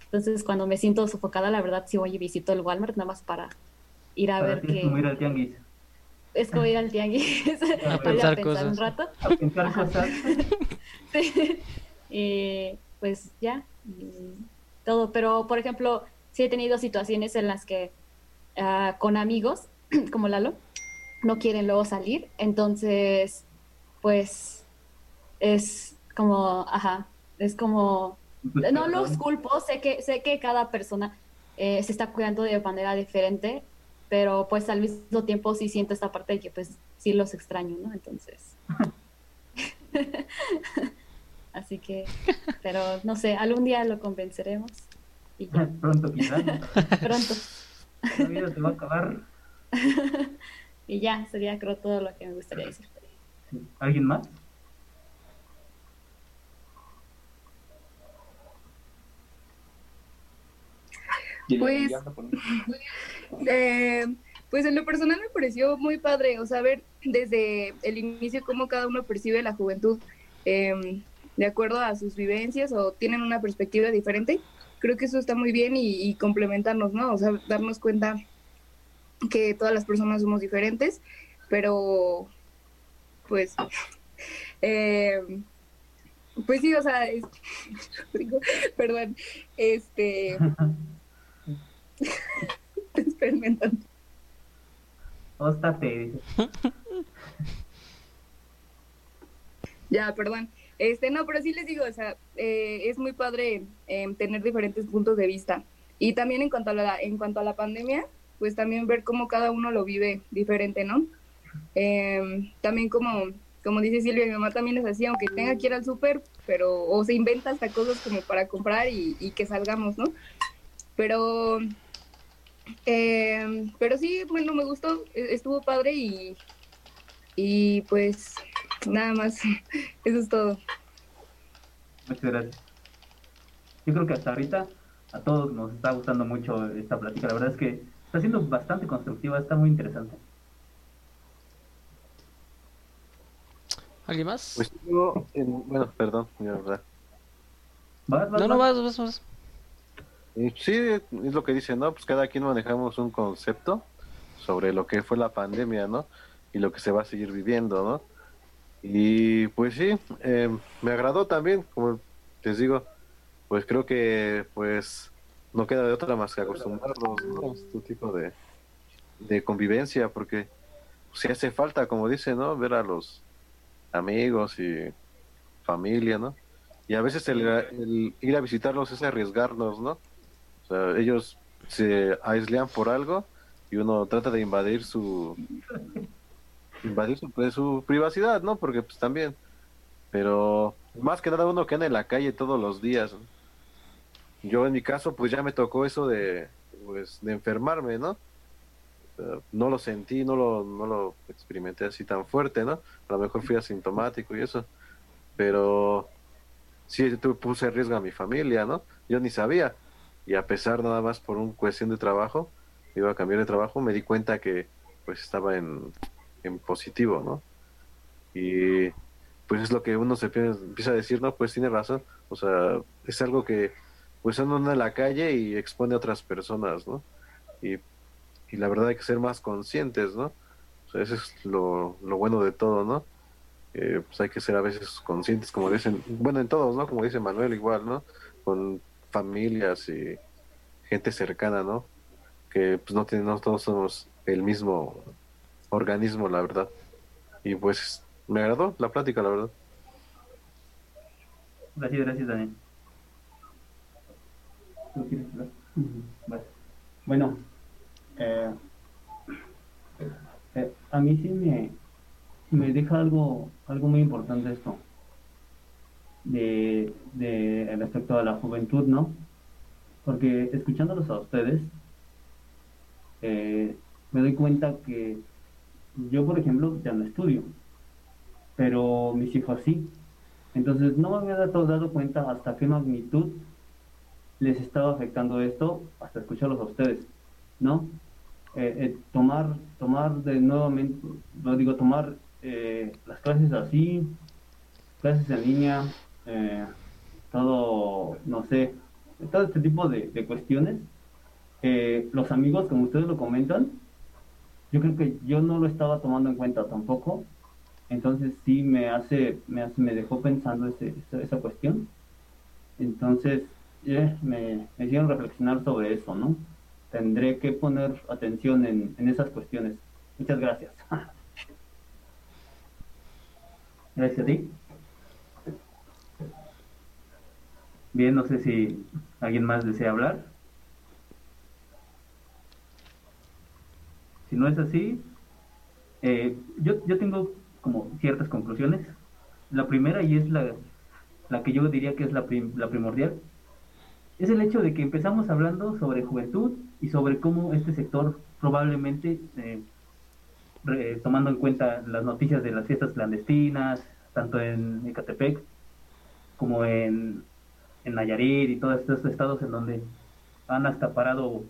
Entonces, cuando me siento sofocada, la verdad sí voy y visito el Walmart nada más para ir a ver qué... Es como ir al tianguis. Es como ir al tianguis. A pensar, cosas. un rato. A pensar cosas. sí. Y pues ya, todo. Pero, por ejemplo, sí he tenido situaciones en las que uh, con amigos, como Lalo, no quieren luego salir. Entonces, pues es como, ajá, es como, no los culpo, sé que, sé que cada persona eh, se está cuidando de manera diferente, pero pues al mismo tiempo sí siento esta parte de que pues sí los extraño, ¿no? Entonces... Así que, pero no sé, algún día lo convenceremos. Y ya. Pronto, quizás. Pronto. La vida se va a acabar. y ya, sería creo todo lo que me gustaría decir. ¿Alguien más? Pues, eh, pues en lo personal me pareció muy padre, o sea, ver desde el inicio cómo cada uno percibe la juventud. Eh, de acuerdo a sus vivencias o tienen una perspectiva diferente, creo que eso está muy bien y, complementarnos, ¿no? O sea, darnos cuenta que todas las personas somos diferentes, pero pues, eh, pues sí, o sea, perdón, este, experimentando. Óstate. ya, perdón. Este, no, pero sí les digo, o sea, eh, es muy padre eh, tener diferentes puntos de vista. Y también en cuanto a la, en cuanto a la pandemia, pues también ver cómo cada uno lo vive diferente, ¿no? Eh, también como, como dice Silvia, mi mamá también es así, aunque tenga que ir al súper, pero, o se inventa hasta cosas como para comprar y, y que salgamos, ¿no? Pero, eh, pero sí, bueno, me gustó, e- estuvo padre y, y pues nada más, eso es todo. Muchas gracias. Yo creo que hasta ahorita a todos nos está gustando mucho esta plática. La verdad es que está siendo bastante constructiva, está muy interesante. ¿Alguien más? Pues yo, en- bueno, perdón, la verdad. ¿Vas, vas, no, no, vas? vas, vas, sí, es lo que dicen, ¿no? Pues cada quien manejamos un concepto sobre lo que fue la pandemia, ¿no? Y lo que se va a seguir viviendo, ¿no? Y pues sí, eh, me agradó también, como les digo, pues creo que pues no queda de otra más que acostumbrarnos ¿no? a este tipo de, de convivencia, porque si hace falta, como dice, ¿no? Ver a los amigos y familia, ¿no? Y a veces el, el ir a visitarlos es arriesgarnos, ¿no? O sea, ellos se aislan por algo y uno trata de invadir su invadir su, pues, su privacidad, ¿no? Porque pues también, pero más que nada uno que anda en la calle todos los días. Yo en mi caso pues ya me tocó eso de pues de enfermarme, ¿no? No lo sentí, no lo, no lo experimenté así tan fuerte, ¿no? A lo mejor fui asintomático y eso, pero sí tu- puse riesgo a mi familia, ¿no? Yo ni sabía. Y a pesar nada más por una cuestión de trabajo, iba a cambiar de trabajo, me di cuenta que pues estaba en, en positivo, ¿no? Y pues es lo que uno se pi- empieza a decir, no, pues tiene razón. O sea, es algo que pues anda en la calle y expone a otras personas, ¿no? Y, y la verdad hay que ser más conscientes, ¿no? O sea, eso es lo, lo bueno de todo, ¿no? Eh, pues hay que ser a veces conscientes, como dicen, bueno, en todos, ¿no? Como dice Manuel, igual, ¿no? Con familias y gente cercana, ¿no? Que pues no, no todos somos el mismo organismo, la verdad. Y pues me agradó la plática, la verdad. Gracias, gracias, Daniel. ¿Tú quieres hablar? Vas. Bueno, eh, eh, a mí sí me, me deja algo, algo muy importante esto de, de respecto a la juventud, ¿no? Porque escuchándolos a ustedes, eh, me doy cuenta que yo, por ejemplo, ya no estudio, pero mis hijos sí. Entonces no me había dado, dado cuenta hasta qué magnitud les estaba afectando esto hasta escucharlos a ustedes, ¿no? Eh, eh, tomar, tomar de nuevamente, lo digo, tomar eh, las clases así, clases en línea, eh, todo, no sé, todo este tipo de, de cuestiones. Eh, los amigos, como ustedes lo comentan, yo creo que yo no lo estaba tomando en cuenta tampoco. Entonces sí me hace, me hace, me dejó pensando ese, esa, cuestión. Entonces me, me hicieron reflexionar sobre eso, ¿no? Tendré que poner atención en, en esas cuestiones. Muchas gracias. Gracias a ti. Bien, no sé si alguien más desea hablar. Si no es así, eh, yo, yo tengo como ciertas conclusiones. La primera, y es la, la que yo diría que es la, prim- la primordial, es el hecho de que empezamos hablando sobre juventud y sobre cómo este sector probablemente, eh, tomando en cuenta las noticias de las fiestas clandestinas, tanto en Ecatepec como en, en Nayarit y todos estos estados en donde han hasta parado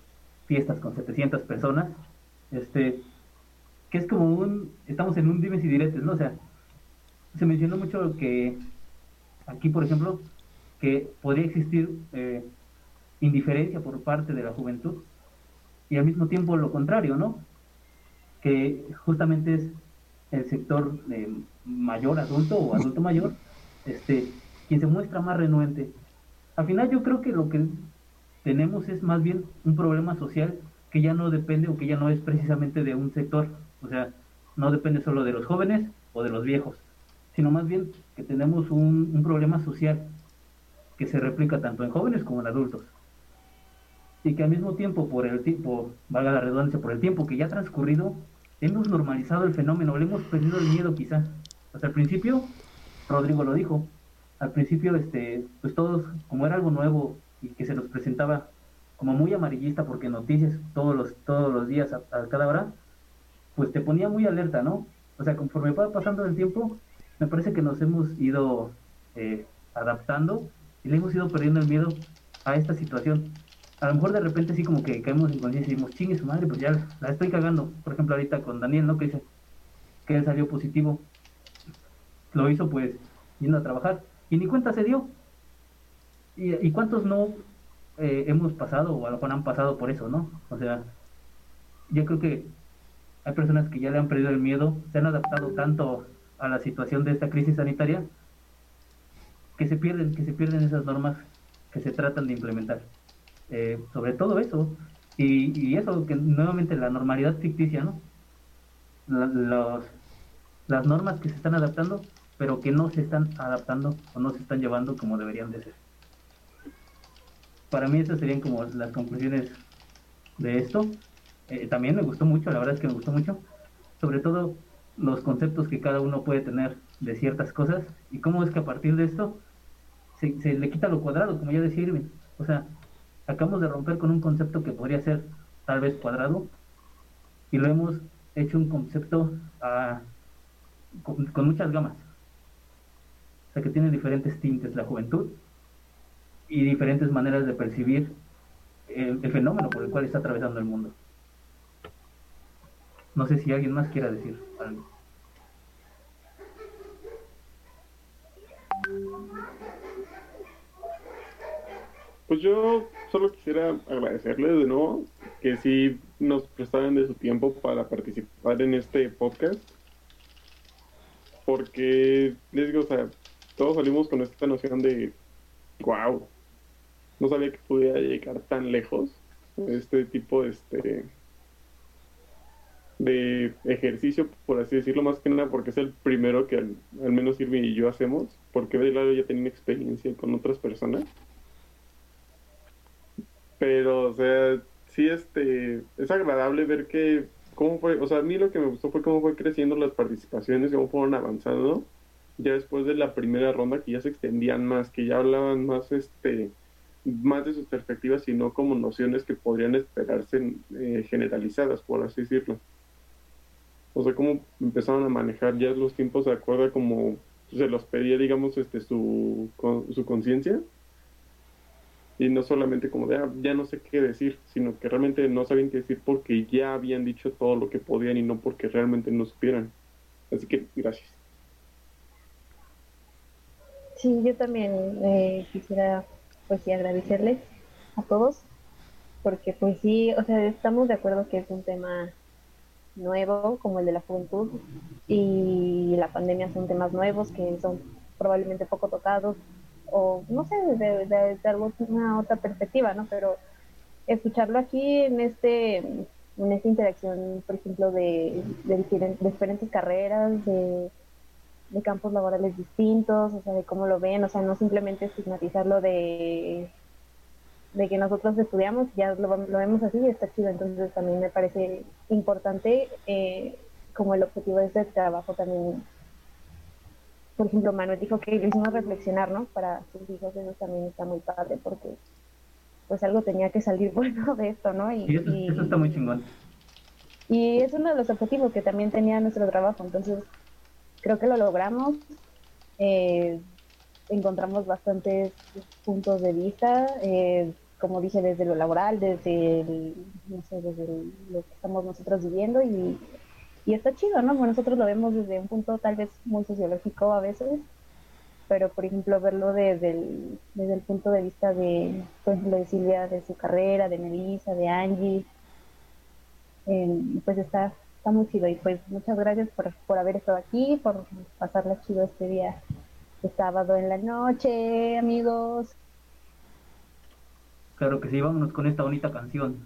fiestas con 700 personas, este, que es como un, estamos en un dimes y diretes, ¿no? O sea, se mencionó mucho que aquí, por ejemplo, que podría existir eh, indiferencia por parte de la juventud y al mismo tiempo lo contrario, ¿no? Que justamente es el sector eh, mayor, adulto o adulto mayor, este, quien se muestra más renuente. Al final yo creo que lo que tenemos es más bien un problema social que ya no depende o que ya no es precisamente de un sector, o sea, no depende solo de los jóvenes o de los viejos, sino más bien que tenemos un, un problema social que se replica tanto en jóvenes como en adultos. Y que al mismo tiempo, por el tiempo, valga la redundancia, por el tiempo que ya ha transcurrido, hemos normalizado el fenómeno, le hemos perdido el miedo quizá. Hasta al principio, Rodrigo lo dijo, al principio, este, pues todos, como era algo nuevo y que se nos presentaba como muy amarillista, porque noticias todos los, todos los días, a, cada hora, pues te ponía muy alerta, ¿no? O sea, conforme va pasando el tiempo, me parece que nos hemos ido eh, adaptando y le hemos ido perdiendo el miedo a esta situación. A lo mejor de repente sí como que caemos en conciencia y decimos, chingue su madre, pues ya la estoy cagando. Por ejemplo, ahorita con Daniel, ¿no? Que dice que él salió positivo. Lo hizo pues yendo a trabajar y ni cuenta se dio. ¿Y, y cuántos no eh, hemos pasado o a lo mejor han pasado por eso, ¿no? O sea, yo creo que hay personas que ya le han perdido el miedo, se han adaptado tanto a la situación de esta crisis sanitaria que se pierden, que se pierden esas normas que se tratan de implementar. Eh, sobre todo eso, y, y, eso, que nuevamente la normalidad ficticia, ¿no? La, los, las normas que se están adaptando, pero que no se están adaptando o no se están llevando como deberían de ser. Para mí esas serían como las conclusiones de esto. Eh, también me gustó mucho, la verdad es que me gustó mucho, sobre todo los conceptos que cada uno puede tener de ciertas cosas y cómo es que a partir de esto se, le quita lo cuadrado, como ya decía Irving. O sea, acabamos de romper con un concepto que podría ser tal vez cuadrado y lo hemos hecho un concepto con, con, muchas gamas. Que tiene diferentes tintes la juventud y diferentes maneras de percibir el, el fenómeno por el cual está atravesando el mundo. No sé si alguien más quiera decir algo. Pues yo solo quisiera agradecerles de nuevo que sí nos prestaran de su tiempo para participar en este podcast. Porque, les digo, o sea, todos salimos con esta noción de, wow, no sabía que pudiera llegar tan lejos este tipo de, este, de ejercicio, por así decirlo, más que nada porque es el primero que al, al menos Irving y yo hacemos, porque de lado ya tenía experiencia con otras personas. Pero, o sea, sí, este, es agradable ver que, cómo fue, o sea, a mí lo que me gustó fue cómo fue creciendo las participaciones, cómo fueron avanzando, ya después de la primera ronda que ya se extendían más, que ya hablaban más, este, más de sus perspectivas y no como nociones que podrían esperarse eh, generalizadas, por así decirlo. O sea, cómo empezaron a manejar ya los tiempos de acuerdo a como se los pedía, digamos, este, su, su conciencia y no solamente como de ah, ya no sé qué decir, sino que realmente no sabían qué decir porque ya habían dicho todo lo que podían y no porque realmente no supieran. Así que gracias. Sí, yo también eh, quisiera pues sí agradecerles a todos porque pues sí, o sea, estamos de acuerdo que es un tema nuevo como el de la juventud y la pandemia son temas nuevos que son probablemente poco tocados o no sé, de, de, de alguna otra perspectiva, ¿no? Pero escucharlo aquí en este en esta interacción, por ejemplo, de, de, diferentes, de diferentes carreras, de, de, campos laborales distintos, o sea, de cómo lo ven, o sea, no simplemente estigmatizarlo de, de que nosotros estudiamos, ya lo, lo vemos así y está chido, entonces también me parece importante eh, como el objetivo de este trabajo también por ejemplo, Manuel dijo que lo hicimos reflexionar, ¿no? Para sus hijos, eso también está muy padre, porque pues algo tenía que salir bueno de esto, ¿no? Y, y, eso, y, eso, está muy chingón. Y es uno de los objetivos que también tenía nuestro trabajo, entonces creo que lo logramos. Eh, encontramos bastantes puntos de vista, eh, como dije, desde lo laboral, desde, el, no sé, desde lo que estamos nosotros viviendo y y está chido, ¿no? Bueno, nosotros lo vemos desde un punto tal vez muy sociológico a veces, pero por ejemplo verlo desde el, desde el punto de vista de, por ejemplo, de Silvia, de su carrera, de Melissa, de Angie, eh, pues está, está muy chido. Y pues muchas gracias por, por haber estado aquí, por pasarla chido este día de sábado en la noche, amigos. Claro que sí, vámonos con esta bonita canción.